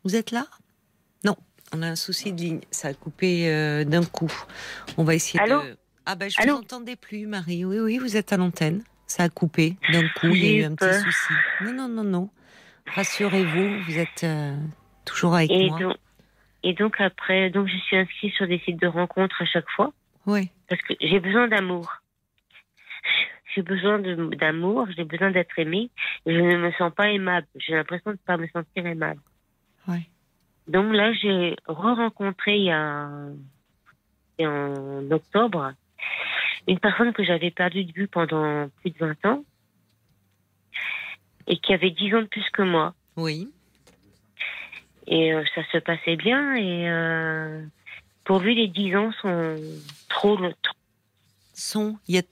Vous êtes là? Non, on a un souci de ligne. Ça a coupé euh, d'un coup. On va essayer Allô? de. Ah ben, je ne vous entendais plus, Marie. Oui, oui, vous êtes à l'antenne. Ça a coupé d'un coup. Il y a eu un petit souci. Non, non, non, non. Rassurez-vous, vous êtes euh, toujours avec moi. et donc après, donc je suis inscrite sur des sites de rencontres à chaque fois. Oui. Parce que j'ai besoin d'amour. J'ai besoin d'amour, j'ai besoin d'être aimée. je ne me sens pas aimable. J'ai l'impression de ne pas me sentir aimable. Donc là, j'ai re-rencontré il y a en octobre une personne que j'avais perdue de vue pendant plus de 20 ans et qui avait 10 ans de plus que moi. Oui. Et euh, ça se passait bien et euh, pour lui les 10 ans sont trop, sont il, y a,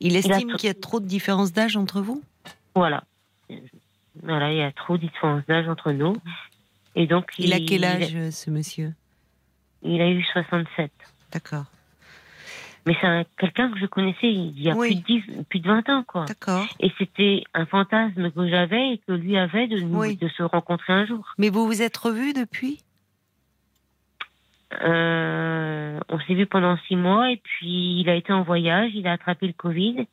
il estime qu'il y a trop de différence d'âge entre vous? Voilà. Voilà, il y a trop de différence d'âge entre nous. Et donc il, a quel âge ce monsieur? Il a eu 67. D'accord. Mais c'est quelqu'un que je connaissais il y a plus, de plus de 20 ans, quoi. D'accord. Et c'était un fantasme que j'avais et que lui avait de, nous, de se rencontrer un jour. Mais vous vous êtes revus depuis? Euh, On s'est vu pendant six mois et puis il a été en voyage, il a attrapé le Covid.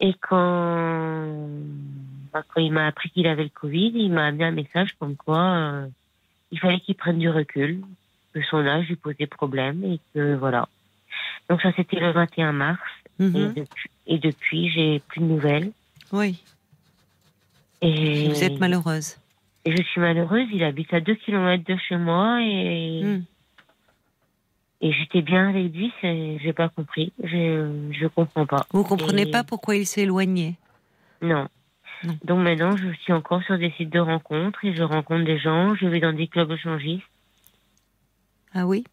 Et quand, quand il m'a appris qu'il avait le Covid, il m'a amené un message comme quoi euh, il fallait qu'il prenne du recul, que son âge lui posait problème et que voilà. Donc ça, c'était le 21 mars. Mhm. Et depuis, j'ai plus de nouvelles. Oui. Et vous êtes malheureuse. Et je suis malheureuse. Il habite à 2 km de chez moi et. Hmm. Et j'étais bien avec lui, j'ai pas compris. Je, je comprends pas. Vous comprenez pas pourquoi il s'est éloigné? Non. Donc maintenant, je suis encore sur des sites de rencontres et je rencontre des gens. Je vais dans des clubs échangistes. Ah oui?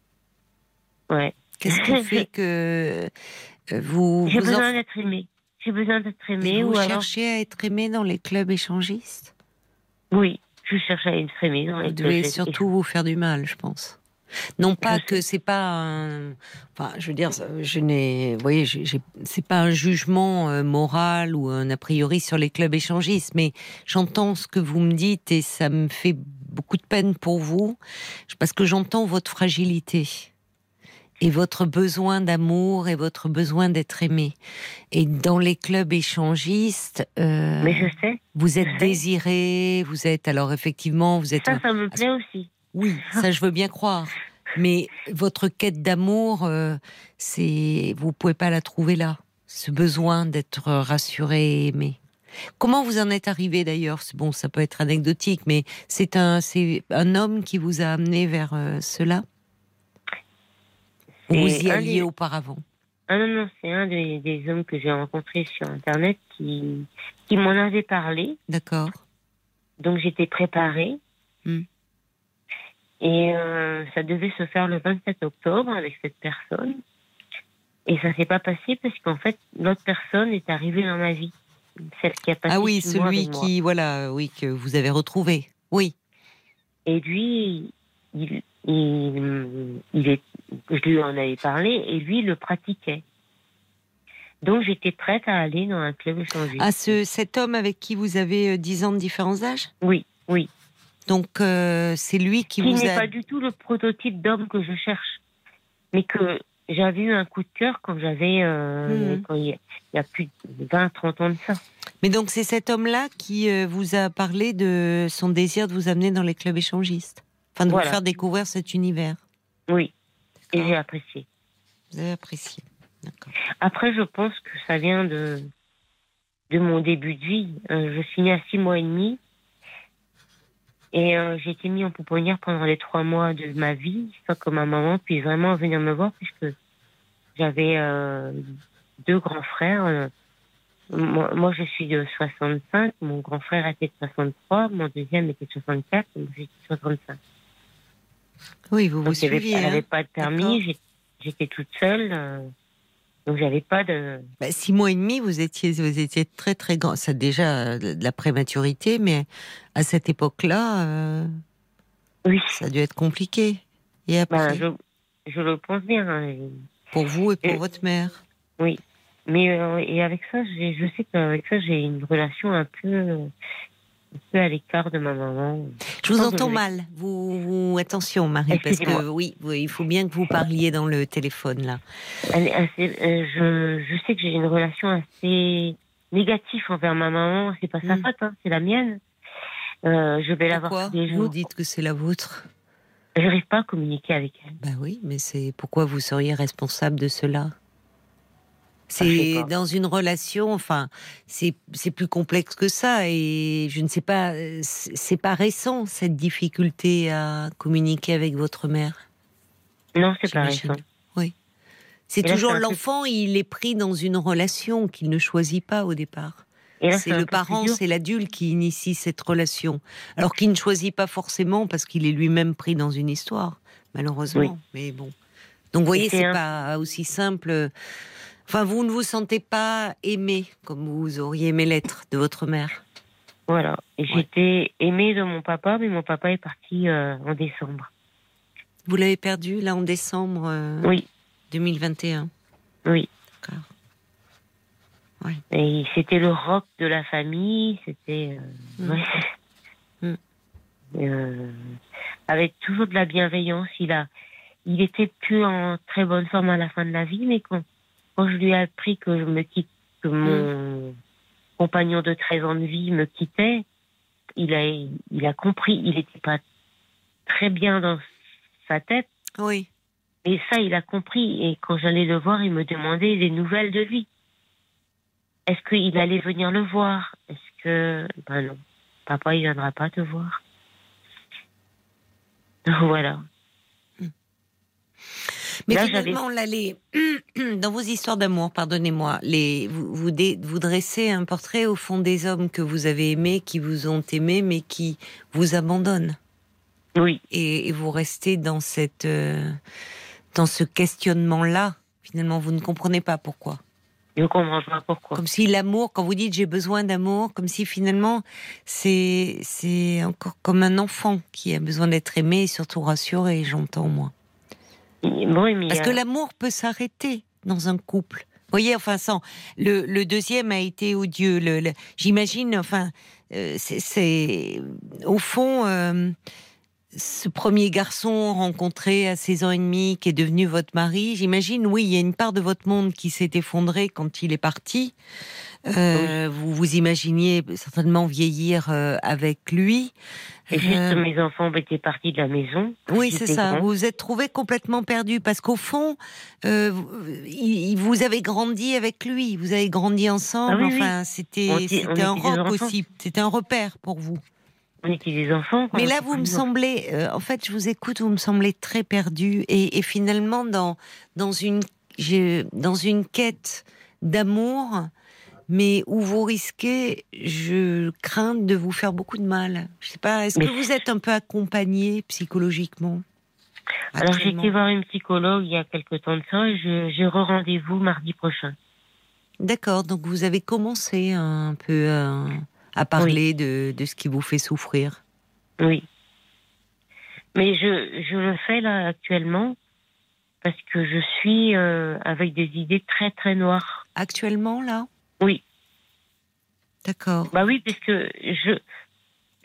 Ouais. Qu'est-ce qui [LAUGHS] fait que euh, vous... J'ai besoin d'être aimé. J'ai besoin d'être aimé. Vous cherchez à être aimé dans les clubs échangistes? Oui, je cherche à être aimé dans les vous devez surtout vous faire du mal, je pense. Non pas que c'est pas un... enfin je veux dire je n'ai vous voyez c'est pas un jugement euh, moral ou un a priori sur les clubs échangistes mais j'entends ce que vous me dites et ça me fait beaucoup de peine pour vous parce que j'entends votre fragilité et votre besoin d'amour et votre besoin d'être aimé. Et dans les clubs échangistes, euh, mais je sais, vous êtes désiré, vous êtes alors effectivement, vous êtes ça, ça me plaît aussi. Oui, ça je veux bien croire. Mais votre quête d'amour, euh, c'est vous pouvez pas la trouver là. Ce besoin d'être rassuré et aimé. Comment vous en êtes arrivé d'ailleurs? Bon, ça peut être anecdotique, mais c'est un, c'est un homme qui vous a amené vers euh, cela? Vous y alliez auparavant? Ah non, non, c'est un des, hommes que j'ai rencontrés sur Internet qui, qui m'en avait parlé. D'accord. Donc j'étais préparée. Hmm. Et euh, ça devait se faire le 27 octobre avec cette personne. Et ça s'est pas passé parce qu'en fait, l'autre personne est arrivée dans ma vie. Celle qui a passé Ah oui, celui qui, voilà, oui, que vous avez retrouvé. Oui. Et lui, il, il, il est, je lui en avais parlé et lui le pratiquait. Donc j'étais prête à aller dans un club échangiste. Ah, ce, cet homme avec qui vous avez 10 euh, ans de différence d'âge Oui, oui. Donc euh, c'est lui qui, qui vous a... n'est pas du tout le prototype d'homme que je cherche. Mais que j'avais eu un coup de cœur quand j'avais... Euh, mhm. il, y a, plus de 20, 30 ans de ça. Mais donc c'est cet homme-là qui vous a parlé de son désir de vous amener dans les clubs échangistes Enfin, de vous faire découvrir cet univers. Oui, et j'ai apprécié. Vous avez apprécié. Après, je pense que ça vient de, de mon début de vie. Euh, je suis née à six mois et demi. Et euh, j'ai été mis en pouponnière pendant les trois mois de ma vie, sans que ma maman puisse vraiment venir me voir, puisque j'avais euh, deux grands frères. Moi, je suis de 65, mon grand frère était de 63, mon deuxième était de 64, donc j'étais de 65. Oui, vous vous suiviez. Elle n'avait pas de permis, j'étais toute seule. Donc j'avais pas de. Bah, six mois et demi, vous étiez, vous étiez très très grand. Ça déjà de la prématurité, mais à cette époque-là, euh, oui, ça a dû être compliqué. Et après. Ben, je, le pense bien. Hein. Pour vous et pour votre mère. Oui, mais euh, et avec ça, je sais qu'avec ça, j'ai une relation un peu peu à l'écart de ma maman. Je vous entends mal. Vous, attention, Marie, parce que oui, il faut bien que vous parliez dans le téléphone là. Euh, je, sais que j'ai une relation assez négative envers ma maman. C'est pas sa hmm. faute, hein, c'est la mienne. Euh, je vais la voir tous les jours. Vous dites que c'est la vôtre? Je n'arrive pas à communiquer avec elle. Ben oui, mais c'est pourquoi vous seriez responsable de cela? C'est dans une relation, enfin, c'est plus complexe que ça. Et je ne sais pas, c'est pas récent cette difficulté à communiquer avec votre mère? Non, c'est pas récent. Oui. C'est toujours l'enfant, il est pris dans une relation qu'il ne choisit pas au départ. C'est le parent, c'est l'adulte qui initie cette relation. Alors qu'il ne choisit pas forcément parce qu'il est lui-même pris dans une histoire, malheureusement. Mais bon. Donc vous voyez, c'est pas aussi simple Enfin, vous ne vous sentez pas aimé comme vous auriez aimé l'être de votre mère. Voilà. J'étais aimée de mon papa, mais mon papa est parti euh, en décembre. Vous l'avez perdu là en décembre euh, Oui. 2021 Oui. D'accord. Et c'était le rock de la famille, c'était. Euh, mm. mm. avec toujours de la bienveillance. Il, a, il était plus en très bonne forme à la fin de la vie, mais quand quand je lui ai appris que je me quitte, que mon mm. compagnon de 13 ans de vie me quittait, il a, il a compris, il n'était pas très bien dans sa tête. Oui. Et ça, il a compris. Et quand j'allais le voir, il me demandait des nouvelles de lui. Est-ce qu'il allait venir le voir? Est-ce que. Ben non. Papa, il viendra pas te voir. [LAUGHS] voilà. Mais finalement, [CLEARS THROAT] dans vos histoires d'amour, pardonnez-moi, les... vous, vous, dressez un portrait au fond des hommes que vous avez aimés, qui vous ont aimé, mais qui vous abandonnent. Oui. Et, vous restez dans cette, euh, dans ce questionnement-là. Finalement, vous ne comprenez pas pourquoi. Je ne comprends pas pourquoi. Comme si l'amour, quand vous dites j'ai besoin d'amour, comme si finalement c'est c'est encore comme un enfant qui a besoin d'être aimé et surtout rassuré, j'entends moi. Parce que l'amour peut s'arrêter dans un couple? Vous voyez, enfin, sans, le, deuxième a été odieux. Le, J'imagine, enfin, euh, c'est au fond euh, ce premier garçon rencontré à 16 ans et demi qui est devenu votre mari. J'imagine, oui, il y a une part de votre monde qui s'est effondrée quand il est parti. Euh, vous vous imaginiez certainement vieillir euh, avec lui. Et juste euh, mes enfants étaient partis de la maison. Oui, c'est ça. Vous vous êtes trouvé complètement perdu parce qu'au fond, euh, vous avez grandi avec lui. Vous avez grandi ensemble. Ah enfin, c'était un aussi. C'était un repère pour vous. On des enfants. Mais là, vous me semblez, en fait, je vous écoute, vous me semblez très perdu et, et finalement dans dans une dans une quête d'amour mais où vous risquez, je crains de vous faire beaucoup de mal. Je sais pas, est-ce que vous êtes un peu accompagné psychologiquement Alors j'ai été voir une psychologue il y a quelque temps de ça et j'ai re-rendez-vous mardi prochain. D'accord, donc vous avez commencé un peu à, parler de, de, ce qui vous fait souffrir. Oui. Mais je, je le fais là actuellement parce que je suis euh, avec des idées très très noires. Actuellement là? Oui. D'accord. Bah oui, parce que je,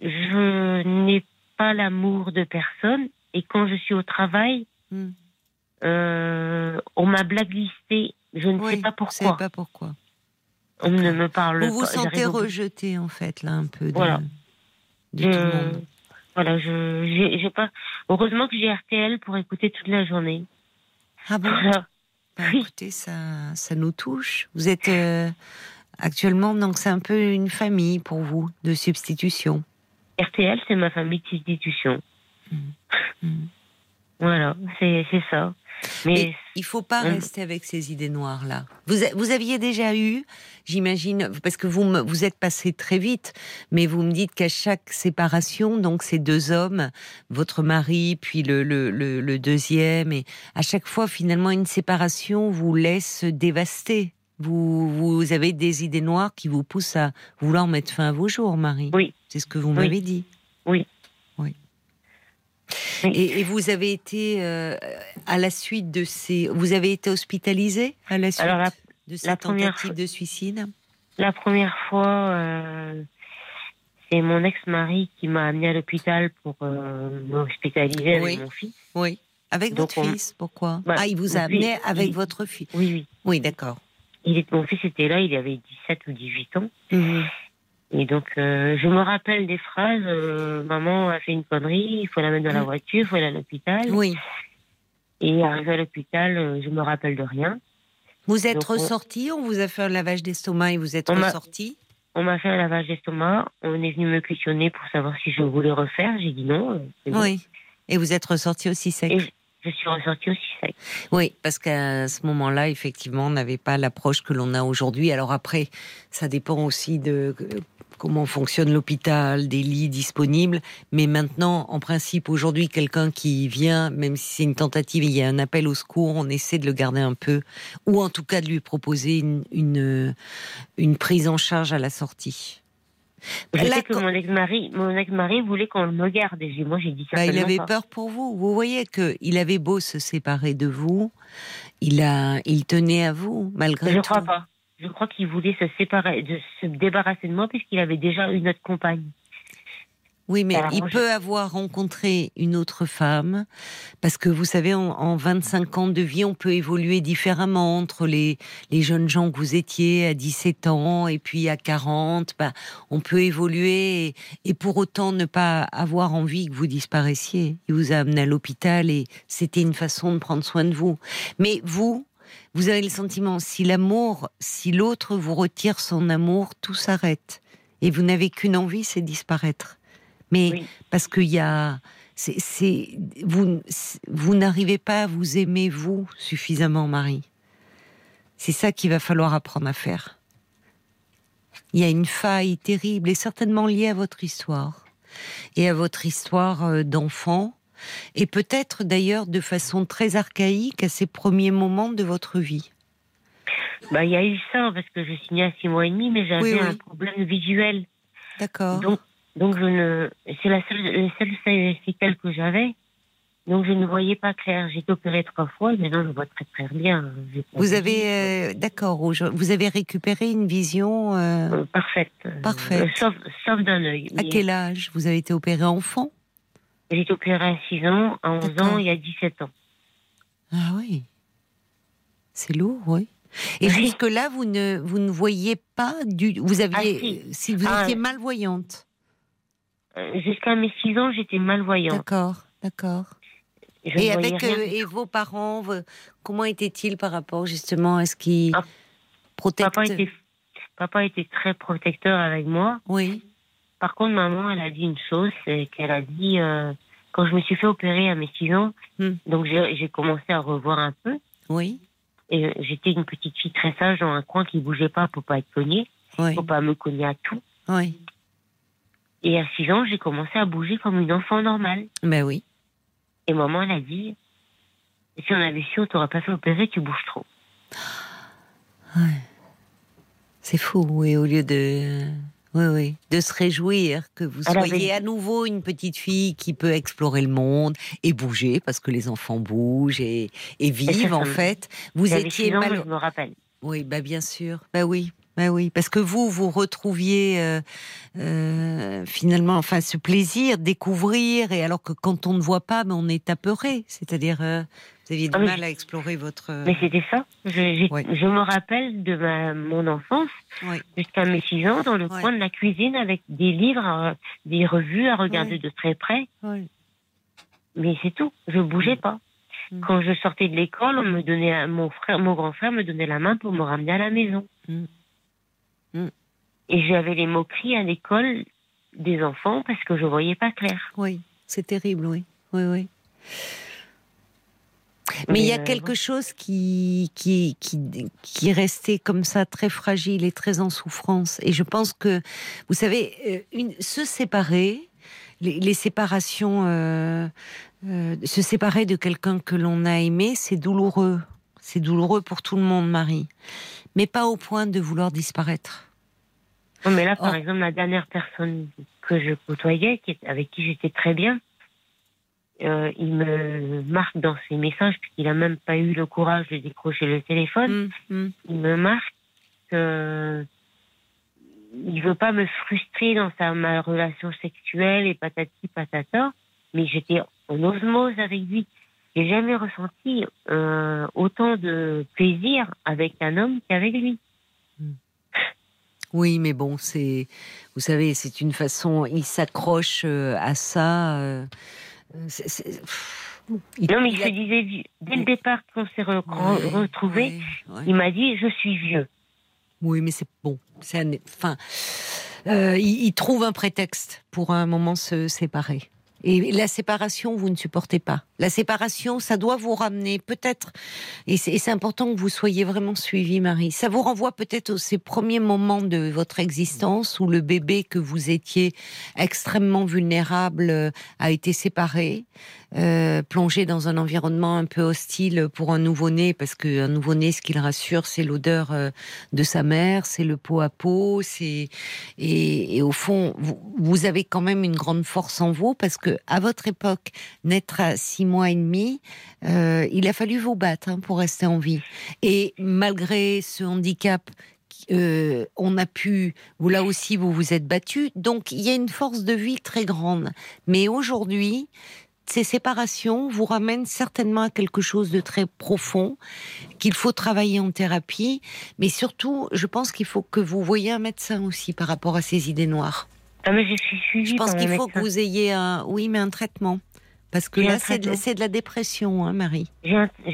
je n'ai pas l'amour de personne et quand je suis au travail, hmm. euh, on m'a blacklisté. Je ne sais pas pourquoi. Je sais pas pourquoi. On ne me parle pas. Vous vous sentez rejeté en fait là un peu. voilà. tout le monde. Voilà, je j'ai pas. Heureusement que j'ai RTL pour écouter toute la journée. Ah bon. Bah, écoutez, ça, ça nous touche. Vous êtes euh, actuellement, donc c'est un peu une famille pour vous de substitution. RTL, c'est ma famille de substitution. Mmh. Mmh. Voilà, c'est ça. Mais il faut pas rester avec ces idées noires là. Vous, vous aviez déjà eu, j'imagine, parce que vous vous êtes passé très vite, mais vous me dites qu'à chaque séparation, donc ces deux hommes, votre mari puis le, le, le, deuxième, et à chaque fois finalement une séparation vous laisse dévaster. Vous, vous avez des idées noires qui vous poussent à vouloir mettre fin à vos jours, Marie. Oui. C'est ce que vous m'avez dit. Oui. Et, vous avez été euh, à la suite de ces, vous avez été hospitalisé à la suite de cette tentative de suicide? La première fois, euh, c'est mon ex-mari qui m'a amené à l'hôpital pour euh, m'hospitaliser avec mon fils. Oui. Avec votre fils, pourquoi? Bah, Ah, il vous a amené avec votre fils. Oui, oui. Oui, d'accord. Mon fils était là, il avait 17 ou 18 ans. Mhm. Et donc, euh, je me rappelle des phrases euh, Maman a fait une connerie, il faut la mettre dans la mm. voiture, il faut aller à l'hôpital. Oui. Et arrivé à l'hôpital, euh, je me rappelle de rien. Vous êtes ressorti on... vous a fait un lavage d'estomac et vous êtes ressorti? On m'a fait un lavage d'estomac, on est venu me questionner pour savoir si je voulais refaire. J'ai dit non. Oui. Et vous êtes ressorti aussi sec? Je suis ressortie aussi sec. Oui, parce qu'à ce moment-là, effectivement, on n'avait pas l'approche que l'on a aujourd'hui. Alors après, ça dépend aussi de comment fonctionne l'hôpital, des lits disponibles. Mais maintenant, en principe, aujourd'hui, quelqu'un qui vient, même si c'est une tentative, il y a un appel au secours, on essaie de le garder un peu, ou en tout cas de lui proposer une, une, prise en charge à la sortie. Je sais que mon ex-mari, mon ex-mari voulait qu'on me garde. Et moi, j'ai dit ça. Bah, il avait peur pour vous. Vous voyez que il avait beau se séparer de vous, il a, il tenait à vous malgré tout. Je crois pas je crois qu'il voulait se séparer, de se débarrasser de moi puisqu'il avait déjà une autre compagne. Oui, mais il peut avoir rencontré une autre femme, parce que vous savez, en, 25 ans de vie, on peut évoluer différemment entre les, les jeunes gens que vous étiez à 17 ans et puis à 40. Bah, on peut évoluer et, et, pour autant ne pas avoir envie que vous disparaissiez. Il vous a amené à l'hôpital et c'était une façon de prendre soin de vous. Mais vous, vous avez le sentiment, si l'amour, si l'autre vous retire son amour, tout s'arrête. Et vous n'avez qu'une envie, c'est disparaître. Mais parce qu'il y a, vous, vous n'arrivez pas à vous aimer vous suffisamment, Marie. C'est ça qu'il va falloir apprendre à faire. Il y a une faille terrible et certainement liée à votre histoire et à votre histoire euh, d'enfant et peut-être d'ailleurs de façon très archaïque à ces premiers moments de votre vie. Bah, il y a eu ça parce que je signais à six mois et demi, mais j'avais un problème visuel. D'accord. Donc, donc je ne, c'est la seule, seules séquelles que j'avais. Donc je ne voyais pas clair. J'ai été opérée trois fois, mais non, je vois très très bien. Vous avez, euh, d'accord, vous avez récupéré une vision euh, euh, parfaite. Parfaite. sauf, sauf d'un œil. À quel âge Vous avez été opérée enfant? J'ai été opérée à 6 ans, à 11 ans et à 17 ans. Ah oui. C'est lourd, oui. Et jusque-là, vous ne, vous ne voyez pas du. Vous aviez. Ah, si. vous ah, étiez malvoyante. Euh, jusqu'à mes 6 ans, j'étais malvoyante. D'accord, d'accord. Et avec euh, et vos parents, comment étaient-ils par rapport justement à ce qui ah, Papa était, papa était très protecteur avec moi. Oui. Par contre, maman, elle a dit une chose, c'est qu'elle a dit, euh, quand je me suis fait opérer à mes 6 ans, hmm. donc j'ai commencé à revoir un peu. Oui. Et j'étais une petite fille très sage dans un coin qui bougeait pas pour pas être cognée, oui. pour pas me cogner à tout. Oui. Et à 6 ans, j'ai commencé à bouger comme une enfant normale. Ben oui. Et maman, elle a dit, si on avait su, on t'aurait pas fait opérer, tu bouges trop. Ouais. C'est fou, oui, au lieu de oui, oui. De se réjouir que vous soyez à nouveau une petite fille qui peut explorer le monde et bouger, parce que les enfants bougent et, vivent, en fait. Vous étiez mal... je me rappelle. Oui, bah bien sûr. Bah oui. Bah oui, parce que vous, vous retrouviez euh, euh, finalement, enfin, ce plaisir, découvrir, et alors que quand on ne voit pas, mais on est apeuré. C'est-à-dire, euh, vous aviez du ah, mal à explorer votre. Mais c'était ça. Je, je, me rappelle de ma, mon enfance, jusqu'à mes 6 ans, dans le coin de la cuisine avec des livres, euh, des revues à regarder de très près. Mais c'est tout. Je bougeais mm. pas. Mm. Quand je sortais de l'école, on me donnait, mon frère, mon grand frère me donnait la main pour me ramener à la maison. Mm. Et j'avais les moqueries à l'école des enfants parce que je voyais pas clair. Oui, c'est terrible, oui. Oui, oui. Mais il y a quelque chose qui, qui, qui, qui est resté comme ça, très fragile et très en souffrance. Et je pense que, vous savez, une, se séparer, les, séparations, se séparer de quelqu'un que l'on a aimé, c'est douloureux. C'est douloureux pour tout le monde, Marie. Mais pas au point de vouloir disparaître. mais là, par oh. exemple, la dernière personne que je côtoyais, avec qui j'étais très bien, euh, il me marque dans ses messages, puisqu'il n'a même pas eu le courage de décrocher le téléphone, mm, mm. il me marque qu'il il veut pas me frustrer dans sa ma relation sexuelle et patati patata, mais j'étais en osmose avec lui. J'ai jamais ressenti euh, autant de plaisir avec un homme qu'avec lui. Mm. Oui, mais bon, c'est, vous savez, c'est une façon. Il s'accroche euh, à ça. Euh, non, mais il, se disait dès le départ qu'on s'est retrouvés, il m'a dit je suis vieux. Oui, mais c'est bon. enfin, il, trouve un prétexte pour un moment se séparer. Et la séparation, vous ne supportez pas. La séparation, ça doit vous ramener peut-être, et c'est important que vous soyez vraiment suivi, Marie. Ça vous renvoie peut-être ces premiers moments de votre existence où le bébé que vous étiez extrêmement vulnérable euh, a été séparé. Euh, plongé dans un environnement un peu hostile pour un nouveau-né, parce qu'un nouveau-né, ce qu'il rassure, c'est l'odeur euh, de sa mère, c'est le pot à peau, c'est et, au fond, vous, avez quand même une grande force en vous, parce que à votre époque, naître à six mois et demi, euh, il a fallu vous battre hein, pour rester en vie. Et malgré ce handicap on a pu, vous là aussi, vous vous êtes battu. Donc, il y a une force de vie très grande. Mais aujourd'hui, ces séparations vous ramènent certainement à quelque chose de très profond qu'il faut travailler en thérapie, mais surtout, je pense qu'il faut que vous voyez un médecin aussi par rapport à ces idées noires. Ah, mais je suis Je pense qu'il faut que vous ayez un, oui, mais un traitement. Parce que là, c'est de, la dépression, hein, Marie.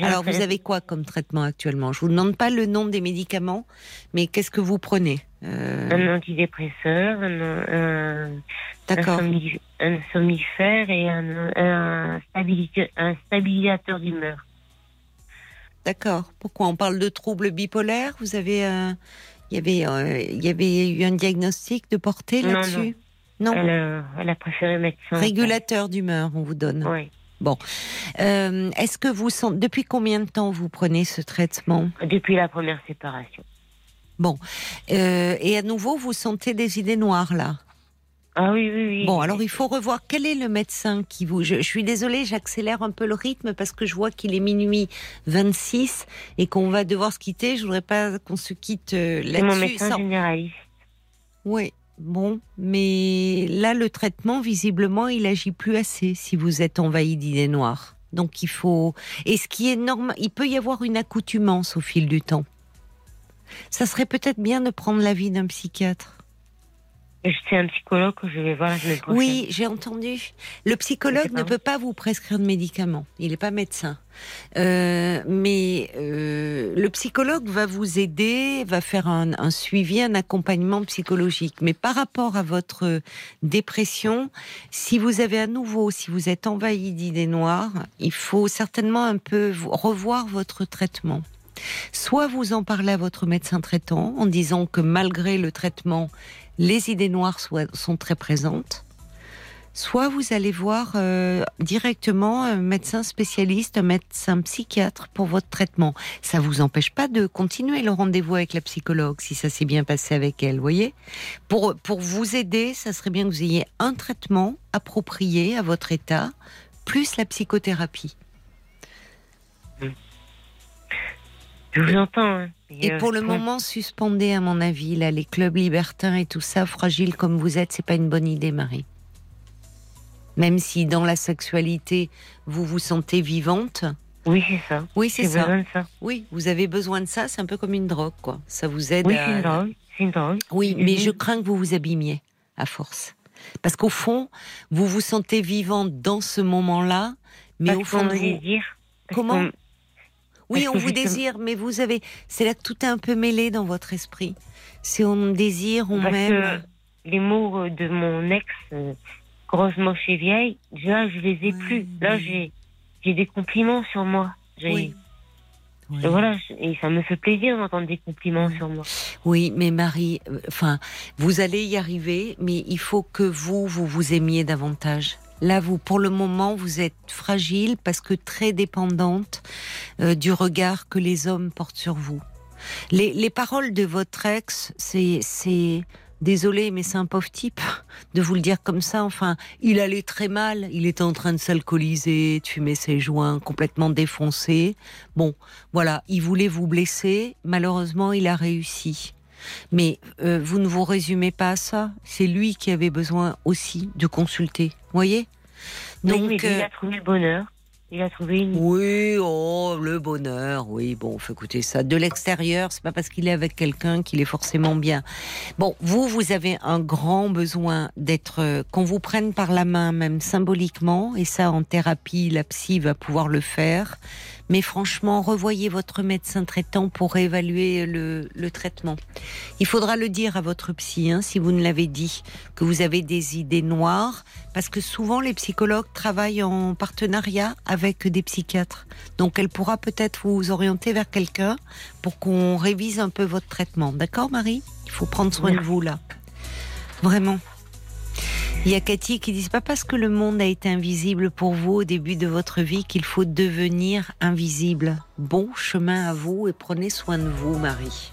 Alors, vous avez quoi comme traitement actuellement? Je vous demande pas le nom des médicaments, mais qu'est-ce que vous prenez? Euh... Un antidépresseur, un, un, somnifère et un, un, un stabilisateur d'humeur. D'accord. Pourquoi on parle de troubles bipolaires? Vous avez, il y avait, euh, il y avait eu un diagnostic de portée là-dessus? Non. Euh, elle, a préféré mettre Régulateur d'humeur, on vous donne. Oui. Bon. Euh, est-ce que vous sentez. Depuis combien de temps vous prenez ce traitement? Depuis la première séparation. Bon. Euh, et à nouveau, vous sentez des idées noires là? Ah oui, oui, oui. Bon, alors il faut revoir quel est le médecin qui vous. Je, suis désolée, j'accélère un peu le rythme parce que je vois qu'il est minuit 26 et qu'on va devoir se quitter. Je voudrais pas qu'on se quitte là-dessus. C'est mon médecin généraliste. Oui, Bon, mais là, le traitement, visiblement, il agit plus assez si vous êtes envahi d'idées noires. Donc, il faut. Et ce qui est normal, il peut y avoir une accoutumance au fil du temps. Ça serait peut-être bien de prendre l'avis d'un psychiatre. C'est un psychologue que je vais voir la semaine prochaine. Oui, j'ai entendu. Le psychologue ne peut pas vous prescrire de médicaments. Il n'est pas médecin. Euh, mais euh, le psychologue va vous aider, va faire un, un, suivi, un accompagnement psychologique. Mais par rapport à votre dépression, si vous avez à nouveau, si vous êtes envahi d'idées noires, il faut certainement un peu revoir votre traitement. Soit vous en parlez à votre médecin traitant en disant que malgré le traitement, les idées noires sont très présentes, soit vous allez voir euh, directement un médecin spécialiste, un médecin psychiatre pour votre traitement. Ça vous empêche pas de continuer le rendez-vous avec la psychologue si ça s'est bien passé avec elle, voyez pour, pour vous aider, ça serait bien que vous ayez un traitement approprié à votre état, plus la psychothérapie. Je vous entends. Hein. Et, pour le moment, suspendez, à mon avis, là, les clubs libertins et tout ça, fragile comme vous êtes, c'est pas une bonne idée, Marie. Même si dans la sexualité, vous vous sentez vivante. Oui, c'est ça. Oui, c'est ça. ça. Oui, vous avez besoin de ça, c'est un peu comme une drogue, quoi. Ça vous aide oui, c'est une drogue. une drogue. Oui, mais je crains que vous vous abîmiez, à force. Parce qu'au fond, vous vous sentez vivante dans ce moment-là, mais au fond de vous... Dire, Comment oui, on vous désire, mais vous avez. C'est là que tout est un peu mêlé dans votre esprit. C'est on désire, on m'aime. Les mots de mon ex, euh, grosse, moche et vieille, là, je les ai plus. Là, j'ai, j'ai des compliments sur moi. Oui. Et voilà, et ça me fait plaisir d'entendre des compliments sur moi. Oui, mais Marie, euh, enfin, vous allez y arriver, mais il faut que vous, vous vous aimiez davantage. Là, vous, pour le moment, vous êtes fragile parce que très dépendante euh, du regard que les hommes portent sur vous. Les, les paroles de votre ex, c'est, c'est, désolé, mais c'est un pauvre type [LAUGHS] de vous le dire comme ça. Enfin, il allait très mal. Il était en train de s'alcooliser, de fumer ses joints, complètement défoncé. Bon, voilà, il voulait vous blesser. Malheureusement, il a réussi. Mais euh, vous ne vous résumez pas à ça. C'est lui qui avait besoin aussi de consulter. Voyez? Donc, il a trouvé le bonheur. Il a trouvé une. Oui, oh, le bonheur. Oui, bon, faut écouter ça. De l'extérieur, c'est pas parce qu'il est avec quelqu'un qu'il est forcément bien. Bon, vous, vous avez un grand besoin d'être, euh, qu'on vous prenne par la main, même symboliquement, et ça, en thérapie, la psy va pouvoir le faire. Mais franchement, revoyez votre médecin traitant pour évaluer le, traitement. Il faudra le dire à votre psy, hein, si vous ne l'avez dit, que vous avez des idées noires, parce que souvent les psychologues travaillent en partenariat avec des psychiatres. Donc elle pourra peut-être vous orienter vers quelqu'un pour qu'on révise un peu votre traitement. D'accord, Marie? Il faut prendre soin de vous là. Vraiment. Il y a Cathy qui dit c'est pas parce que le monde a été invisible pour vous au début de votre vie qu'il faut devenir invisible. Bon chemin à vous et prenez soin de vous, Marie.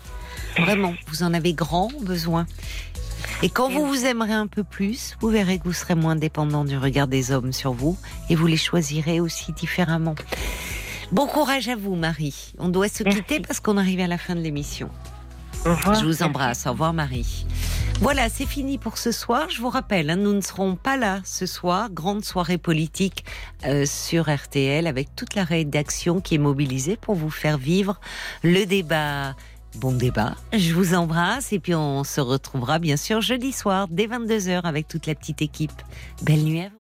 Vraiment, vous en avez grand besoin. Et quand vous vous aimerez un peu plus, vous verrez que vous serez moins dépendant du regard des hommes sur vous et vous les choisirez aussi différemment. Bon courage à vous, Marie. On doit se quitter parce qu'on arrive à la fin de l'émission. Je vous embrasse. Au revoir, Marie. Voilà, c'est fini pour ce soir. Je vous rappelle, hein, nous ne serons pas là ce soir. Grande soirée politique euh, sur RTL avec toute la rédaction qui est mobilisée pour vous faire vivre le débat. Bon débat. Je vous embrasse et puis on se retrouvera bien sûr jeudi soir dès 22h avec toute la petite équipe. Belle nuit à vous.